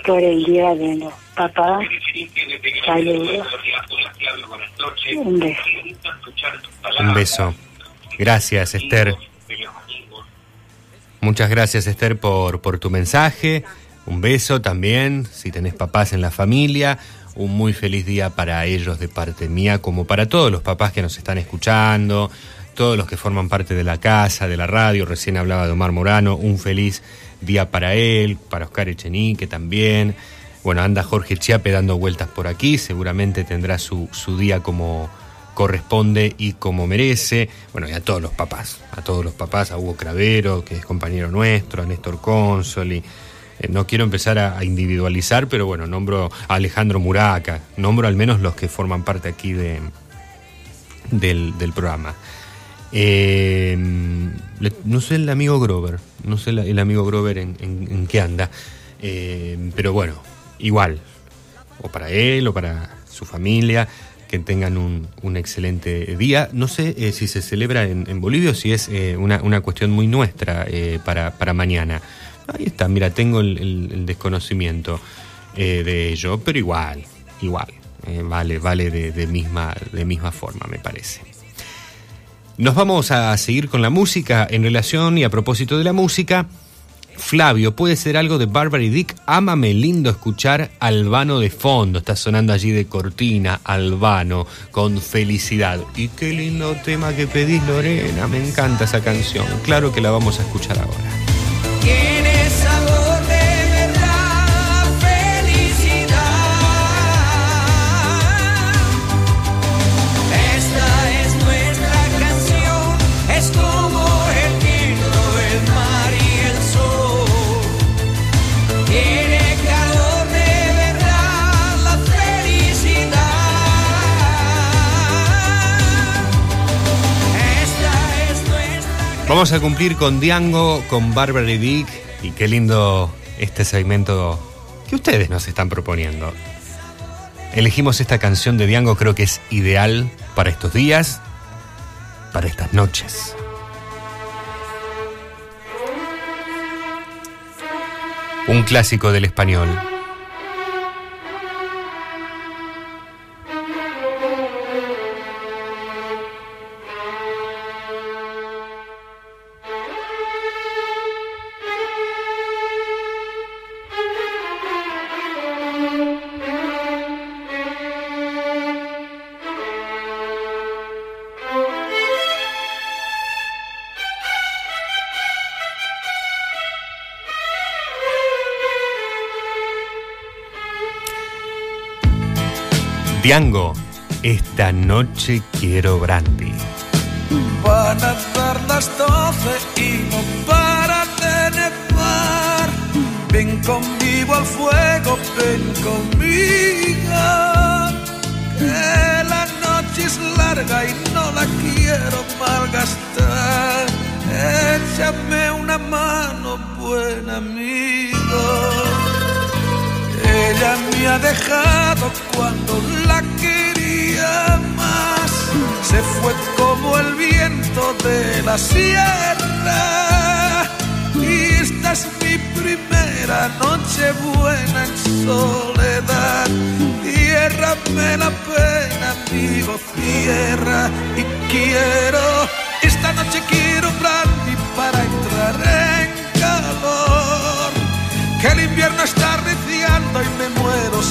por el día de los papás saludos un beso Un beso. Gracias, Esther. Muchas gracias, Esther, por, por tu mensaje. Un beso también, si tenés papás en la familia. Un muy feliz día para ellos de parte mía, como para todos los papás que nos están escuchando, todos los que forman parte de la casa, de la radio. Recién hablaba de Omar Morano. Un feliz día para él, para Oscar Echenique también. Bueno, anda Jorge Chiape dando vueltas por aquí. Seguramente tendrá su, su día como corresponde y como merece. Bueno, y a todos los papás, a todos los papás, a Hugo Cravero, que es compañero nuestro, a Néstor Consoli. Eh, no quiero empezar a, individualizar, pero bueno, nombro a Alejandro Muraca, nombro al menos los que forman parte aquí de, del, programa. Eh, no sé el amigo Grover, no sé el amigo Grover en, en- en qué anda, Eh, pero bueno, igual, o para él o para su familia, que tengan un, un excelente día. No sé eh, si se celebra en, en Bolivia o si es eh, una, una cuestión muy nuestra eh, para, para mañana. Ahí está, mira, tengo el, desconocimiento de ello, pero igual, igual, vale, vale de misma, de misma forma, me parece. Nos vamos a seguir con la música en relación y a propósito de la música. Flavio, puede ser algo de Barbara y Dick. Ámame lindo escuchar Albano de fondo. Está sonando allí de cortina, Albano, con felicidad. Y qué lindo tema que pedís, Lorena. Me encanta esa canción. Claro que la vamos a escuchar ahora. Vamos a cumplir con Diango, con Barbara y Dick. Y qué lindo este segmento que ustedes nos están proponiendo. Elegimos esta canción de Diango, creo que es ideal para estos días, para estas noches. Un clásico del español. Diango, esta noche quiero brandy. Van a dar las doce y no para de nevar. Ven conmigo al fuego, ven conmigo. Que la noche es larga y no la quiero malgastar. Échame una mano, buen amigo. Ella me ha dejado cuando la quería más. Se fue como el viento de la sierra. Y esta es mi primera noche buena en soledad. Ciérrame la pena, amigo, cierra. Y quiero, esta noche quiero brandy para entrar en calor. Que el invierno está reciando y me muero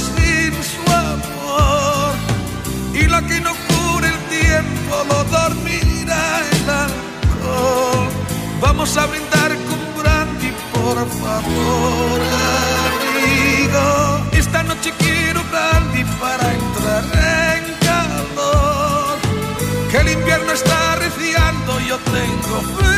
como dormirá el alcohol. Vamos a brindar con brandy, por favor, amigo. Esta noche quiero brandy para entrar en calor. Que el invierno está arreciando, yo tengo frío.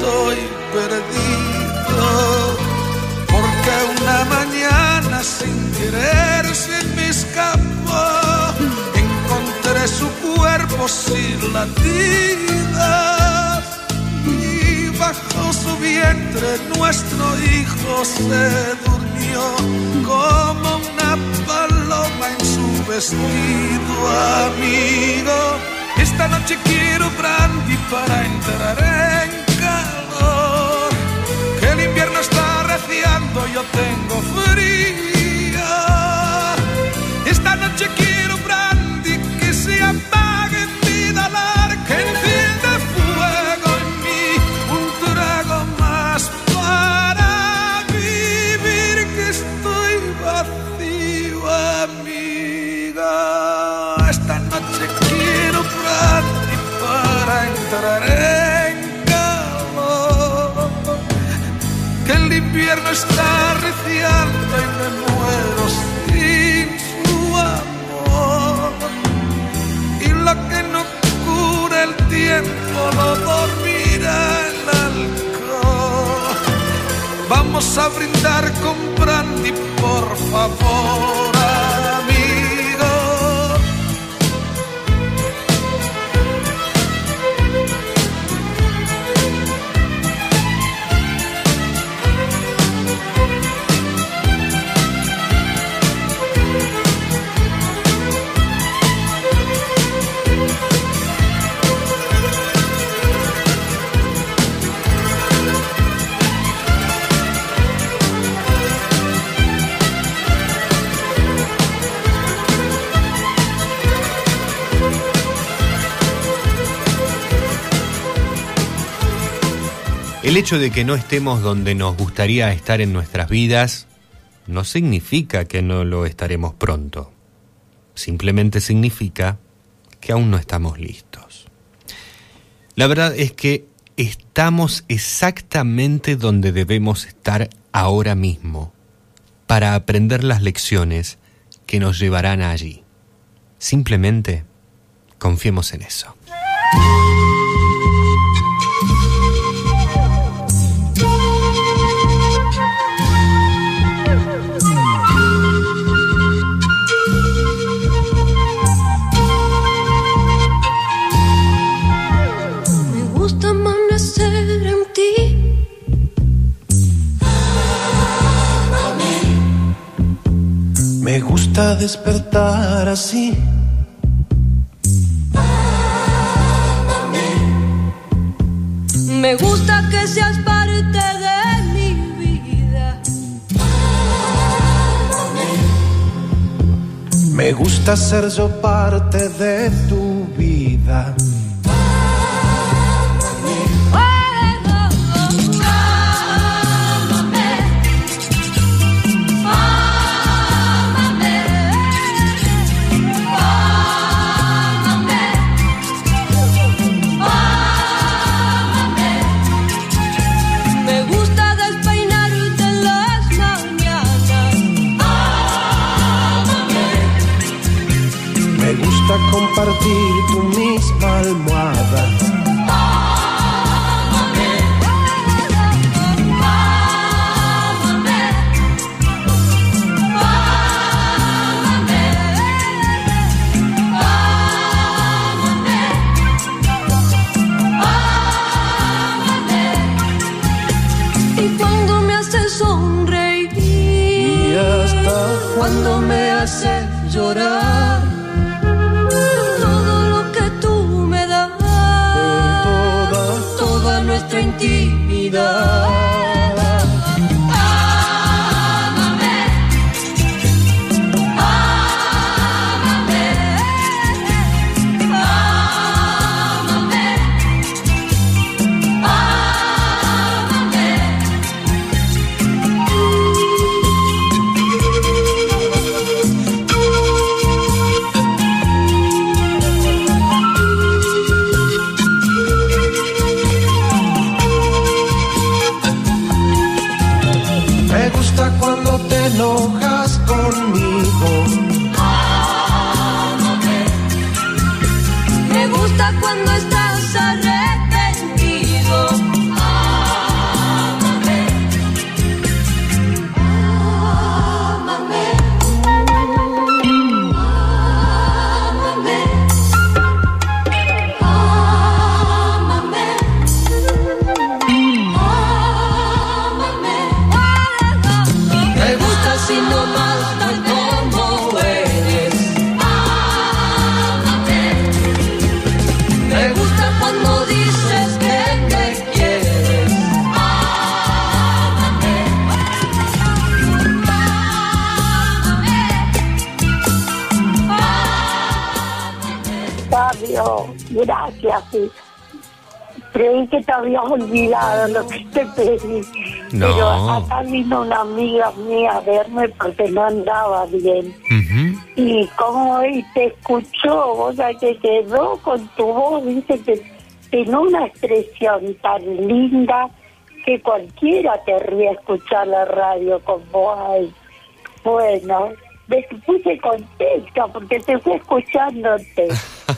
Estoy perdido. Porque una mañana sin querer se me escapó. Encontré su cuerpo sin latidas y bajo su vientre nuestro hijo se durmió como una paloma en su vestido amigo. Esta noche quiero brandy para entrar en a brindar con brandy, por favor, El hecho de que no estemos donde nos gustaría estar en nuestras vidas no significa que no lo estaremos pronto. Simplemente significa que aún no estamos listos. La verdad es que estamos exactamente donde debemos estar ahora mismo para aprender las lecciones que nos llevarán allí. Simplemente confiemos en eso. Gusta despertar así. Me gusta que seas parte de mi vida. Me gusta ser yo parte de tu vida. Vino una amiga mía a verme porque no andaba bien. Y como hoy te escuchó, vos sabés que quedó con tu voz, dice que tiene una expresión tan linda que cualquiera querría escuchar la radio con vos. Bueno, me puse contenta porque te fui escuchándote.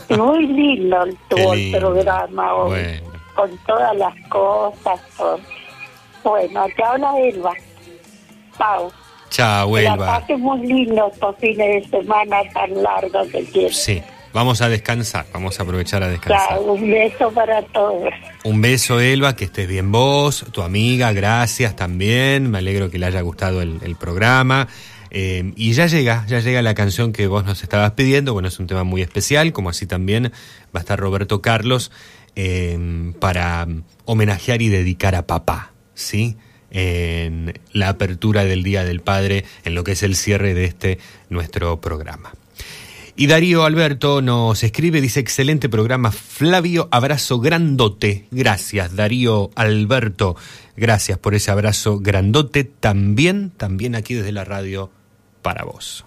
Y Muy lindo tu el lindo. programa hoy, Bueno. con todas las cosas. con- Bueno, te habla Elba. Pau. Chao, Que la Elba. pases muy lindo estos fines de semana tan largos que tienes. Sí, vamos a descansar, vamos a aprovechar a descansar. Chao, un beso para todos. Un beso, Elba, que estés bien vos, tu amiga, gracias también. Me alegro que le haya gustado el, el programa. Eh, y ya llega, ya llega la canción que vos nos estabas pidiendo. Bueno, es un tema muy especial, como así también va a estar Roberto Carlos eh, para homenajear y dedicar a papá, ¿sí? En la apertura del Día del Padre, en lo que es el cierre de este nuestro programa. Y Darío Alberto nos escribe, dice, excelente programa, Flavio, abrazo grandote. Gracias, Darío Alberto. Gracias por ese abrazo grandote. También, también aquí desde la radio para vos.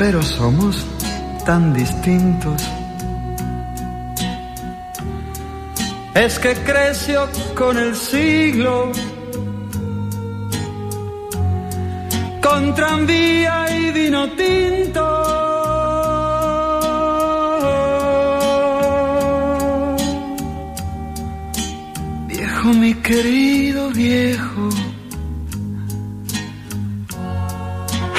Pero somos tan distintos. Es que creció con el siglo, con tranvía y vino tinto. Viejo, mi querido viejo.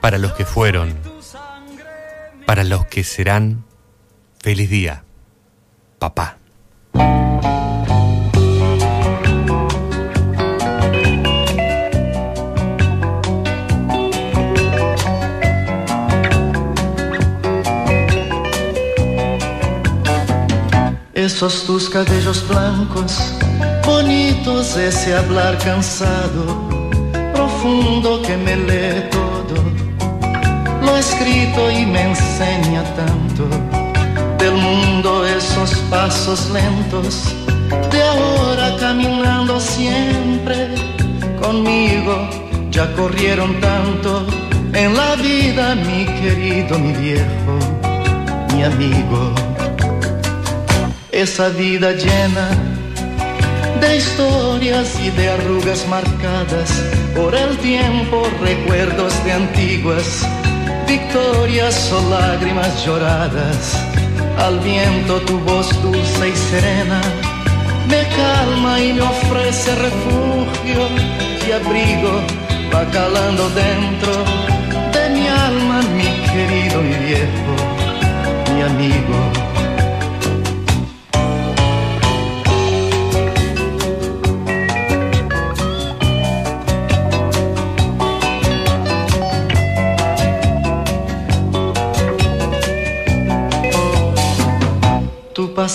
para los que fueron, para los que serán, feliz día, papá. Esos tus cabellos blancos, bonitos, ese hablar cansado, profundo que me lee escrito y me enseña tanto. Del mundo esos pasos lentos, de ahora caminando siempre conmigo, ya corrieron tanto en la vida, mi querido, mi viejo, mi amigo. Esa vida llena de historias y de arrugas marcadas por el tiempo, recuerdos de antiguas victorias o lágrimas lloradas. Al viento tu voz dulce y serena me calma y me ofrece refugio y abrigo, va calando dentro de mi alma, mi querido, mi viejo, mi amigo.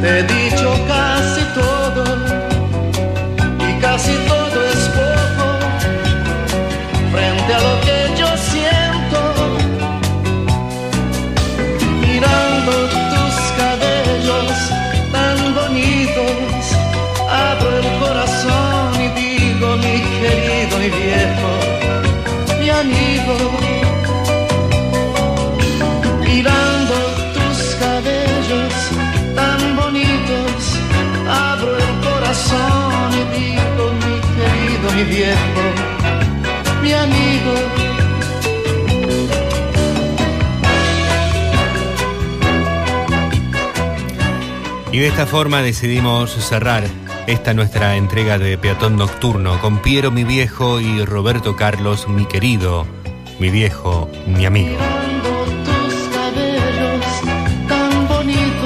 Te he dicho de esta forma decidimos cerrar esta nuestra entrega de Peatón Nocturno con Piero, mi viejo, y Roberto Carlos, mi querido, mi viejo, mi amigo.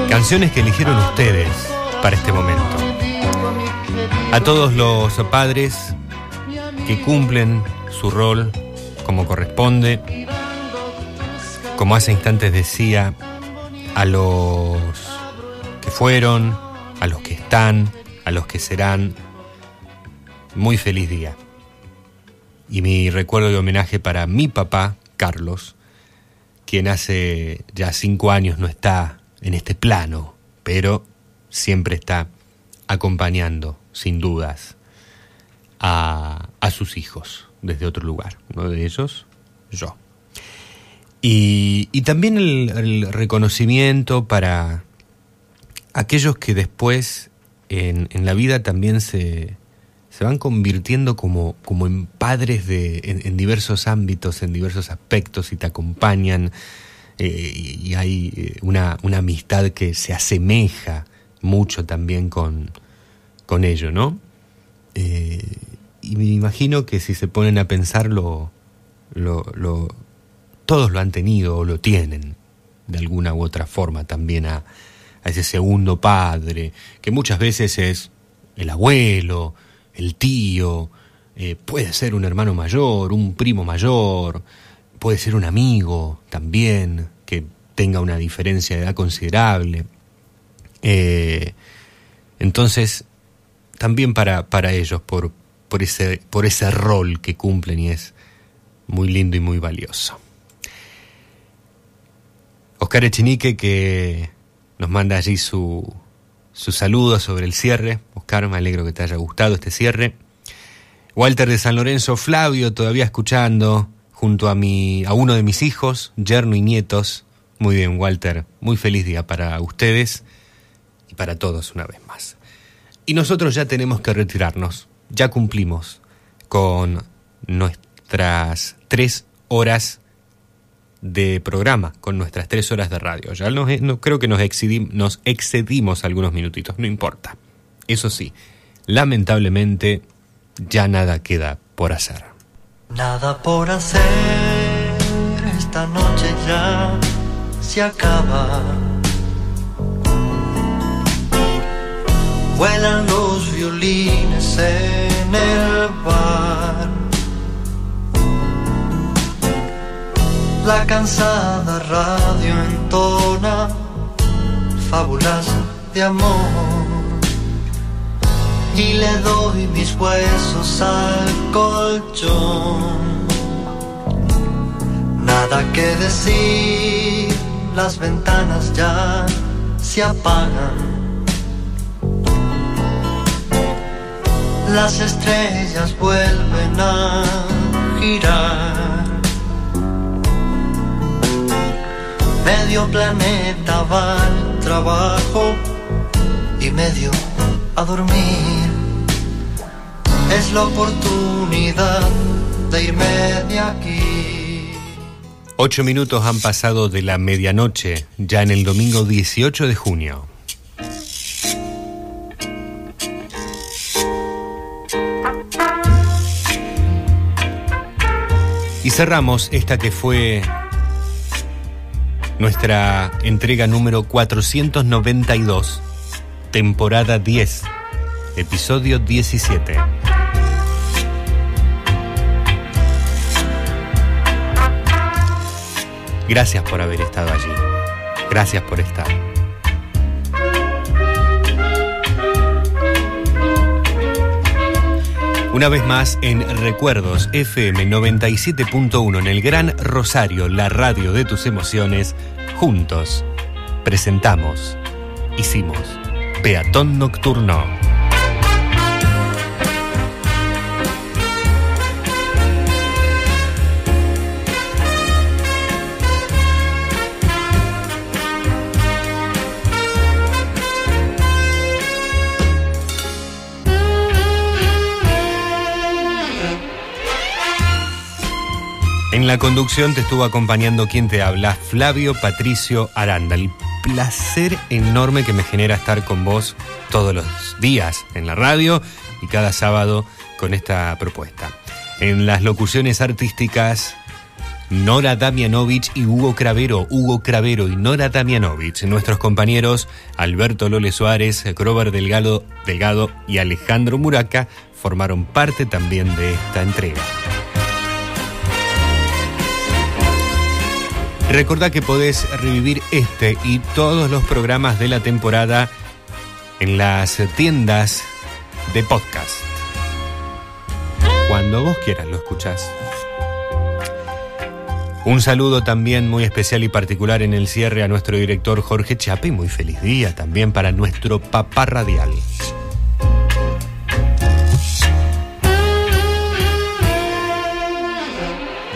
Canciones que eligieron ustedes para este momento. A todos los padres que cumplen su rol como corresponde. Como hace instantes decía, a los fueron, a los que están, a los que serán, muy feliz día. Y mi recuerdo de homenaje para mi papá, Carlos, quien hace ya cinco años no está en este plano, pero siempre está acompañando, sin dudas, a, sus hijos desde otro lugar. Uno de ellos, yo. Y, también el, reconocimiento para aquellos que después en, la vida también se, se van convirtiendo como, como en padres de, en, diversos ámbitos, en diversos aspectos y te acompañan. Eh, y, hay eh, una, una, amistad que se asemeja mucho también con, con ello, ¿no? Eh, y me imagino que si se ponen a pensarlo, lo, lo, todos lo han tenido o lo tienen de alguna u otra forma también ese segundo padre, que muchas veces es el abuelo, el tío, eh, puede ser un hermano mayor, un primo mayor, puede ser un amigo también, que tenga una diferencia de edad considerable. Eh, entonces, también para, para ellos, por, por, ese, por ese rol que cumplen y es muy lindo y muy valioso. Oscar Echenique que nos manda allí su, su saludo sobre el cierre. Oscar, me alegro que te haya gustado este cierre. Walter de San Lorenzo, Flavio, todavía escuchando, junto a, mi, a uno de mis hijos, yerno y nietos. Muy bien, Walter, muy feliz día para ustedes y para todos una vez más. Y nosotros ya tenemos que retirarnos, ya cumplimos con nuestras tres horas de programa, con nuestras tres horas de radio. Ya no, creo que nos, nos excedimos algunos minutitos, no importa. Eso sí, lamentablemente ya nada queda por hacer. Nada por hacer, esta noche ya se acaba. Vuelan los violines en el bar. La cansada radio entona fábulas de amor y le doy mis huesos al colchón. Nada que decir, las ventanas ya se apagan. Las estrellas vuelven a girar. Medio planeta va al trabajo y medio a dormir. Es la oportunidad de irme de aquí. Ocho minutos han pasado de la medianoche, ya en el domingo 18 de junio. Y cerramos esta que fue nuestra entrega número 492 temporada 10, episodio 17. Gracias por haber estado allí. Gracias por estar. Una vez más en Recuerdos FM 97.1 en el Gran Rosario, la radio de tus emociones, juntos presentamos, hicimos Peatón Nocturno. En la conducción te estuvo acompañando quien te habla, Flavio Patricio Aranda placer enorme que me genera estar con vos todos los días en la radio y cada sábado con esta propuesta. En las locuciones artísticas, Nora Damianovich y Hugo Cravero, Hugo Cravero y Nora Damianovich, nuestros compañeros Alberto Lole Suárez, Grover Delgado, Delgado y Alejandro Muraca formaron parte también de esta entrega. Recordá que podés revivir este y todos los programas de la temporada en las tiendas de podcast. Cuando vos quieras lo escuchás. Un saludo también muy especial y particular en el cierre a nuestro director Jorge Chape y muy feliz día también para nuestro papá radial.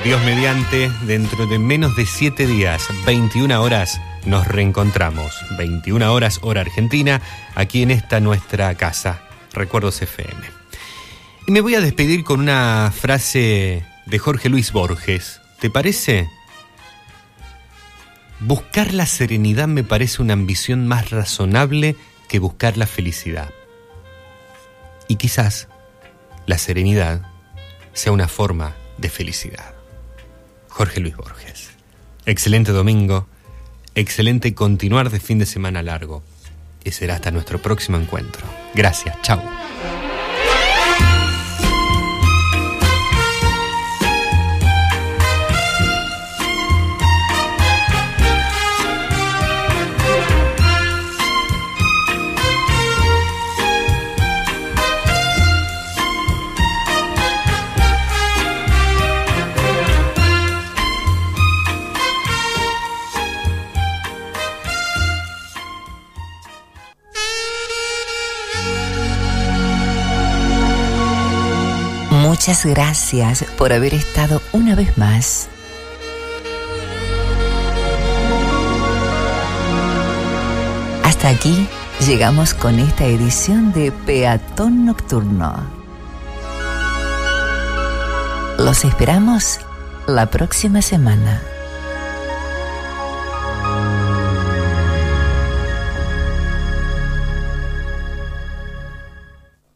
Dios mediante, dentro de menos de 7 días, 21 horas, nos reencontramos. 21 horas hora argentina, aquí en esta nuestra casa, Recuerdos FM. Y me voy a despedir con una frase de Jorge Luis Borges. ¿Te parece? Buscar la serenidad me parece una ambición más razonable que buscar la felicidad. Y quizás la serenidad sea una forma de felicidad. Jorge Luis Borges. Excelente domingo, excelente continuar de fin de semana largo y será hasta nuestro próximo encuentro. Gracias, chao. Muchas gracias por haber estado una vez más. Hasta aquí llegamos con esta edición de Peatón Nocturno. Los esperamos la próxima semana.